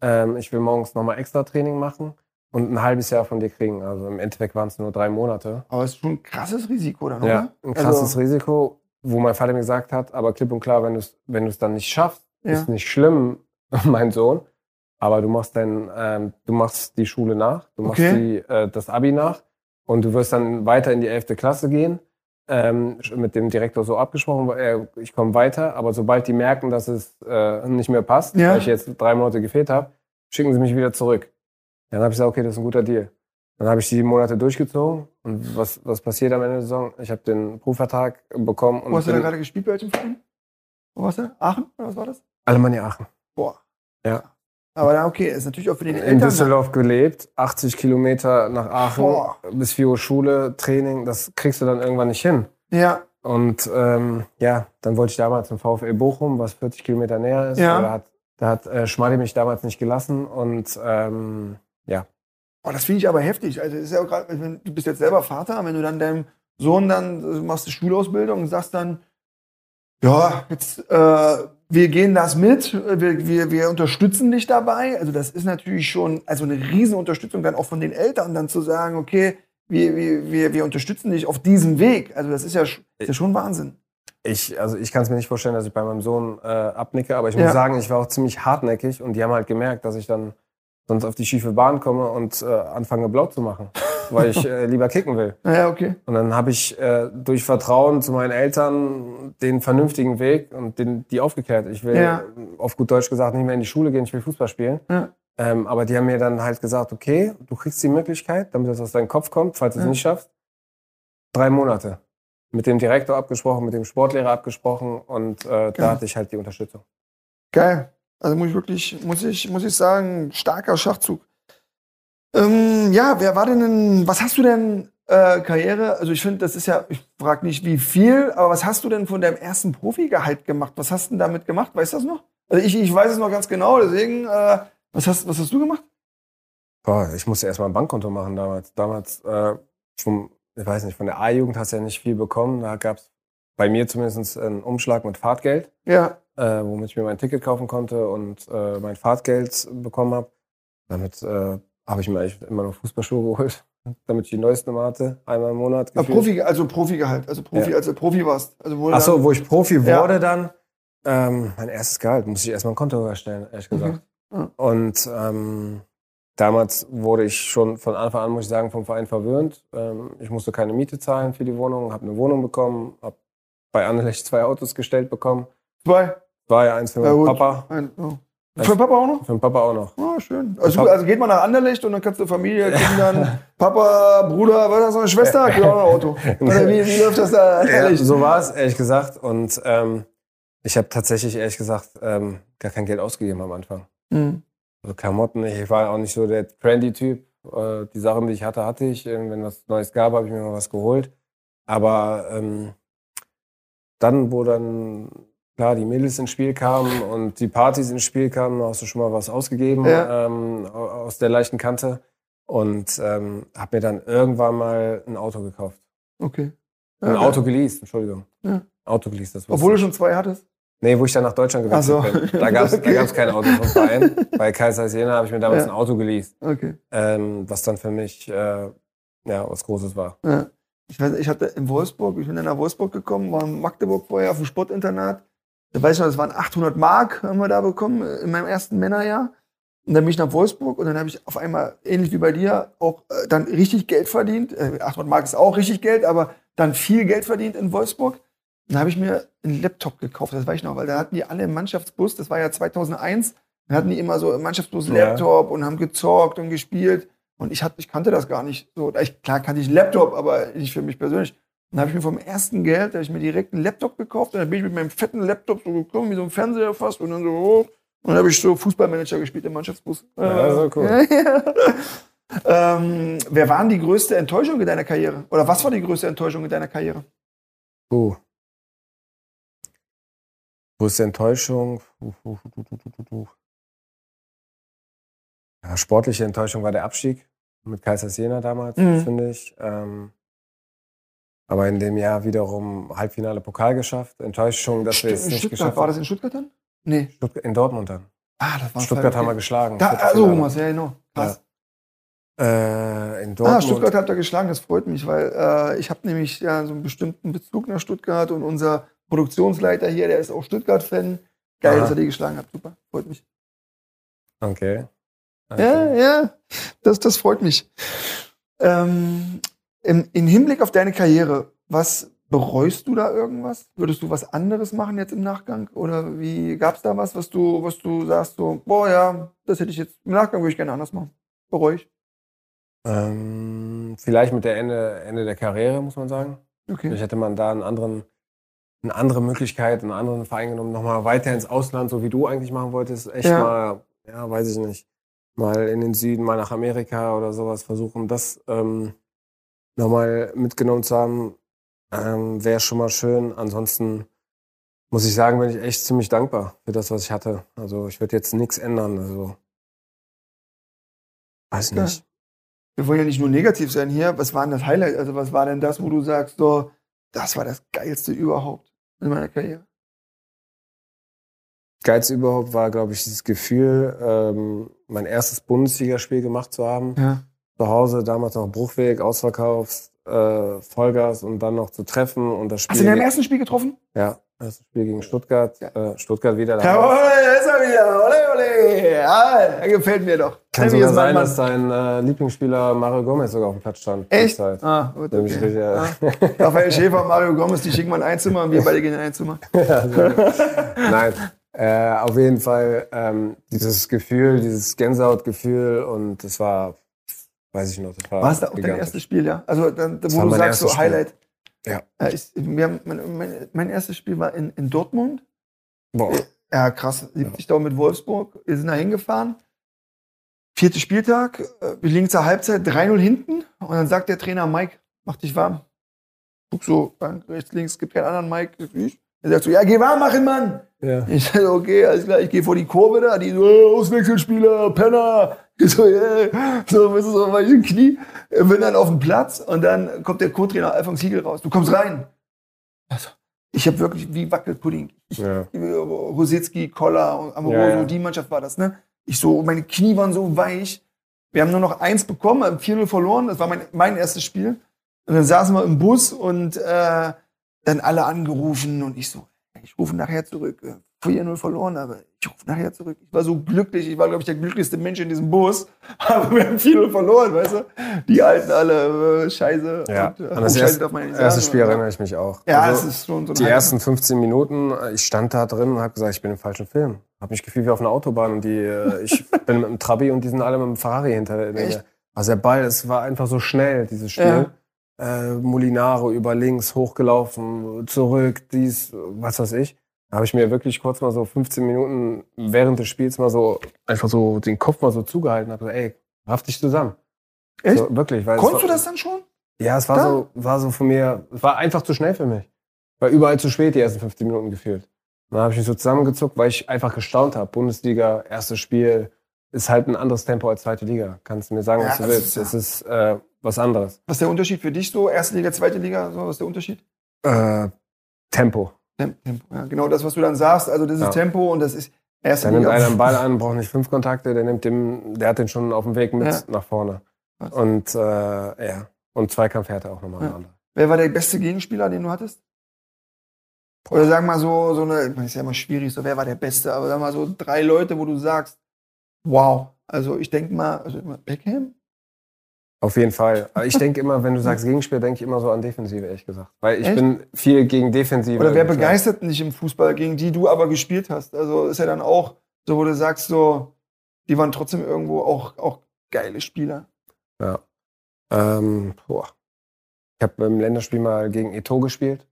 Ähm, ich will morgens nochmal extra Training machen und ein halbes Jahr von dir kriegen. Also im Endeffekt waren es nur drei Monate. Aber es ist schon ein krasses Risiko dann, Ja, oder? ein krasses Also, Risiko, wo mein Vater mir gesagt hat, aber klipp und klar, wenn du es wenn du's dann nicht schaffst, Ja. ist nicht schlimm, mein Sohn. Aber du machst dann, ähm, du machst die Schule nach, du machst Okay. die, äh, das Abi nach und du wirst dann weiter in die 11. Klasse gehen. Ähm, mit dem Direktor so abgesprochen, er, ich komme weiter, aber sobald die merken, dass es äh, nicht mehr passt, Ja. weil ich jetzt drei Monate gefehlt habe, schicken sie mich wieder zurück. Dann habe ich gesagt, okay, das ist ein guter Deal. Dann habe ich die Monate durchgezogen und was, was passiert am Ende der Saison? Ich habe den Berufsvertrag bekommen und Wo hast du da gerade gespielt bei welchem Verein? Wo warst du? Aachen? Oder was war das? Alemannia Aachen. Boah. Ja. Aber dann, okay, ist natürlich auch für den In Eltern. Düsseldorf gelebt, 80 Kilometer nach Aachen, Boah. bis 4 Uhr Schule, Training, das kriegst du dann irgendwann nicht hin. Ja. Und ähm, ja, dann wollte ich damals zum VfL Bochum, was 40 Kilometer näher ist. Ja. Da hat, da hat äh, Schmadi mich damals nicht gelassen und ähm, ja, Oh, das finde ich aber heftig. Also, ist ja grad, wenn, du bist jetzt selber Vater, wenn du dann deinem Sohn dann äh, machst du Schulausbildung und sagst dann, ja, jetzt, äh, wir gehen das mit, wir, wir, wir unterstützen dich dabei. Also, das ist natürlich schon also eine riesen Unterstützung dann auch von den Eltern, dann zu sagen, okay, wir, wir, wir, wir unterstützen dich auf diesem Weg. Also, das ist ja, ist ja schon Wahnsinn. ich, also ich kann es mir nicht vorstellen, dass ich bei meinem Sohn äh, abnicke, aber ich Ja. muss sagen, ich war auch ziemlich hartnäckig und die haben halt gemerkt, dass ich dann sonst auf die schiefe Bahn komme und äh, anfange blau zu machen, weil ich äh, lieber kicken will. Naja, okay. Und dann habe ich äh, durch Vertrauen zu meinen Eltern den vernünftigen Weg und den, die aufgeklärt. Ich will, Ja. auf gut Deutsch gesagt, nicht mehr in die Schule gehen, ich will Fußball spielen. Ja. Ähm, aber die haben mir dann halt gesagt, okay, du kriegst die Möglichkeit, damit das aus deinem Kopf kommt, falls du es Ja. nicht schaffst, drei Monate. Mit dem Direktor abgesprochen, mit dem Sportlehrer abgesprochen und äh, Geil. da hatte ich halt die Unterstützung. Geil. Also muss ich wirklich, muss ich, muss ich sagen, starker Schachzug. Ähm, ja, wer war denn, in, was hast du denn äh, Karriere? Also ich finde, das ist ja, ich frage nicht wie viel, aber was hast du denn von deinem ersten Profigehalt gemacht? Was hast du denn damit gemacht? Weißt du das noch? Also ich, ich weiß es noch ganz genau, deswegen, äh, was, hast, was hast du gemacht? Boah, ich musste erst mal ein Bankkonto machen damals. Damals, äh, vom, ich weiß nicht, von der A-Jugend hast du ja nicht viel bekommen. Da gab es bei mir zumindest einen Umschlag mit Fahrtgeld. Ja, äh, womit ich mir mein Ticket kaufen konnte und äh, mein Fahrtgeld bekommen habe. Damit äh, habe ich mir eigentlich immer noch Fußballschuhe geholt, damit ich die neuesten immer hatte, einmal im Monat. aber gefühlt. Profi, also Profigehalt, also Profi, Ja. als du Profi warst. Also Ach so, wo ich Profi Ja. wurde dann, ähm, mein erstes Gehalt, musste ich erstmal ein Konto erstellen, ehrlich gesagt. Mhm. Ja. Und ähm, damals wurde ich schon von Anfang an, muss ich sagen, vom Verein verwöhnt. Ähm, ich musste keine Miete zahlen für die Wohnung, habe eine Wohnung bekommen, habe bei Anderlecht zwei Autos gestellt bekommen. Zwei. War ja eins für meinen. Papa, Ein, oh. Für Papa auch noch? für den Papa auch noch. Ah, schön. Also, also geht man nach Anderlecht und dann kannst du Familie, Kindern, Papa, Bruder, was noch eine Schwester, kriegt auch noch ein Auto. Oder wie, wie läuft das da? Ja, Ehrlich? so war es, ehrlich gesagt. Und ähm, ich habe tatsächlich, ehrlich gesagt, ähm, gar kein Geld ausgegeben am Anfang. Hm. Also Klamotten, ich war auch nicht so der Trendy-Typ. Äh, die Sachen, die ich hatte, hatte ich. Ähm, Wenn was Neues gab, habe ich mir mal was geholt. Aber ähm, dann, wo dann klar die Mädels ins Spiel kamen und die Partys ins Spiel kamen, hast du schon mal was ausgegeben Ja. ähm, au- aus der leichten Kante und ähm, habe mir dann irgendwann mal ein Auto gekauft. Okay. Ein Ja, Auto geleast, Entschuldigung. Ja. Auto geleast, das Obwohl du schon zwei hattest? Nee, wo ich dann nach Deutschland gewechselt so. bin. Da gab es Okay. kein Auto vom Verein. Bei Kaiser Jena habe ich mir damals ein Auto geleast, Okay. ähm, was dann für mich äh, ja, was Großes war. Ich, weiß, ich hatte in Wolfsburg, ich bin dann nach Wolfsburg gekommen, war in Magdeburg vorher auf dem Sportinternat. Da weiß ich noch, das waren 800 Mark, haben wir da bekommen, äh, in meinem ersten Männerjahr. Und dann bin ich nach Wolfsburg und dann habe ich auf einmal, ähnlich wie bei dir, auch äh, dann richtig Geld verdient. Äh, 800 Mark ist auch richtig Geld, aber dann viel Geld verdient in Wolfsburg. Und dann habe ich mir einen Laptop gekauft, das weiß ich noch, weil da hatten die alle im Mannschaftsbus, das war ja 2001, da hatten die immer so im Mannschaftsbus Ja. Laptop und haben gezockt und gespielt. Und ich, hatte, ich kannte das gar nicht. So, ich, klar kannte ich einen Laptop, aber nicht für mich persönlich. Dann habe ich mir vom ersten Geld, da habe ich mir direkt einen Laptop gekauft und dann bin ich mit meinem fetten Laptop so gekommen, wie so ein Fernseher fast und dann so hoch. Und dann habe ich so Fußballmanager gespielt im Mannschaftsbus. Ja, so cool. Ähm, wer war denn die größte Enttäuschung in deiner Karriere? Oder was war die größte Enttäuschung in deiner Karriere? Uh. Größte Enttäuschung. Ja, sportliche Enttäuschung war der Abstieg mit Kaiser Jena damals, Mhm. finde ich. Ähm, aber in dem Jahr wiederum Halbfinale Pokal geschafft. Enttäuschung, dass wir es nicht Stuttgart, geschafft war haben. das in Stuttgart dann? Nee. Stuttgart, in Dortmund dann. Ah, das war Stuttgart haben wir geschlagen. Da, also. Thomas, ja, genau. Krass. Äh, in Dortmund. Ah, Stuttgart habt ihr geschlagen, das freut mich, weil äh, ich habe nämlich ja so einen bestimmten Bezug nach Stuttgart und unser Produktionsleiter hier, der ist auch Stuttgart-Fan. Geil, Aha. dass ihr die geschlagen habt, super, freut mich. Okay. Ja, okay. ja, das, das freut mich. Ähm, im, Im Hinblick auf deine Karriere, was bereust du da irgendwas? Würdest du was anderes machen jetzt im Nachgang? Oder wie gab es da was, was du, was du sagst, so, boah ja, das hätte ich jetzt im Nachgang würde ich gerne anders machen. Bereue ich. Ähm, vielleicht mit der Ende, Ende der Karriere, muss man sagen. Okay. Vielleicht hätte man da einen anderen, eine andere Möglichkeit, einen anderen Verein genommen, nochmal weiter ins Ausland, so wie du eigentlich machen wolltest. Echt Ja. mal, ja, weiß ich nicht, mal in den Süden, mal nach Amerika oder sowas versuchen, das ähm, nochmal mitgenommen zu haben, ähm, wäre schon mal schön. Ansonsten muss ich sagen, bin ich echt ziemlich dankbar für das, was ich hatte. Also ich würde jetzt nichts ändern. Also weiß Ja. nicht. Wir wollen ja nicht nur negativ sein hier. Was war denn das Highlight? Also, was war denn das, wo du sagst, so, das war das Geilste überhaupt in meiner Karriere? Geilste überhaupt war, glaube ich, dieses Gefühl, ähm, mein erstes Bundesligaspiel gemacht zu haben. Ja. Zu Hause, damals noch Bruchweg, Ausverkauf, äh, Vollgas und dann noch zu treffen und das Spiel. Hast du in deinem ersten Spiel getroffen? ja, das Spiel gegen Stuttgart. Ja. Äh, Stuttgart wieder. Jawohl, da ist er wieder. Ole, ole. Ja, er gefällt mir doch. Kann sogar sein, dass dein äh, Lieblingsspieler Mario Gomez sogar auf dem Platz stand. Echt? Zeit. Ah, gut, okay. richtig, Ah. ja. Raphael Schäfer Mario Gomez, die schicken mal in ein Zimmer und wir beide gehen in ein Zimmer. Ja. Nein, äh, auf jeden Fall ähm, dieses Gefühl, dieses Gänsehautgefühl und das war, weiß ich noch, das war. War es da auch dein erstes Spiel, ja? Also, dann, wo du mein sagst, so erstes Spiel. Highlight. Ja. Äh, ich, wir haben, mein, mein, mein erstes Spiel war in, in Dortmund. Boah. Ja, krass. 70 Daumen mit Wolfsburg. Wir sind da hingefahren. Vierter Spieltag. äh, Wir liegen zur Halbzeit 3-0 hinten. Und dann sagt der Trainer, Mike, mach dich warm. Guck so, Bank, rechts, links, gibt keinen anderen Mike. Ich. Er sagt so, ja, geh warm machen, Mann. Ja. Ich sage, okay, alles klar, ich gehe vor die Kurve da, die so, äh, Auswechselspieler, Penner. Ich so, yeah. so, weißt du, so, ich im Knie, äh, bin dann auf dem Platz und dann kommt der Co-Trainer Alfons Siegel raus. Du kommst rein. Also, ich habe wirklich wie Wackelpudding. Ich, Ja. Rositzky, Koller, Amoroso, Ja, ja. die Mannschaft war das, ne? Ich so, meine Knie waren so weich. Wir haben nur noch eins bekommen, haben 4-0 verloren. Das war mein, mein erstes Spiel. Und dann saßen wir im Bus und äh, dann alle angerufen und ich so, ich rufe nachher zurück. Äh, 4-0 verloren, aber ich rufe nachher zurück. Ich war so glücklich. Ich war, glaube ich, der glücklichste Mensch in diesem Bus. Aber wir haben 4-0 verloren, weißt du? Die Alten alle, äh, scheiße. Ja, Und, äh, an das erste, darf man ja nicht erste sagen, Spiel erinnere ich mich auch. Ja, Also, es ist schon so die Highlight. ersten 15 Minuten, äh, ich stand da drin und habe gesagt, ich bin im falschen Film. Habe mich gefühlt wie auf einer Autobahn und die, äh, ich bin mit dem Trabi und die sind alle mit dem Ferrari hinter mir. Also der Ball, es war einfach so schnell, dieses Spiel. Äh, Molinaro über links, hochgelaufen, zurück, dies, was weiß ich. Da habe ich mir wirklich kurz mal so 15 Minuten während des Spiels mal so einfach so den Kopf mal so zugehalten. Habe gesagt, ey, raff dich zusammen. Echt? So, wirklich. Weil es Konntest war, du das dann schon? ja, es war Da? so, war so von mir, es war einfach zu schnell für mich. war überall zu spät, die ersten 15 Minuten gefühlt. Dann habe ich mich so zusammengezuckt, weil ich einfach gestaunt habe. Bundesliga, erstes Spiel, ist halt ein anderes Tempo als zweite Liga. Kannst du mir sagen, was Ja, du das willst. ist- Es ist äh, was anderes. Was ist der Unterschied für dich so? Erste Liga, zweite Liga, so, was ist der Unterschied? Äh, Tempo. Tem- Tempo. Ja, genau das, was du dann sagst. Also das ist Ja. Tempo und das ist erste Da nimmt Liga. einer einen Ball an, braucht nicht fünf Kontakte, der nimmt den, der hat den schon auf dem Weg mit Ja. nach vorne. Was? Und äh, ja. Und Zweikampfhärte auch nochmal Ja. eine. Wer war der beste Gegenspieler, den du hattest? Oder sag mal so, so eine, meine, ist ja immer schwierig, so wer war der Beste, aber sag mal so drei Leute, wo du sagst, wow. Also ich denke mal, also immer Beckham? Auf jeden Fall. Ich denke immer, wenn du sagst Gegenspiel, denke ich immer so an Defensive, ehrlich gesagt. Weil ich Echt? bin viel gegen Defensive. Oder wer begeistert dich im Fußball, gegen die du aber gespielt hast? Also ist ja dann auch so, wo du sagst, so, die waren trotzdem irgendwo auch, auch geile Spieler. Ja. Ähm, boah. Ich habe im Länderspiel mal gegen Eto gespielt.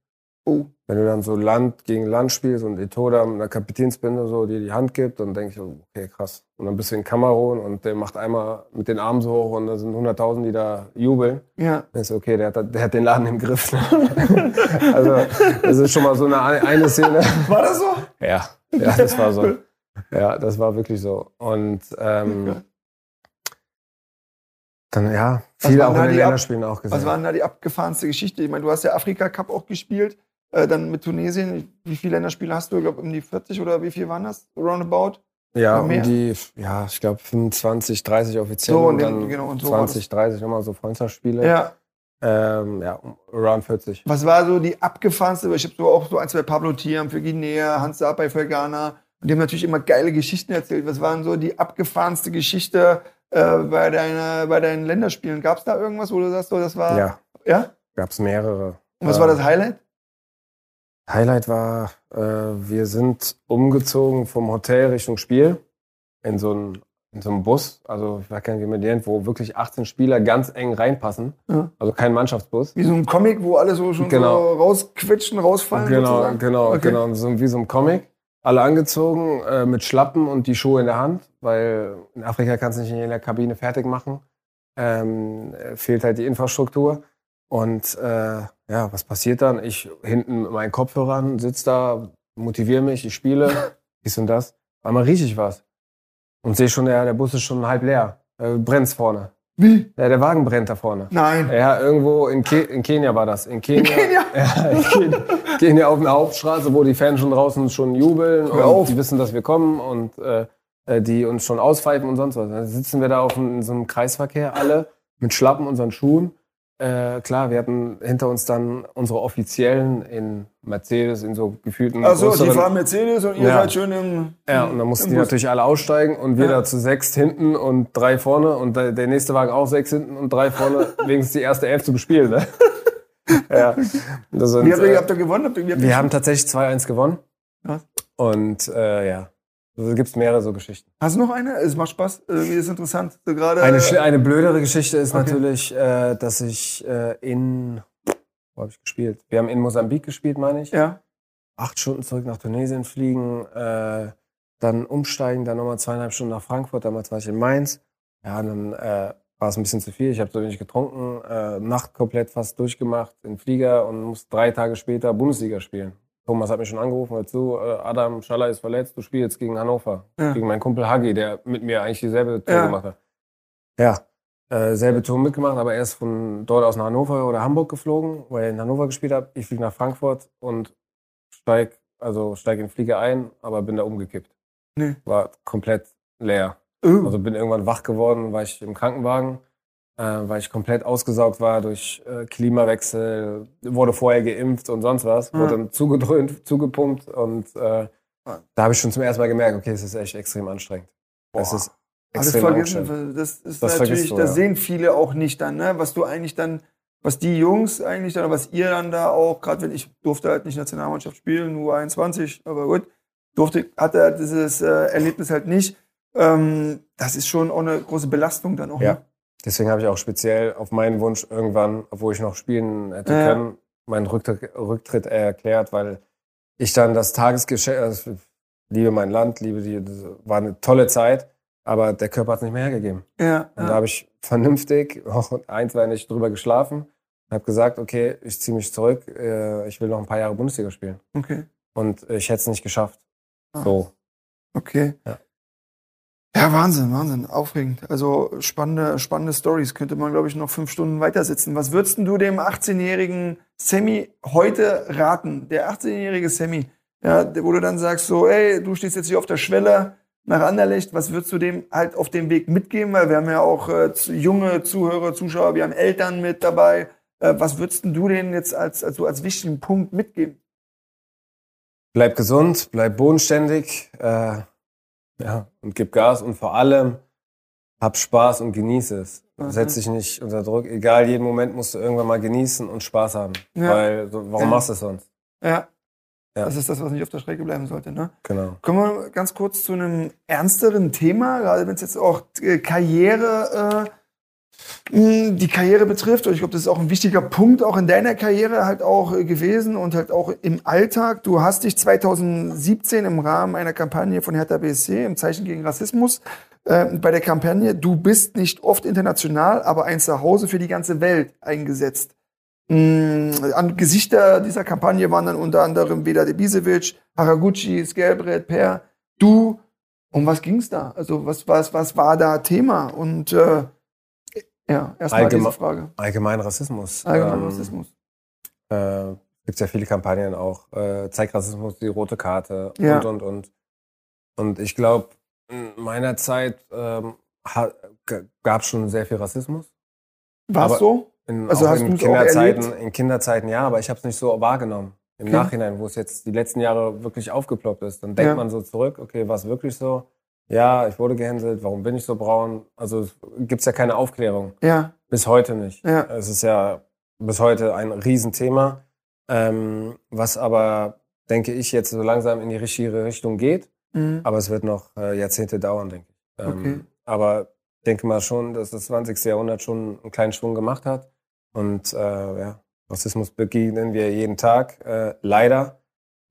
Oh, Wenn du dann so Land gegen Land spielst und Eto da mit einer Kapitänsbinde so dir die Hand gibt, dann denke ich, okay, krass. Und dann bist du in Kamerun und der macht einmal mit den Armen so hoch und da sind 100.000, die da jubeln. ja. Dann du, okay, der hat, der hat den Laden im Griff. also, das ist schon mal so eine, eine Szene. War das so? Ja, ja, das war so. Ja, das war wirklich so. Und ähm, dann, ja, viele auch in den Länderspielen auch gesehen. Was war denn da die abgefahrenste Geschichte? Ich meine, du hast ja Afrika Cup auch gespielt, äh, dann mit Tunesien. Wie viele Länderspiele hast du? Ich glaube, um die 40 oder wie viel waren das? Roundabout? ja, um die, ja, ich glaube 25, 30 offiziell So, und und den- dann genau, und so war 20, 30 nochmal so Freundschaftsspiele. Ja. Ähm, ja, um- around 40. Was war so die abgefahrenste? Ich habe so auch so ein, zwei Pablo Thiam für Guinea, Hans Sapai für Ghana. Und die haben natürlich immer geile Geschichten erzählt. Was waren so die abgefahrenste Geschichte äh, bei, deiner, bei deinen Länderspielen? Gab es da irgendwas, wo du sagst, so, das war. Ja, ja? gab es mehrere. Und was Äh, war das Highlight? Highlight war, äh, wir sind umgezogen vom Hotel Richtung Spiel in so einen in so einem Bus, also ich weiß gar nicht, wie man den nennt, wo wirklich 18 Spieler ganz eng reinpassen. Ja. Also kein Mannschaftsbus. Wie so ein Comic, wo alle so schon Genau. so rausquetschen, rausfallen. Genau, sozusagen? genau, Okay. genau. So wie so ein Comic. Alle angezogen, äh, mit Schlappen und die Schuhe in der Hand, weil in Afrika kannst du nicht in jeder Kabine fertig machen. Ähm, äh, fehlt halt die Infrastruktur. Und äh, ja, was passiert dann? Ich hinten meinen Kopfhörern sitze da, motiviere mich, ich spiele, dies und das. Einmal rieche ich was. Und sehe schon, ja, der Bus ist schon halb leer. Äh, brennt's vorne. Wie? Ja, der Wagen brennt da vorne. Nein. Ja, irgendwo in, Ke in Kenia war das. In Kenia, Kenia? Ja, in Kenia, Kenia auf einer Hauptstraße, wo die Fans schon draußen schon jubeln Hör und auf. die wissen, dass wir kommen und äh, äh, die uns schon auspfeifen und sonst was. Dann sitzen wir da auf in so einem Kreisverkehr alle mit Schlappen unseren Schuhen. Äh, klar, wir hatten hinter uns dann unsere Offiziellen in Mercedes, in so gefühlten Achso, die fahren Mercedes und ihr Ja. seid schön im. ja, und dann mussten die Bus. natürlich alle aussteigen und wir Ja. da zu sechs hinten und drei vorne und der nächste Wagen auch sechs hinten und drei vorne, wenigstens die erste Elf zu bespielen. Ne? ja. Sind, Wie habt ihr, äh, habt ihr gewonnen? Habt ihr, habt wir haben tatsächlich 2-1 gewonnen. Krass. Und äh, ja, also gibt es mehrere so Geschichten. Hast du noch eine? Es macht Spaß. Irgendwie ist interessant. So gerade. Eine, eine blödere Geschichte ist Okay. natürlich, äh, dass ich äh, in, wo habe ich gespielt? Wir haben in Mosambik gespielt, meine ich. ja. acht Stunden zurück nach Tunesien fliegen, äh, dann umsteigen, dann nochmal zweieinhalb Stunden nach Frankfurt, damals war ich in Mainz. Ja, dann äh, war es ein bisschen zu viel, ich habe so wenig getrunken, äh, Nacht komplett fast durchgemacht in Flieger und musste drei Tage später Bundesliga spielen. Thomas hat mich schon angerufen, hör zu, äh, Adam Schaller ist verletzt, du spielst jetzt gegen Hannover. Ja. Gegen meinen Kumpel Hagi, der mit mir eigentlich dieselbe Tour Ja. gemacht hat. Ja, äh, selbe Tour mitgemacht, aber er ist von dort aus nach Hannover oder Hamburg geflogen, weil er in Hannover gespielt hat. Ich fliege nach Frankfurt und steig, also steig in den Flieger ein, aber bin da umgekippt. Nee. War komplett leer. Oh. Also bin irgendwann wach geworden, war ich im Krankenwagen, weil ich komplett ausgesaugt war durch äh, Klimawechsel, wurde vorher geimpft und sonst was, wurde dann zugedröhnt, zugepumpt und äh, da habe ich schon zum ersten Mal gemerkt, okay, es ist echt extrem anstrengend. Es ist extrem vergessen. anstrengend. Das ist Das natürlich, vergisst du, das ja. sehen viele auch nicht dann, ne? Was du eigentlich dann, was die Jungs eigentlich dann, was ihr dann da auch, gerade wenn ich durfte halt nicht Nationalmannschaft spielen, nur 21, aber gut, durfte, hatte halt dieses äh, Erlebnis halt nicht. Ähm, das ist schon auch eine große Belastung dann auch. Ja. Ne? Deswegen habe ich auch speziell auf meinen Wunsch irgendwann, obwohl ich noch spielen hätte Ja. können, meinen Rücktritt, Rücktritt erklärt, weil ich dann das Tagesgeschäft, also ich liebe mein Land, liebe die, das war eine tolle Zeit, aber der Körper hat es nicht mehr hergegeben. Ja, Und da ja. habe ich vernünftig auch ein, zwei Nächte drüber geschlafen habe gesagt, okay, ich ziehe mich zurück, äh, ich will noch ein paar Jahre Bundesliga spielen. Okay. Und ich hätte es nicht geschafft. Ah. So. Okay. Ja. Ja, Wahnsinn, Wahnsinn, aufregend. Also spannende, spannende Stories. Könnte man, glaube ich, noch fünf Stunden weitersitzen. Was würdest du dem 18-jährigen Sammy heute raten? Der 18-jährige Sammy, ja, wo du dann sagst so, ey, du stehst jetzt hier auf der Schwelle nach Anderlecht. Was würdest du dem halt auf dem Weg mitgeben? Weil wir haben ja auch äh, junge Zuhörer, Zuschauer, wir haben Eltern mit dabei. Äh, was würdest du denen jetzt als, als, als wichtigen Punkt mitgeben? Bleib gesund, bleib bodenständig, äh, ja, und gib Gas und vor allem hab Spaß und genieße es. Mhm. Setz dich nicht unter Druck. Egal, jeden Moment musst du irgendwann mal genießen und Spaß haben. Ja. Weil, warum Ja. machst du es sonst? Ja. Ja. Das ist das, was nicht auf der Strecke bleiben sollte, ne? Genau. Kommen wir ganz kurz zu einem ernsteren Thema, gerade wenn es jetzt auch äh, Karriere, äh, die Karriere betrifft. Und ich glaube, das ist auch ein wichtiger Punkt, auch in deiner Karriere halt auch äh, gewesen und halt auch im Alltag. Du hast dich 2017 im Rahmen einer Kampagne von Hertha BSC im Zeichen gegen Rassismus äh, bei der Kampagne Du bist nicht oft international, aber ein Zuhause für die ganze Welt eingesetzt. Mm, An Gesichter dieser Kampagne waren dann unter anderem Vedat Ibisevic, Haraguchi, Skelbrett, Per, du. Um was ging's da? Also was, was, was war da Thema? Und äh, ja, erstmal diese Frage. Allgemein Rassismus. Allgemein Ähm, Rassismus. Äh, gibt ja viele Kampagnen auch. Äh, Zeig Rassismus, die rote Karte Ja. und, und, und. Und ich glaube, in meiner Zeit ähm, gab es schon sehr viel Rassismus. War's aber- so? In, Also hast in Kinderzeiten, in Kinderzeiten ja, aber ich habe es nicht so wahrgenommen. Im Okay. Nachhinein, wo es jetzt die letzten Jahre wirklich aufgeploppt ist, dann denkt Ja. man so zurück, okay, war es wirklich so? Ja, ich wurde gehänselt, warum bin ich so braun? Also gibt es ja keine Aufklärung. Ja, Bis heute nicht. Ja. Es ist ja bis heute ein Riesenthema, ähm, was aber, denke ich, jetzt so langsam in die richtige Richtung geht. mhm. Aber es wird noch äh, Jahrzehnte dauern, denke ich. Ähm, Okay. Aber denke mal schon, dass das 20. Jahrhundert schon einen kleinen Schwung gemacht hat. Und äh, ja, Rassismus begegnen wir jeden Tag, äh, leider.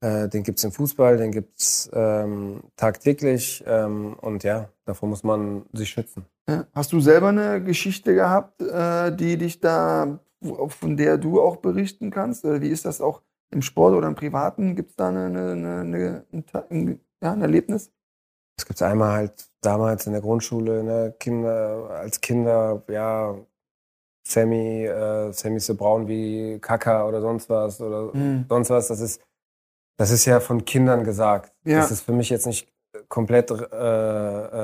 Äh, den gibt's im Fußball, den gibt's ähm, tagtäglich. Ähm, und ja, davor muss man sich schützen. Hast du selber eine Geschichte gehabt, äh, die dich da, von der du auch berichten kannst? Oder wie ist das auch im Sport oder im Privaten? Gibt es da eine, eine, eine, ein, ja, ein Erlebnis? Es gibt einmal halt damals in der Grundschule, ne, Kinder, als Kinder, ja, Sammy, äh, Sammy ist so braun wie Kaka oder sonst was oder Mhm. sonst was. Das ist, das ist ja von Kindern gesagt. Ja. Das ist für mich jetzt nicht komplett äh,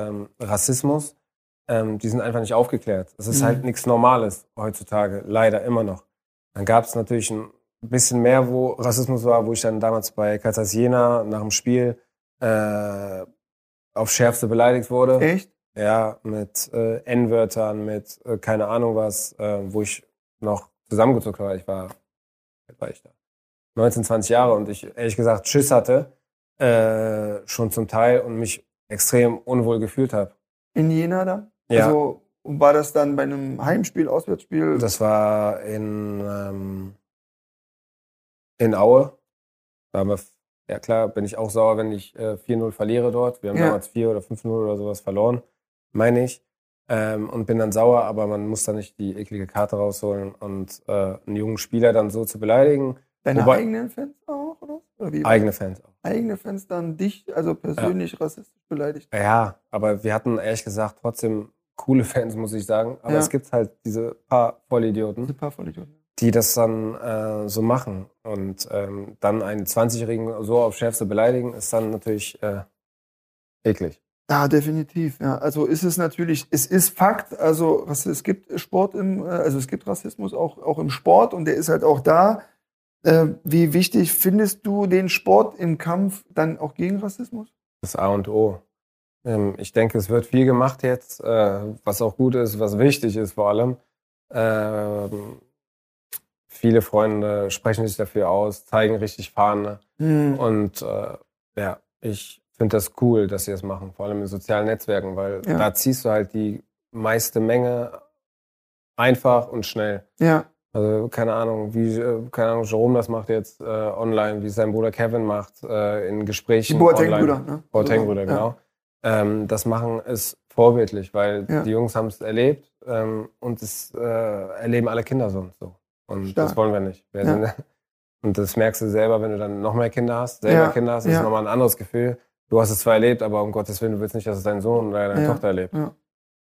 ähm, Rassismus. Ähm, die sind einfach nicht aufgeklärt. Es ist Mhm. halt nichts Normales heutzutage, leider immer noch. Dann gab es natürlich ein bisschen mehr, wo Rassismus war, wo ich dann damals bei Katas Jena nach dem Spiel äh, auf Schärfste beleidigt wurde. Echt? Ja, mit äh, N-Wörtern, mit äh, keine Ahnung was, äh, wo ich noch zusammengezuckt war. Ich war, war ich da? 19, 20 Jahre und ich ehrlich gesagt Schiss hatte, äh, schon zum Teil und mich extrem unwohl gefühlt habe. In Jena dann? Ja. Also war das dann bei einem Heimspiel, Auswärtsspiel? Das war in, ähm, in Aue. Da haben wir, ja klar, bin ich auch sauer, wenn ich äh, 4-0 verliere dort. Wir haben Ja. damals 4 oder 5-0 oder sowas verloren, meine ich. Ähm, und bin dann sauer, aber man muss da nicht die eklige Karte rausholen und äh, einen jungen Spieler dann so zu beleidigen. Deine wobei- eigenen Fans auch? Oder? oder wie? Eigene Fans auch. eigene Fans dann dich, also persönlich rassistisch beleidigt? Ja, aber wir hatten ehrlich gesagt trotzdem coole Fans, muss ich sagen. Aber Ja. es gibt halt diese paar Vollidioten. Diese paar Vollidioten. die das dann äh, so machen. Und ähm, dann einen 20-Jährigen so auf Schärfste beleidigen, ist dann natürlich äh, eklig. Ja, definitiv. Ja. Also ist es natürlich, es ist Fakt, also es gibt Sport im, äh, also es gibt Rassismus auch, auch im Sport und der ist halt auch da. Äh, wie wichtig findest du den Sport im Kampf dann auch gegen Rassismus? Das A und O. Ähm, ich denke, es wird viel gemacht jetzt, äh, was auch gut ist, was wichtig ist vor allem. Ähm, viele Freunde sprechen sich dafür aus, zeigen richtig Fahne. Hm. Und äh, ja, ich finde das cool, dass sie das machen, vor allem in sozialen Netzwerken, weil Ja. da ziehst du halt die meiste Menge einfach und schnell. Ja, Also keine Ahnung, wie äh, keine Ahnung, Jerome das macht jetzt äh, online, wie es sein Bruder Kevin macht äh, in die Gesprächen Boateng-Brüder. online. Ne? Boateng-Brüder, Ja. genau. Ähm, das machen ist vorbildlich, weil Ja. die Jungs haben es erlebt ähm, und es äh, erleben alle Kinder so und so. Und Stark. das wollen wir nicht. Wir Ja. sind, und das merkst du selber, wenn du dann noch mehr Kinder hast, selber Ja, Kinder hast, das ja. ist nochmal ein anderes Gefühl. Du hast es zwar erlebt, aber um Gottes Willen, du willst nicht, dass es dein Sohn oder deine Ja, Tochter erlebt. ja.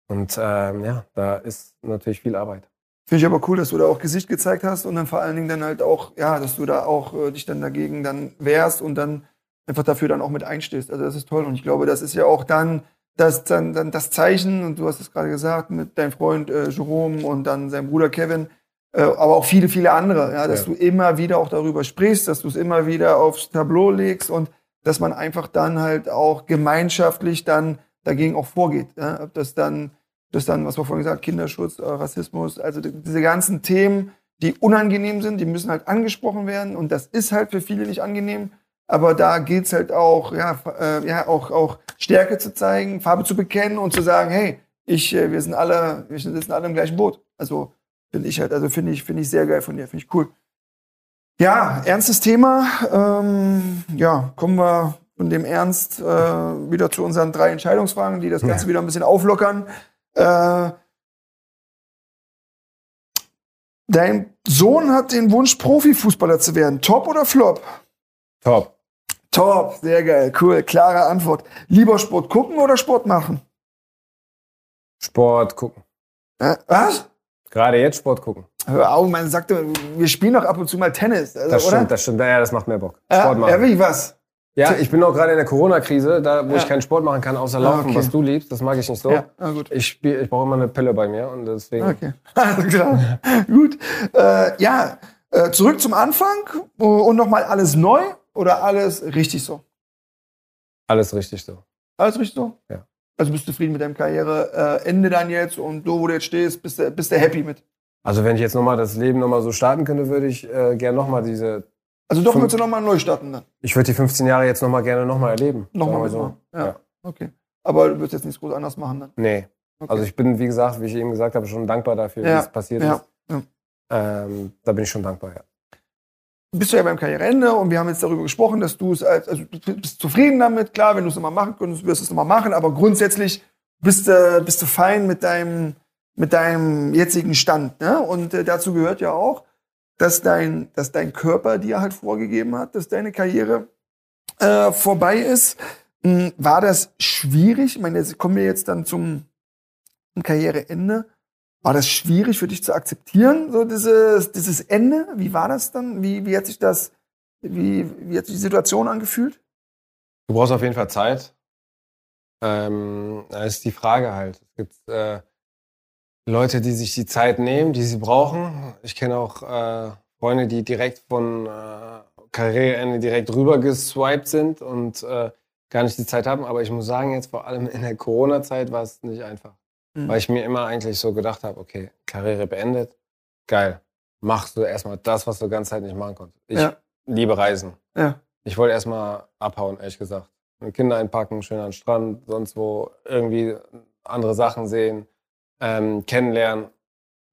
Und ähm, ja, da ist natürlich viel Arbeit. Finde ich aber cool, dass du da auch Gesicht gezeigt hast und dann vor allen Dingen dann halt auch, ja, dass du da auch äh, dich dann dagegen dann wehrst und dann einfach dafür dann auch mit einstehst. Also das ist toll und ich glaube, das ist ja auch dann das, dann, dann das Zeichen und du hast es gerade gesagt mit deinem Freund äh, Jerome und dann seinem Bruder Kevin, äh, aber auch viele, viele andere, ja, dass Ja. du immer wieder auch darüber sprichst, dass du es immer wieder aufs Tableau legst und dass man einfach dann halt auch gemeinschaftlich dann dagegen auch vorgeht. Ja? Ob das dann, das dann, was wir vorhin gesagt, Kinderschutz, äh, Rassismus, also die- diese ganzen Themen, die unangenehm sind, die müssen halt angesprochen werden und das ist halt für viele nicht angenehm. Aber da gilt es halt auch, ja, äh, ja, auch, auch Stärke zu zeigen, Farbe zu bekennen und zu sagen, hey, ich, äh, wir sind alle, wir sitzen alle im gleichen Boot. Also finde ich halt, also finde ich, finde ich sehr geil von dir, finde ich cool. Ja, ernstes Thema. Ähm, ja, kommen wir von dem Ernst äh, wieder zu unseren drei Entscheidungsfragen, die das Ganze wieder ein bisschen auflockern. Äh, dein Sohn hat den Wunsch, Profifußballer zu werden. Top oder Flop? Top. Top, sehr geil, cool, klare Antwort. Lieber Sport gucken oder Sport machen? Sport gucken. Äh, was? Gerade jetzt Sport gucken. Hör auf, man sagte, wir spielen doch ab und zu mal Tennis, also, Das oder? stimmt, das stimmt. Ja, das macht mehr Bock. Sport machen. ja, wie was? Ja, ich bin auch gerade in der Corona-Krise, da wo Ja. ich keinen Sport machen kann, außer Ah, laufen, okay. was du liebst. Das mag ich nicht so. Ja, na gut. Ich, spiel, ich brauche immer eine Pille bei mir und deswegen. Okay, alles klar. Gut. Äh, ja, äh, zurück zum Anfang und nochmal alles neu oder alles richtig so? Alles richtig so. Alles richtig so? Ja. Also bist du zufrieden mit deinem Karriereende äh, Ende dann jetzt und du, wo du jetzt stehst, bist du, bist du happy mit? Also wenn ich jetzt nochmal das Leben nochmal so starten könnte, würde ich äh, gerne nochmal diese. Also doch willst du nochmal neu starten dann? Ich würde die 15 Jahre jetzt nochmal gerne nochmal erleben. Nochmal wir mitmachen. Ja. Okay. Aber du wirst jetzt nichts groß anders machen dann? Nee. Okay. Also ich bin, wie gesagt, wie ich eben gesagt habe, schon dankbar dafür, Ja, wie es passiert ja, ist. ja. Ähm, da bin ich schon dankbar, ja. bist du ja beim Karriereende und wir haben jetzt darüber gesprochen, dass du es als, also du bist zufrieden damit, klar, wenn du es nochmal machen könntest, wirst du es nochmal machen, aber grundsätzlich bist, äh, bist du fein mit deinem, mit deinem jetzigen Stand. Ne? Und äh, dazu gehört ja auch, dass dein, dass dein Körper dir halt vorgegeben hat, dass deine Karriere äh, vorbei ist. Hm, War das schwierig? Ich meine, jetzt kommen wir jetzt dann zum, Karriereende. War das schwierig für dich zu akzeptieren, so dieses, dieses Ende? Wie war das dann? Wie, wie hat sich das, wie, wie hat sich die Situation angefühlt? Du brauchst auf jeden Fall Zeit. Ähm, da ist die Frage halt. Es gibt äh, Leute, die sich die Zeit nehmen, die sie brauchen. Ich kenne auch äh, Freunde, die direkt von äh, Karriereende direkt rüber geswiped sind und äh, gar nicht die Zeit haben. Aber ich muss sagen, jetzt vor allem in der Corona-Zeit war es nicht einfach. Mhm. Weil ich mir immer eigentlich so gedacht habe, okay, Karriere beendet, geil. Machst du erstmal das, was du die ganze Zeit nicht machen konntest. Ich Ja. liebe Reisen. Ja. Ich wollte erstmal abhauen, ehrlich gesagt. Kinder einpacken, schön an den Strand, sonst wo irgendwie andere Sachen sehen, ähm, kennenlernen.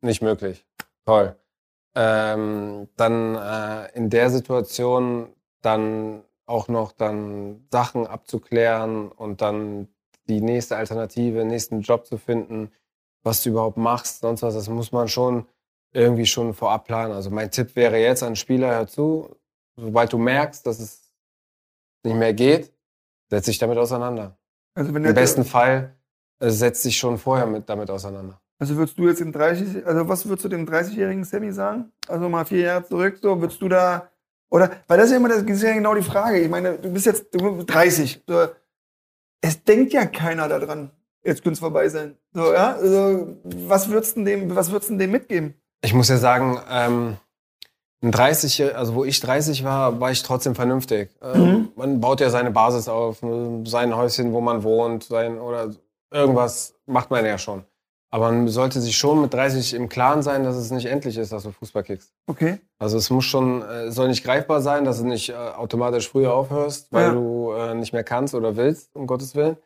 Nicht möglich. Toll. Ähm, dann äh, in der Situation dann auch noch dann Sachen abzuklären und dann die nächste Alternative, nächsten Job zu finden, was du überhaupt machst, sonst was, das muss man schon irgendwie schon vorab planen. Also mein Tipp wäre jetzt an Spieler, hör zu, sobald du merkst, dass es nicht mehr geht, setz dich damit auseinander. Also, Im besten Fall äh, setz dich schon vorher mit, damit auseinander. Also würdest du jetzt dem 30, also was würdest du dem 30-jährigen Sammy sagen? Also mal vier Jahre zurück, so würdest du da, oder, weil das ist ja immer, das ist ja genau die Frage. Ich meine, du bist jetzt du bist 30. So, es denkt ja keiner daran, jetzt könnte es vorbei sein. So, ja, also, was würdest du dem, was würdest du dem mitgeben? Ich muss ja sagen, ähm, ein 30, also wo ich 30 war, war ich trotzdem vernünftig. Ähm, Mhm. Man baut ja seine Basis auf, ne, sein Häuschen, wo man wohnt, sein oder irgendwas macht man ja schon. Aber man sollte sich schon mit 30 im Klaren sein, dass es nicht endlich ist, dass du Fußball kickst. Okay. Also es muss schon, äh, soll nicht greifbar sein, dass du nicht äh, automatisch früher aufhörst, weil Ja. du äh, nicht mehr kannst oder willst, um Gottes Willen.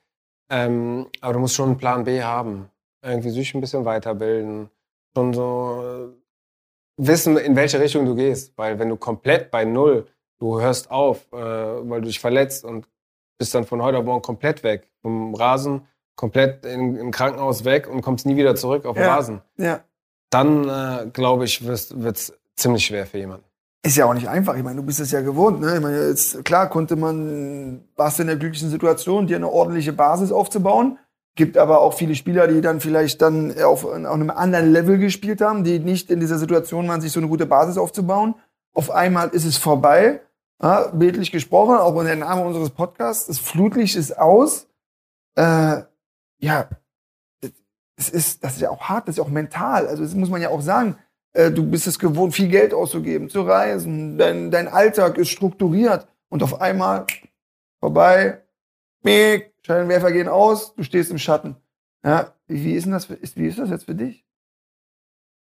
Ähm, aber du musst schon einen Plan B haben. Irgendwie sich ein bisschen weiterbilden. Schon so äh, wissen, in welche Richtung du gehst. Weil wenn du komplett bei Null, du hörst auf, äh, weil du dich verletzt und bist dann von heute auf morgen komplett weg. Vom Rasen, komplett in, im Krankenhaus weg und kommst nie wieder zurück auf den Ja. Rasen Ja. dann äh, glaube ich, wird es ziemlich schwer für jemanden. Ist ja auch nicht einfach. Ich meine, du bist es ja gewohnt. Ne? Ich meine, jetzt, klar konnte man, warst du in der glücklichen Situation, dir eine ordentliche Basis aufzubauen. Gibt aber auch viele Spieler, die dann vielleicht dann auf, auf einem anderen Level gespielt haben, die nicht in dieser Situation waren, sich so eine gute Basis aufzubauen. Auf einmal ist es vorbei. Ja, bildlich gesprochen, auch in der Name unseres Podcasts. Das Flutlicht ist aus. Äh, ja, es ist, das ist ja auch hart, das ist ja auch mental. Also das muss man ja auch sagen. Äh, du bist es gewohnt, viel Geld auszugeben, zu reisen. Dein, dein Alltag ist strukturiert und auf einmal vorbei. Scheinwerfer gehen aus, du stehst im Schatten. Ja, wie ist denn das? Wie ist das jetzt für dich?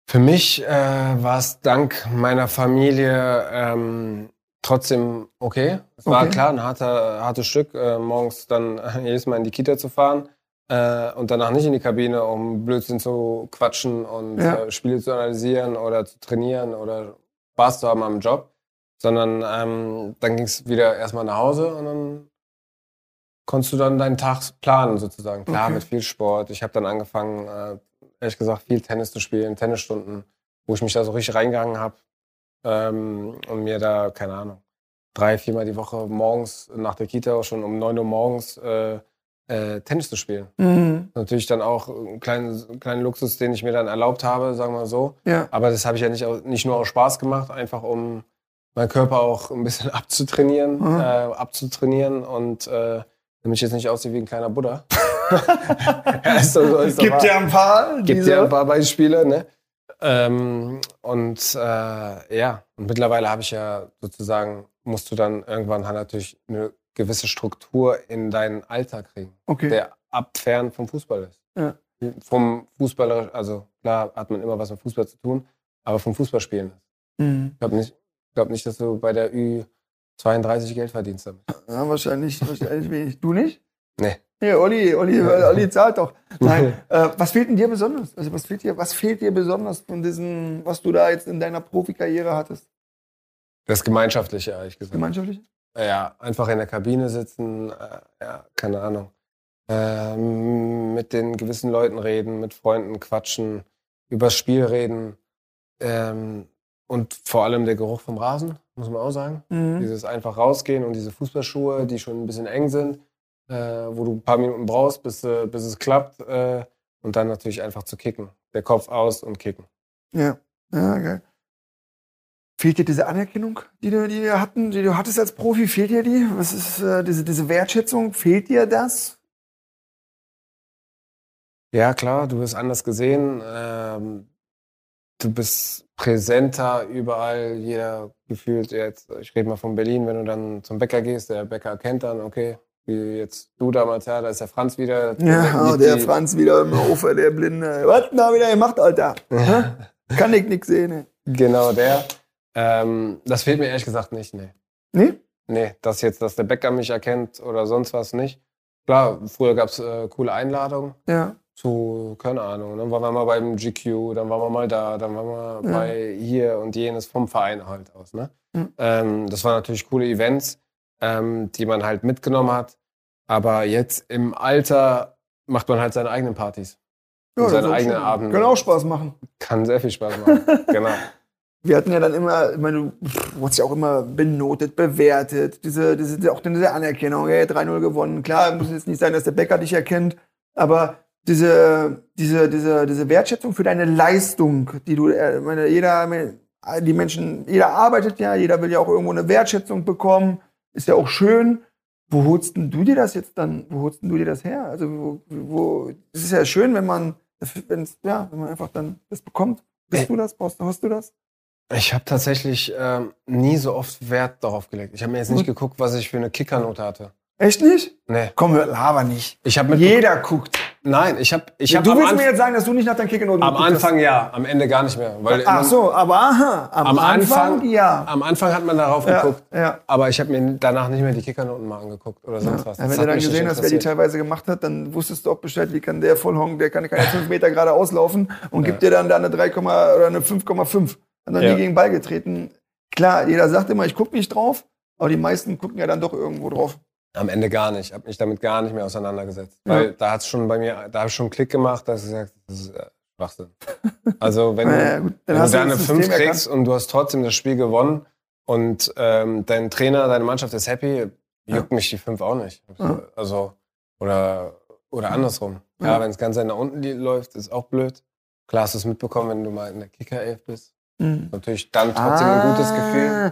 Für mich äh, war es dank meiner Familie ähm, trotzdem okay. Es war Okay. klar ein harter, hartes Stück, äh, morgens dann jedes Mal in die Kita zu fahren äh, und danach nicht in die Kabine, um Blödsinn zu quatschen und Ja. äh, Spiele zu analysieren oder zu trainieren oder Spaß zu haben am Job, sondern ähm, dann ging es wieder erstmal nach Hause und dann konntest du dann deinen Tag planen sozusagen. Klar, Okay. mit viel Sport. Ich habe dann angefangen, äh, ehrlich gesagt, viel Tennis zu spielen, Tennisstunden, wo ich mich da so richtig reingegangen habe ähm, und mir da, keine Ahnung, drei, viermal die Woche morgens nach der Kita auch schon um 9 Uhr morgens äh, äh, Tennis zu spielen. Mhm. Natürlich dann auch einen kleinen, kleinen Luxus, den ich mir dann erlaubt habe, sagen wir so. Ja. Aber das habe ich ja nicht, nicht nur aus Spaß gemacht, einfach um meinen Körper auch ein bisschen abzutrainieren, Mhm. äh, abzutrainieren und äh, damit ich jetzt nicht aussehe wie ein kleiner Buddha. ja, ist doch, so, ist doch Gibt ja ein paar. Gibt ja ein paar Beispiele, ne? Ähm, und äh, ja, und mittlerweile habe ich ja sozusagen, musst du dann irgendwann halt natürlich eine gewisse Struktur in deinen Alltag kriegen, Okay. der abfern vom Fußball ist. Ja. Vom Fußballer, also klar hat man immer was mit Fußball zu tun, aber vom Fußballspielen ist. Mhm. Ich glaube nicht, glaub nicht, dass du bei der Ü32 Geld verdienst damit. Ja, wahrscheinlich, wahrscheinlich wenig. Du nicht? Nee. Nee, Olli, Olli, Olli zahlt doch. Nein. äh, was fehlt denn dir besonders? Also was fehlt dir, was fehlt dir besonders von diesem, was du da jetzt in deiner Profikarriere hattest? Das Gemeinschaftliche, ehrlich gesagt. Gemeinschaftlich? Ja, einfach in der Kabine sitzen, äh, ja, keine Ahnung. Ähm, mit den gewissen Leuten reden, mit Freunden quatschen, übers Spiel reden. Ähm, und vor allem der Geruch vom Rasen, muss man auch sagen. Mhm. Dieses einfach rausgehen und diese Fußballschuhe, die schon ein bisschen eng sind, äh, wo du ein paar Minuten brauchst, bis, äh, bis es klappt. Äh, und dann natürlich einfach zu kicken. Der Kopf aus und kicken. Ja. Ja, geil. Fehlt dir diese Anerkennung, die, du, die wir hatten, die du hattest als Profi? Fehlt dir die? Was ist äh, diese, diese Wertschätzung? Fehlt dir das? Ja, klar, du wirst anders gesehen. Ähm, du bist präsenter überall. Jeder gefühlt jetzt, ich rede mal von Berlin, wenn du dann zum Bäcker gehst, der Bäcker erkennt dann, okay, wie jetzt du damals, ja, da ist der Franz wieder. Ja, der die- Franz wieder im Ufer, der Blinde. Was denn da wieder gemacht, Alter? Kann ich nix sehen, ne? Genau, der. Ähm, das fehlt mir ehrlich gesagt nicht, nee. Nee? Nee, dass jetzt, dass der Bäcker mich erkennt oder sonst was nicht. Klar, früher gab's äh, coole Einladungen Ja. zu, keine Ahnung, dann waren wir mal beim GQ, dann waren wir mal da, dann waren wir Ja. bei hier und jenes vom Verein halt aus. Ne? Mhm. Ähm, das waren natürlich coole Events, ähm, die man halt mitgenommen hat. Aber jetzt im Alter macht man halt seine eigenen Partys. Und seine eigenen. Abende. Kann auch Spaß machen. Kann sehr viel Spaß machen. genau. Wir hatten ja dann immer, ich meine, du wurdest ja auch immer benotet, bewertet, diese, diese, auch diese Anerkennung, ey, 3-0 gewonnen. Klar, muss jetzt nicht sein, dass der Bäcker dich erkennt, aber diese, diese, diese, diese Wertschätzung für deine Leistung, die du, äh, ich meine, jeder, die Menschen, jeder arbeitet ja, jeder will ja auch irgendwo eine Wertschätzung bekommen, ist ja auch schön. Wo holst denn du dir das jetzt dann, wo holst denn du dir das her? Also, wo, wo, es ist ja schön, wenn man, wenn's, ja, wenn man einfach dann das bekommt. Bist Ey. du das? Brauchst hast du das? Ich habe tatsächlich ähm, nie so oft Wert darauf gelegt. Ich habe mir jetzt nicht geguckt, was ich für eine Kickernote hatte. Echt nicht? Nee. Komm, laber nicht. Ich habe mit Jeder guckt. Nein, ich habe ich hab du am, willst mir Anf jetzt sagen, dass du nicht nach deinen Kickernoten am geguckt Anfang ja, am Ende gar nicht mehr. Weil hast. Ach so, aber aha, am, am Anfang, ja. am Anfang hat man darauf ja, geguckt, ja. aber ich habe mir danach nicht mehr die Kickernoten mal angeguckt oder sonst was. Ja, Das wenn hat du dann mich nicht gesehen hast, wer die interessiert. teilweise gemacht hat, dann wusstest du auch Bescheid, wie kann der Vollhong, der kann keine 5 Meter gerade auslaufen und gibt dir dann da eine 3, oder eine 5,5. Hat noch Ja. nie gegen Ball getreten. Klar, jeder sagt immer, ich gucke nicht drauf, aber die meisten gucken ja dann doch irgendwo drauf. Am Ende gar nicht. Ich habe mich damit gar nicht mehr auseinandergesetzt. Ja. Weil da hat's schon bei mir, da habe ich schon einen Klick gemacht, dass ich gesagt das ist äh, Schwachsinn. Also wenn, Naja, gut, dann wenn du da eine das 5 System kriegst und du hast trotzdem das Spiel gewonnen und ähm, dein Trainer, deine Mannschaft ist happy, juckt mich die 5 auch nicht. Ja. Also, oder, oder andersrum. Ja. Ja, wenn es ganz nach unten läuft, ist auch blöd. Klar hast du es mitbekommen, wenn du mal in der Kicker-Elf bist. Mhm. Natürlich dann trotzdem ein gutes Gefühl. Ah,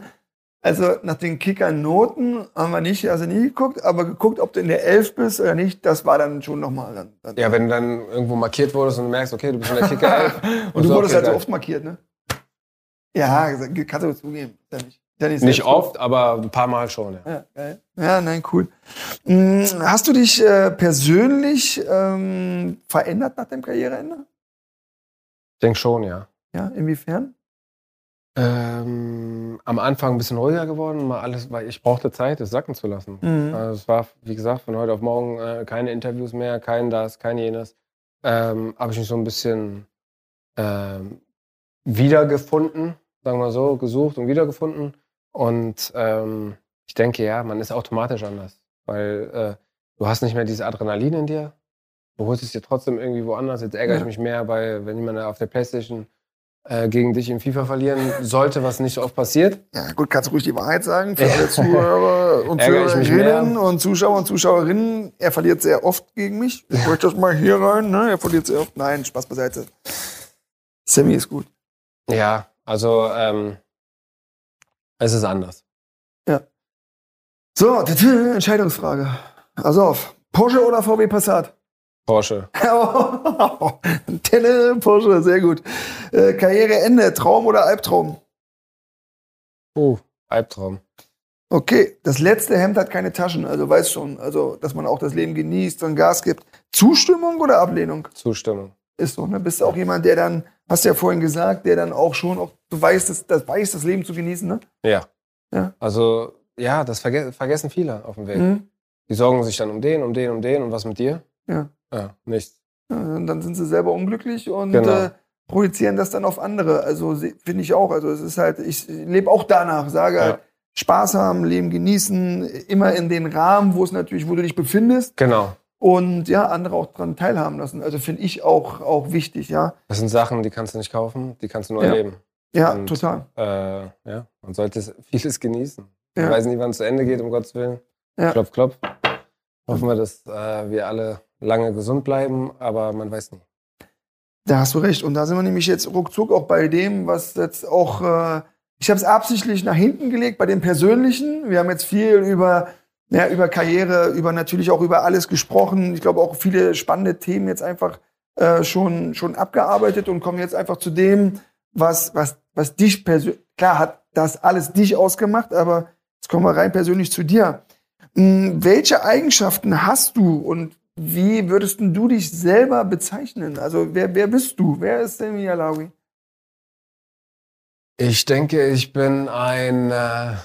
Also nach den Kicker-Noten haben wir nicht, also nie geguckt, aber geguckt, ob du in der Elf bist oder nicht, das war dann schon nochmal. Dann, dann Ja, wenn du dann irgendwo markiert wurdest und du merkst, okay, du bist in der Kicker-Elf. Und du ist wurdest okay, halt so oft markiert, ne? Ja, kannst du zugeben. Ja nicht, oft, aber ein paar Mal schon, ja. Ja, geil. Ja, nein, cool. Mm, Hast du dich äh, persönlich ähm, verändert nach dem Karriereende? Ich denke schon, ja. Ja, inwiefern? Ähm, am Anfang ein bisschen ruhiger geworden, mal alles, weil ich brauchte Zeit, es sacken zu lassen. Mhm. Also es war, wie gesagt, von heute auf morgen äh, keine Interviews mehr, kein das, kein jenes. Ähm, Habe ich mich so ein bisschen ähm, wiedergefunden, sagen wir so, gesucht und wiedergefunden. Und ähm, ich denke, ja, man ist automatisch anders, weil äh, du hast nicht mehr dieses Adrenalin in dir. Du holst es dir trotzdem irgendwie woanders. Jetzt ärgere Ja. ich mich mehr, weil wenn jemand auf der Playstation gegen dich in FIFA verlieren sollte, was nicht so oft passiert. Ja, gut, kannst du ruhig die Wahrheit sagen für alle Zuhörer und Zuhörerinnen und Zuschauer und Zuschauerinnen. Er verliert sehr oft gegen mich. Ich möchte das mal hier rein, ne? Er verliert sehr oft. Nein, Spaß beiseite. Sammy ist gut. Ja, also ähm, es ist anders. So, tü-tü, Entscheidungsfrage. Also auf. Porsche oder VW Passat? Porsche. Tenne, Porsche, sehr gut. Äh, Karriereende, Traum oder Albtraum? Uh, Albtraum. Okay, das letzte Hemd hat keine Taschen, also weiß schon, also dass man auch das Leben genießt und Gas gibt. Zustimmung oder Ablehnung? Zustimmung. Ist so, ne? Bist du auch jemand, der dann, hast du ja vorhin gesagt, der dann auch schon auch, du weißt, das, das weiß, das Leben zu genießen, ne? Ja. Ja. Also, ja, das verge vergessen viele auf dem Weg. Mhm. Die sorgen sich dann um den, um den, um den und was mit dir? Ja. Ja, nichts. Und dann sind sie selber unglücklich und Genau. äh, projizieren das dann auf andere. Also finde ich auch. Also es ist halt, ich lebe auch danach, sage Ja. halt, Spaß haben, Leben genießen, immer in den Rahmen, wo es natürlich, wo du dich befindest Genau. und ja, andere auch dran teilhaben lassen. Also finde ich auch, auch wichtig, ja. Das sind Sachen, die kannst du nicht kaufen, die kannst du nur Ja. erleben. Ja, Und- total. Äh, ja, man sollte es- vieles genießen. Ja. Ich weiß nicht, wann es zu Ende geht, um Gottes Willen. Ja. Klopf, klopf. Hoffen wir, dass äh, wir alle lange gesund bleiben, aber man weiß nie. Da hast du recht. Und da sind wir nämlich jetzt ruckzuck auch bei dem, was jetzt auch, äh, ich habe es absichtlich nach hinten gelegt, bei dem Persönlichen. Wir haben jetzt viel über, ja, über Karriere, über natürlich auch über alles gesprochen. Ich glaube auch viele spannende Themen jetzt einfach äh, schon, schon abgearbeitet und kommen jetzt einfach zu dem, was, was, was dich persönlich, klar hat das alles dich ausgemacht, aber jetzt kommen wir rein persönlich zu dir. Hm, welche Eigenschaften hast du und wie würdest du dich selber bezeichnen? Also wer, wer bist du? Wer ist Sammy Alawi? Ich denke, ich bin ein äh,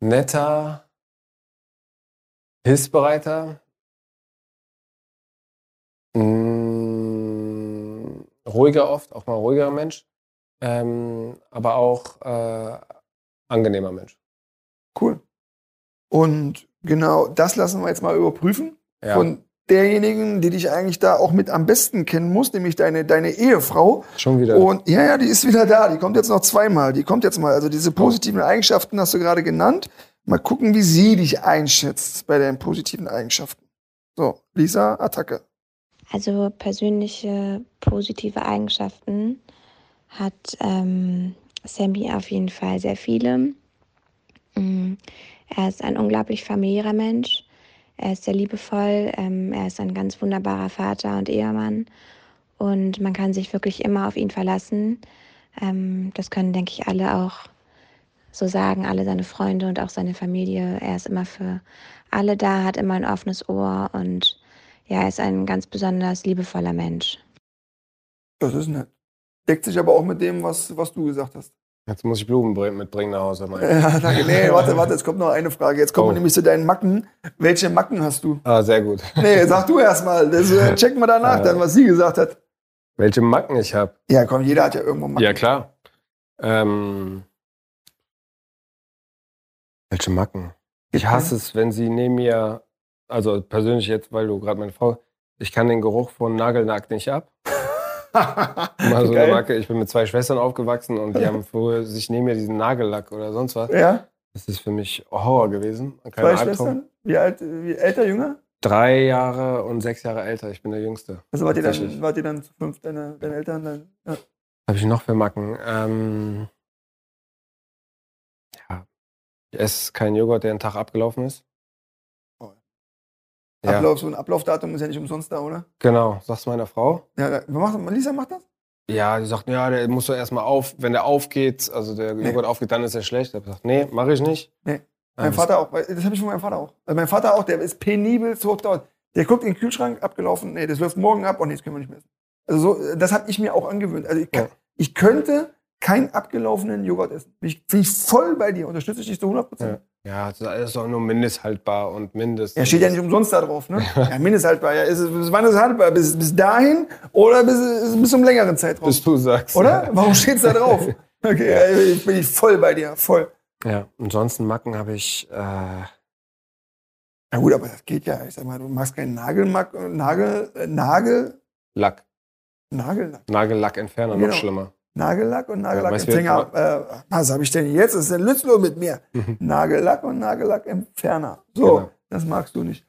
netter, hilfsbereiter, mm, ruhiger oft, auch mal ruhiger Mensch, ähm, aber auch äh, angenehmer Mensch. Cool. Und genau das lassen wir jetzt mal überprüfen Ja, von derjenigen, die dich eigentlich da auch mit am besten kennen muss, nämlich deine, deine Ehefrau. schon wieder. Und ja, ja, die ist wieder da. Die kommt jetzt noch zweimal. Die kommt jetzt mal. Also diese positiven Eigenschaften hast du gerade genannt. Mal gucken, wie sie dich einschätzt bei deinen positiven Eigenschaften. So, Lisa, Attacke. Also persönliche positive Eigenschaften hat ähm, Sammy auf jeden Fall sehr viele. Mm, Er ist ein unglaublich familiärer Mensch. Er ist sehr liebevoll. Ähm, er ist ein ganz wunderbarer Vater und Ehemann. Und man kann sich wirklich immer auf ihn verlassen. Ähm, das können, denke ich, alle auch so sagen, alle seine Freunde und auch seine Familie. Er ist immer für alle da, hat immer ein offenes Ohr und ja, er ist ein ganz besonders liebevoller Mensch. Das ist nett. Deckt sich aber auch mit dem, was, was du gesagt hast. Jetzt muss ich Blumen bring- mitbringen nach Hause. Ja, danke. Nee, warte, warte, es kommt noch eine Frage. Jetzt kommen wir Oh. nämlich zu deinen Macken. Welche Macken hast du? Ah, sehr gut. Nee, sag du erst mal. Das äh, checken wir danach dann, was sie gesagt hat. Welche Macken ich habe? Ja, komm, jeder hat ja irgendwo Macken. Ja, klar. Ähm, welche Macken? Ich hasse es, wenn sie neben mir, also persönlich jetzt, weil du gerade meine Frau, ich kann den Geruch von Nagellack nicht ab. Mal so Geil. eine Macke. Ich bin mit zwei Schwestern aufgewachsen und die haben früher sich neben mir diesen Nagellack oder sonst was. Ja, Das ist für mich Horror gewesen. Kein zwei Albtraum. Schwestern. Wie alt, wie älter, jünger? Drei Jahre und sechs Jahre älter. Ich bin der Jüngste. Also wart ihr dann, wart ihr dann zu fünf, deine, deine Eltern? Dann, ja. Was habe ich noch für Macken? Ähm, ja. Ich esse keinen Joghurt, der einen Tag abgelaufen ist. Ja, Ablauf, so ein Ablaufdatum ist ja nicht umsonst da, oder? genau. Sag's meiner Frau. Ja, macht, Lisa macht das? Ja, die sagt, ja, der muss doch erstmal auf, wenn der aufgeht, also der Nee. Joghurt aufgeht, dann ist er schlecht. Ich habe gesagt, nee, mache ich nicht. Nee. Mein Ähm, Vater auch, das habe ich von meinem Vater auch. Also mein Vater auch, der ist penibel so dort. Der guckt in den Kühlschrank, abgelaufen, nee, das läuft morgen ab, oh nee, das können wir nicht mehr essen. Also so, das habe ich mir auch angewöhnt. Also ich, kann, Ja. ich könnte keinen abgelaufenen Joghurt essen. Bin ich, bin ich voll bei dir, unterstütze ich dich zu 100 Prozent. Ja, das ist doch nur mindesthaltbar und mindest. Er steht ja nicht umsonst da drauf, ne? Ja, mindesthaltbar. Ja, ist es, bis wann ist es haltbar? Bis, bis dahin oder bis, bis zum längeren Zeitraum? bis du sagst. Oder? Warum steht's da drauf? Okay, ja, ich bin ich voll bei dir, voll. Ja, ansonsten Macken habe ich, äh, Na gut, aber das geht ja. Ich sag mal, du machst keinen Nagelmack, Nagel, äh, Nagel, Lack. Nagellack. Nagellackentferner, Genau. noch schlimmer. Nagellack und du, Nagellackempfänger. äh, was habe ich denn jetzt? Was ist denn Lützlo mit mir? Nagellack und Nagellackentferner. So, Genau. das magst du nicht.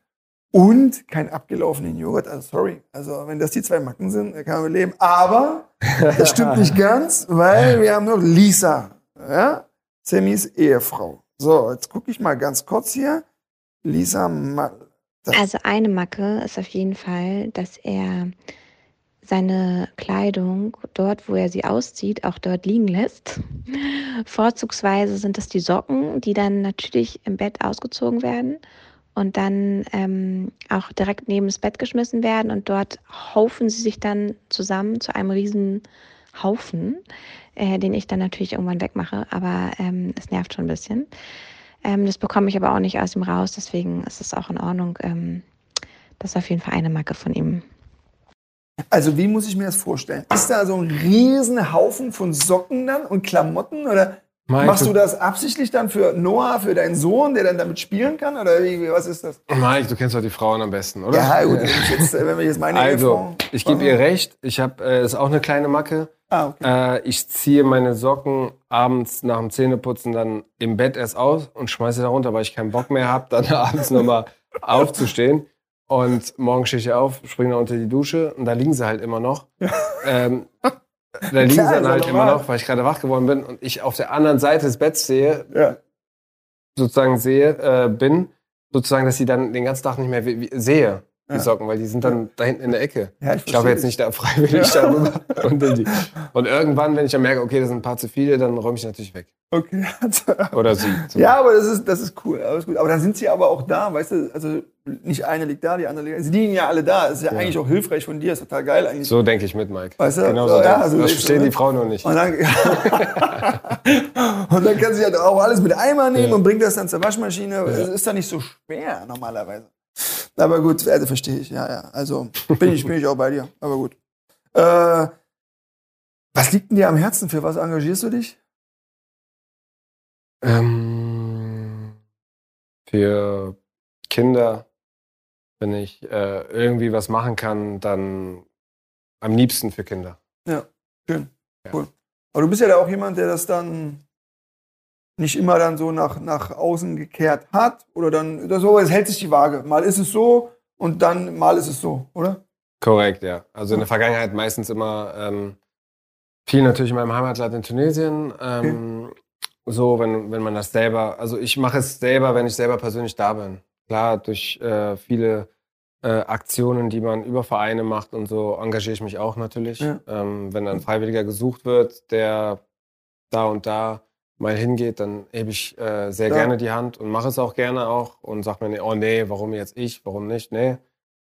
Und kein abgelaufenen Joghurt. Also sorry. Also wenn das die zwei Macken sind, dann kann man leben. Aber das stimmt nicht ganz, weil wir haben noch Lisa. Ja? Sammys Ehefrau. So, jetzt gucke ich mal ganz kurz hier. Lisa Ma Also eine Macke ist auf jeden Fall, dass er seine Kleidung dort, wo er sie auszieht, auch dort liegen lässt. Vorzugsweise sind es die Socken, die dann natürlich im Bett ausgezogen werden und dann ähm, auch direkt neben das Bett geschmissen werden und dort haufen sie sich dann zusammen zu einem riesen Haufen, äh, den ich dann natürlich irgendwann wegmache, aber ähm, es nervt schon ein bisschen. Ähm, das bekomme ich aber auch nicht aus ihm raus, deswegen ist es auch in Ordnung. Ähm, das ist auf jeden Fall eine Macke von ihm. Also wie muss ich mir das vorstellen? Ist da so ein riesen Haufen von Socken dann und Klamotten oder Mike, machst du das absichtlich dann für Noah, für deinen Sohn, der dann damit spielen kann oder wie, was ist das? Mike, du kennst doch die Frauen am besten, oder? Ja, gut, wenn ich jetzt, wenn wir jetzt meine Also, Ehefrau- ich gebe ihr recht. Ich habe, äh, ist auch eine kleine Macke. Ah, okay. Äh, ich ziehe meine Socken abends nach dem Zähneputzen dann im Bett erst aus und schmeiße sie da runter, weil ich keinen Bock mehr habe, dann abends nochmal aufzustehen. Und morgen stehe ich auf, springe da unter die Dusche und da liegen sie halt immer noch. Ähm, da liegen Klar, sie dann halt immer noch, weil ich gerade wach geworden bin und ich auf der anderen Seite des Betts sehe, Ja. sozusagen sehe, äh, bin, sozusagen, dass sie dann den ganzen Tag nicht mehr sehe, die Ja. Socken, weil die sind dann da hinten in der Ecke. Ja, Ich laufe jetzt nicht da freiwillig darüber. Und, und irgendwann, wenn ich dann merke, okay, das sind ein paar zu viele, dann räume ich natürlich weg. Okay. Oder sie. ja, aber das ist, das ist cool. Alles gut. Aber dann sind sie aber auch da, weißt du, also nicht eine liegt da, die andere liegt da. Sie liegen ja alle da. Das ist ja, Ja. eigentlich auch hilfreich von dir, ist total geil eigentlich. So denke ich mit, Mike. Weißt du? Genau So, ja, also das ich- verstehen die Frauen noch nicht. Und dann, und dann kann sie halt auch alles mit Eimer nehmen Ja. und bringt das dann zur Waschmaschine. Es ist dann nicht so schwer normalerweise. Aber gut, also verstehe ich, ja, ja. Also bin ich, bin ich auch bei dir. Aber gut. Äh, was liegt denn dir am Herzen? Für was engagierst du dich? Ähm, für Kinder, wenn ich äh, irgendwie was machen kann, dann am liebsten für Kinder. Schön. Ja. Cool. Aber du bist ja da auch jemand, der das dann nicht immer dann so nach, nach außen gekehrt hat. Oder dann, das so, es hält sich die Waage. Mal ist es so und dann mal ist es so, oder? Korrekt, ja. Also in der Vergangenheit meistens immer ähm, viel natürlich in meinem Heimatland in Tunesien. Ähm, So, wenn, wenn man das selber, also ich mache es selber, wenn ich selber persönlich da bin. Klar, durch äh, viele äh, Aktionen, die man über Vereine macht und so, engagiere ich mich auch natürlich. Ja. Ähm, wenn ein Freiwilliger gesucht wird, der da und da mal hingeht, dann hebe ich äh, sehr Ja. gerne die Hand und mache es auch gerne auch und sage mir, nee, oh nee, warum jetzt ich, warum nicht, nee.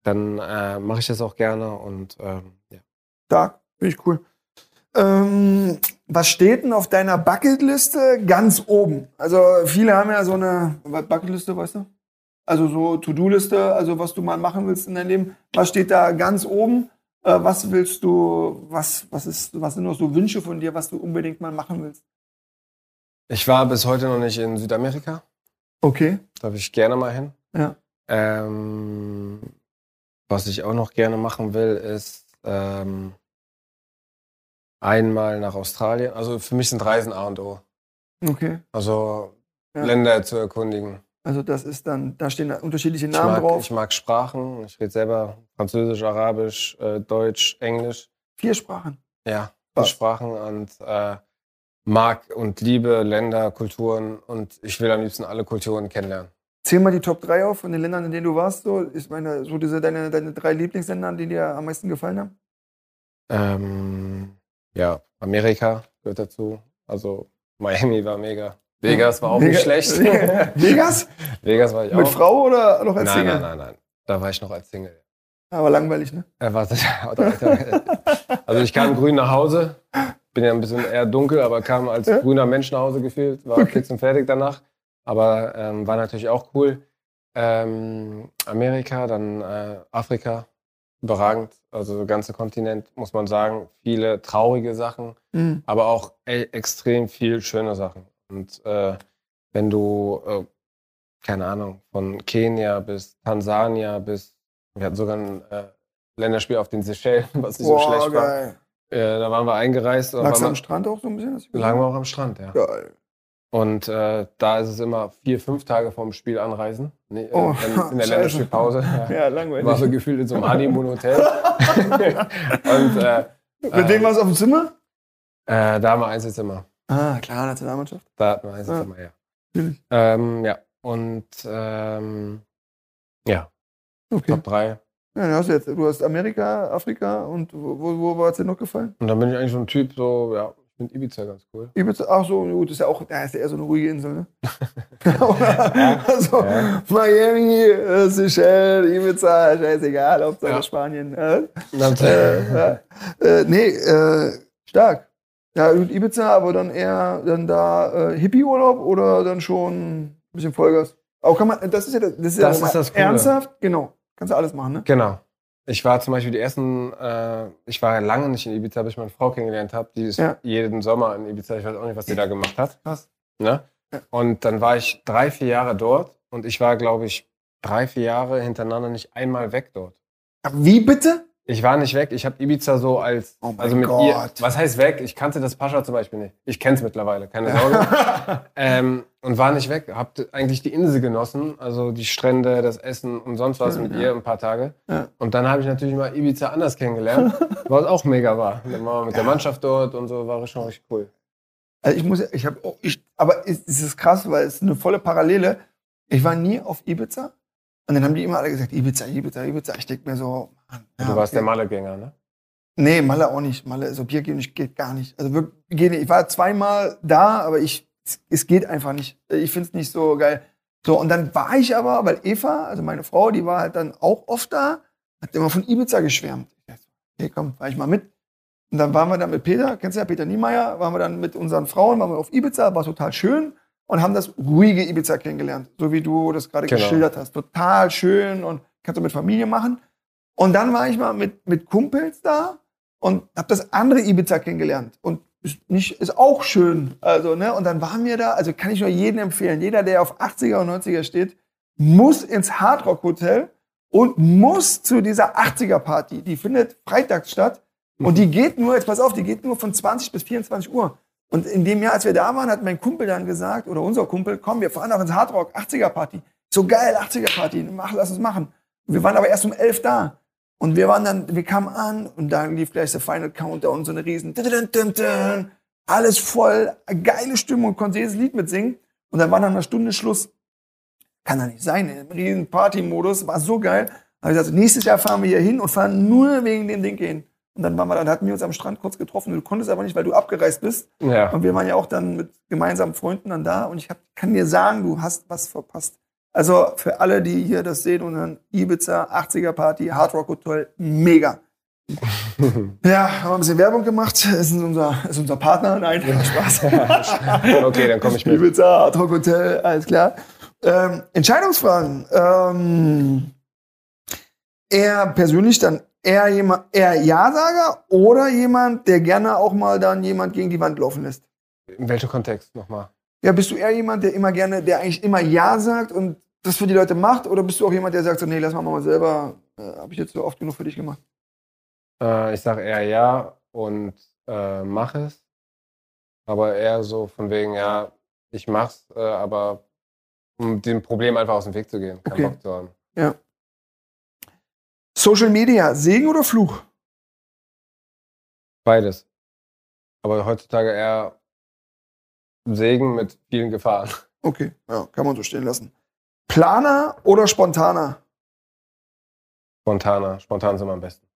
Dann äh, mache ich das auch gerne und ähm, ja. Stark, finde ich cool. Ähm, was steht denn auf deiner Bucketliste ganz oben? Also viele haben ja so eine Bucketliste, weißt du? Also so To-Do-Liste, also was du mal machen willst in deinem Leben. Was steht da ganz oben? Äh, was willst du, was, was, ist, was sind noch so Wünsche von dir, was du unbedingt mal machen willst? Ich war bis heute noch nicht in Südamerika. Okay. Da will ich gerne mal hin. Ja. Ähm, was ich auch noch gerne machen will, ist ähm, einmal nach Australien. Also für mich sind Reisen A und O. Okay. Also Ja. Länder zu erkundigen. Also das ist dann, da stehen unterschiedliche Ich Namen mag, drauf. ich mag Sprachen. Ich rede selber Französisch, Arabisch, äh, Deutsch, Englisch. Vier Sprachen. Ja, Was? Sprachen und äh, mag und liebe Länder, Kulturen und ich will am liebsten alle Kulturen kennenlernen. Zähl mal die Top 3 auf von den Ländern, in denen du warst. So, ist meine, so diese, deine, deine drei Lieblingsländer, die dir am meisten gefallen haben? Ähm, ja, Amerika gehört dazu. Also Miami war mega. Vegas war auch Vega- nicht schlecht. Vegas? Vegas war ich auch. Mit Frau oder noch als nein, Single? nein, nein, nein. Da war ich noch als Single. Aber langweilig, ne? Er war, also ich kam grün nach Hause, bin ja ein bisschen eher dunkel, aber kam als Ja. grüner Mensch nach Hause gefühlt, war Okay. fix und fertig danach. Aber ähm, war natürlich auch cool. Ähm, Amerika, dann äh, Afrika, überragend. Also der ganze Kontinent, muss man sagen. Viele traurige Sachen, Mhm. aber auch ey, extrem viel schöne Sachen. Und äh, wenn du, äh, keine Ahnung, von Kenia bis Tansania bis, wir hatten sogar ein äh, Länderspiel auf den Seychellen, was nicht so Boah, schlecht war. Äh, da waren wir eingereist Lagst du am Strand auch so ein bisschen? Lagen wir auch am Strand, ja. Geil. Und äh, da ist es immer vier, fünf Tage vorm Spiel anreisen. Nee, äh, Oh, in, in der. Länderspielpause. Ja. Langweilig. War so gefühlt in so einem Honeymoon-Hotel. und äh, Mit wem warst du auf dem Zimmer? äh, da haben wir Einzelzimmer. Ah, klar, Nationalmannschaft. Da hatten wir Einzelzimmer, ja. Natürlich. Ähm, ja, und ähm, ja, Okay. Top 3. Ja, hast du jetzt, du hast Amerika, Afrika und wo, wo, wo war es dir noch gefallen? Und dann bin ich eigentlich so ein Typ, so, ja, ich finde Ibiza ganz cool. Ibiza, ach so, gut, ist ja auch, da ist ja eher so eine ruhige Insel, ne? also, Ja. Miami, äh, Seychelles, Ibiza, scheißegal, Hauptsache Ja. Spanien. Äh, äh, ja. äh, nee, äh, stark. Ja, Ibiza, aber dann eher dann da äh, Hippie-Urlaub oder dann schon ein bisschen Vollgas? Auch kann man, das ist ja das, ist ja Das mal ist das ernsthaft, genau. Kannst du alles machen, ne? Genau. Ich war zum Beispiel die ersten, äh, ich war lange nicht in Ibiza, bis ich meine Frau kennengelernt habe. Die ist Ja. jeden Sommer in Ibiza. Ich weiß auch nicht, was sie da gemacht hat. Krass. Ne? Ja. Und dann war ich drei, vier Jahre dort und ich war, glaube ich, drei, vier Jahre hintereinander nicht einmal weg dort. Wie bitte? Ich war nicht weg. Ich habe Ibiza so als, Oh mein also mit Gott. ihr, was heißt weg? Ich kannte das Pascha zum Beispiel nicht. Ich kenne es mittlerweile, keine Sorge. ähm, und war nicht weg. Hab eigentlich die Insel genossen, also die Strände, das Essen und sonst was mit ja. ihr ein paar Tage. Ja. Und dann habe ich natürlich mal Ibiza anders kennengelernt, was auch mega war. Dann waren wir mit der Mannschaft dort und so, war schon richtig cool. Also ich muss, ja- ich habe, ich, aber es, es ist krass, weil es ist eine volle Parallele. Ich war nie auf Ibiza und dann haben die immer alle gesagt, Ibiza, Ibiza, Ibiza. Ich denke mir so, ja, du warst okay. der Mallegänger, ne? Nee, Malle auch nicht. Malle, so Bier geht, nicht, geht gar nicht. Also wirklich, geht nicht. Ich war zweimal da, aber ich, es, geht einfach nicht. Ich finde es nicht so geil. So, und dann war ich aber, weil Eva, also meine Frau, die war halt dann auch oft da, hat immer von Ibiza geschwärmt. Ich dachte, okay, komm, fahr ich mal mit. Und dann waren wir dann mit Peter, kennst du ja Peter Niemeyer, waren wir dann mit unseren Frauen, waren wir auf Ibiza, war total schön und haben das ruhige Ibiza kennengelernt, so wie du das gerade Genau. geschildert hast. Total schön und kannst du mit Familie machen. Und dann war ich mal mit, mit Kumpels da und habe das andere Ibiza kennengelernt. Und ist, nicht, ist auch schön. Also, ne? Und dann waren wir da, also kann ich nur jedem empfehlen, jeder, der auf 80er und 90er steht, muss ins Hardrock Hotel und muss zu dieser 80er Party. Die findet freitags statt. Und die geht nur, jetzt pass auf, die geht nur von 20 bis 24 Uhr. Und in dem Jahr, als wir da waren, hat mein Kumpel dann gesagt, oder unser Kumpel, komm, wir fahren auch ins Hardrock, 80er Party. So geil, 80er Party, mach, lass uns machen. Wir waren aber erst um 11 da. Und wir waren dann, wir kamen an und dann lief gleich der Final Countdown, so eine riesen, alles voll, geile Stimmung, konnte jedes Lied mitsingen. Und dann war dann eine Stunde Schluss. Kann doch nicht sein, im riesen Party-Modus, war so geil. Da habe ich gesagt, nächstes Jahr fahren wir hier hin und fahren nur wegen dem Ding hin. Und dann waren wir, dann hatten wir uns am Strand kurz getroffen. Du konntest aber nicht, weil du abgereist bist. Ja. Und wir waren ja auch dann mit gemeinsamen Freunden dann da. Und ich hab, kann dir sagen, du hast was verpasst. Also für alle, die hier das sehen und dann Ibiza, 80er Party, Hard Rock Hotel, mega. Ja, haben wir ein bisschen Werbung gemacht. Ist unser, ist unser Partner. Nein, Spaß. okay, dann komme ich mit. Ibiza, Hard Rock Hotel, alles klar. Ähm, Entscheidungsfragen. Ähm, eher persönlich dann eher jemand, eher Ja-Sager oder jemand, der gerne auch mal dann jemand gegen die Wand laufen lässt? In welchem Kontext nochmal? Ja, bist du eher jemand, der immer gerne, der eigentlich immer Ja sagt und das für die Leute macht? Oder bist du auch jemand, der sagt so, nee, lass mal mal selber, äh, habe ich jetzt so oft genug für dich gemacht? Äh, ich sage eher ja und äh, mach es. Aber eher so von wegen, ja, ich mach's, äh, aber um dem Problem einfach aus dem Weg zu gehen. Keinen Okay. Bock zu haben. Ja. Social Media, Segen oder Fluch? Beides. Aber heutzutage eher Segen mit vielen Gefahren. Okay, ja, kann man so stehen lassen. Planer oder spontaner? Spontaner. Spontan sind wir am besten.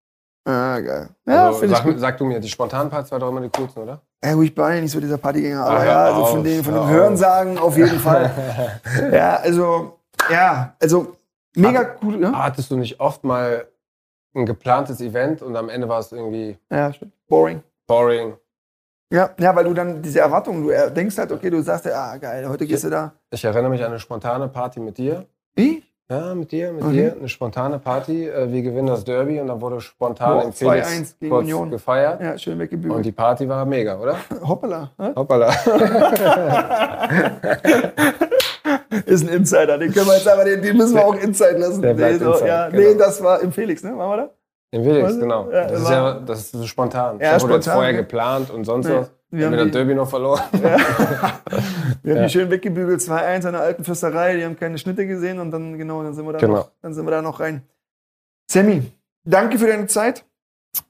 Ah, geil. Ja, also, ich sag, sag du mir, die spontanen Parts war doch immer die coolsten, oder? Ja, gut, ich bin eigentlich nicht so dieser Partygänger, aber Ah, ja, also von auf, dem, von hör dem auf. Hörensagen auf jeden Fall. ja, also, ja, also mega cool. Ja, Hattest du nicht oft mal ein geplantes Event und am Ende war es irgendwie ja stimmt. Boring. boring? Ja, ja, weil du dann diese Erwartungen, du denkst halt, okay, du sagst ja, ah, geil, heute gehst du da. Ich erinnere mich an eine spontane Party mit dir. Wie? Ja, mit dir, mit Mhm. dir. Eine spontane Party. Äh, wir gewinnen das Derby und dann wurde spontan Boah, im Felix 2-1 gegen kurz Union. gefeiert. Ja, schön Und weggebügelt. die Party war mega, oder? Hoppala. hä? Hoppala. Ist ein Insider, den können wir jetzt aber, den, den müssen wir auch Inside lassen. Der nee, so, ja, genau. nee, das war im Felix, ne? Waren wir da? Im Felix, genau. Ja, das, ist ja, das ist so spontan. Ja, das wurde jetzt vorher ja. geplant und sonst was. Wir haben die- Derby noch verloren. Wir haben Ja. die schön weggebügelt, 2-1 an der alten Fürsterei, die haben keine Schnitte gesehen und dann, genau, dann sind wir da, Genau. noch, dann sind wir da noch rein. Sammy, danke für deine Zeit.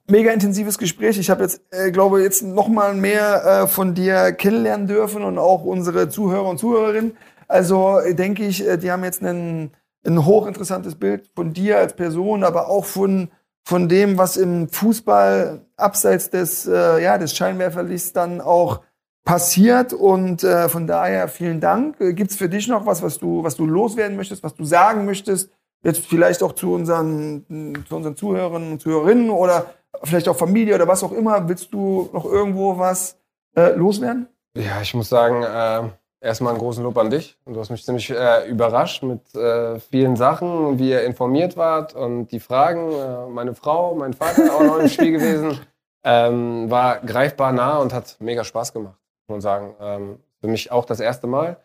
Mega intensives Gespräch. Ich habe jetzt, äh, glaube jetzt noch mal mehr äh, von dir kennenlernen dürfen und auch unsere Zuhörer und Zuhörerinnen. Also äh, denke ich, äh, die haben jetzt ein, ein hochinteressantes Bild von dir als Person, aber auch von, von dem, was im Fußball abseits des, äh, ja, des Scheinwerferlichts dann auch passiert. Und äh, von daher vielen Dank. Äh, Gibt es für dich noch was, was du, was du loswerden möchtest, was du sagen möchtest? Jetzt vielleicht auch zu unseren, zu unseren Zuhörern und Zuhörerinnen oder vielleicht auch Familie oder was auch immer. Willst du noch irgendwo was äh, loswerden? Ja, ich muss sagen, äh, erstmal einen großen Lob an dich. Du hast mich ziemlich äh, überrascht mit äh, vielen Sachen, wie ihr informiert wart und die Fragen. Äh, meine Frau, mein Vater auch noch im Spiel gewesen. Ähm, war greifbar nah und hat mega Spaß gemacht, muss man sagen. Ähm, für mich auch das erste Mal,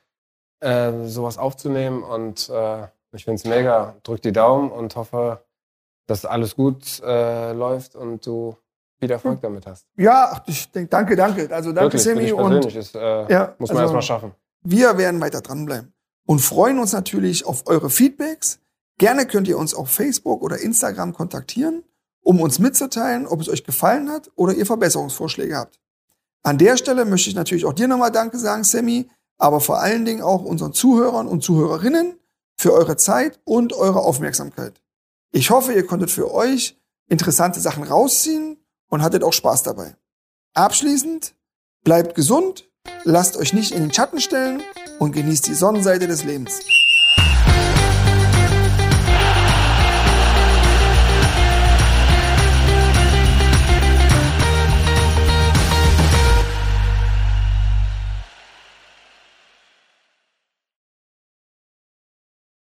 äh, sowas aufzunehmen und äh, ich finde es mega. Drück die Daumen und hoffe, dass alles gut äh, läuft und du viel Erfolg damit hast. Ja, ich denke, danke, danke. Also danke, Wirklich, für Sammy. dich Und persönlich. Ist, äh, ja, muss man also- erstmal schaffen. Wir werden weiter dranbleiben und freuen uns natürlich auf eure Feedbacks. Gerne könnt ihr uns auf Facebook oder Instagram kontaktieren, um uns mitzuteilen, ob es euch gefallen hat oder ihr Verbesserungsvorschläge habt. An der Stelle möchte ich natürlich auch dir nochmal Danke sagen, Sammy, aber vor allen Dingen auch unseren Zuhörern und Zuhörerinnen für eure Zeit und eure Aufmerksamkeit. Ich hoffe, ihr konntet für euch interessante Sachen rausziehen und hattet auch Spaß dabei. Abschließend, bleibt gesund, lasst euch nicht in den Schatten stellen und genießt die Sonnenseite des Lebens.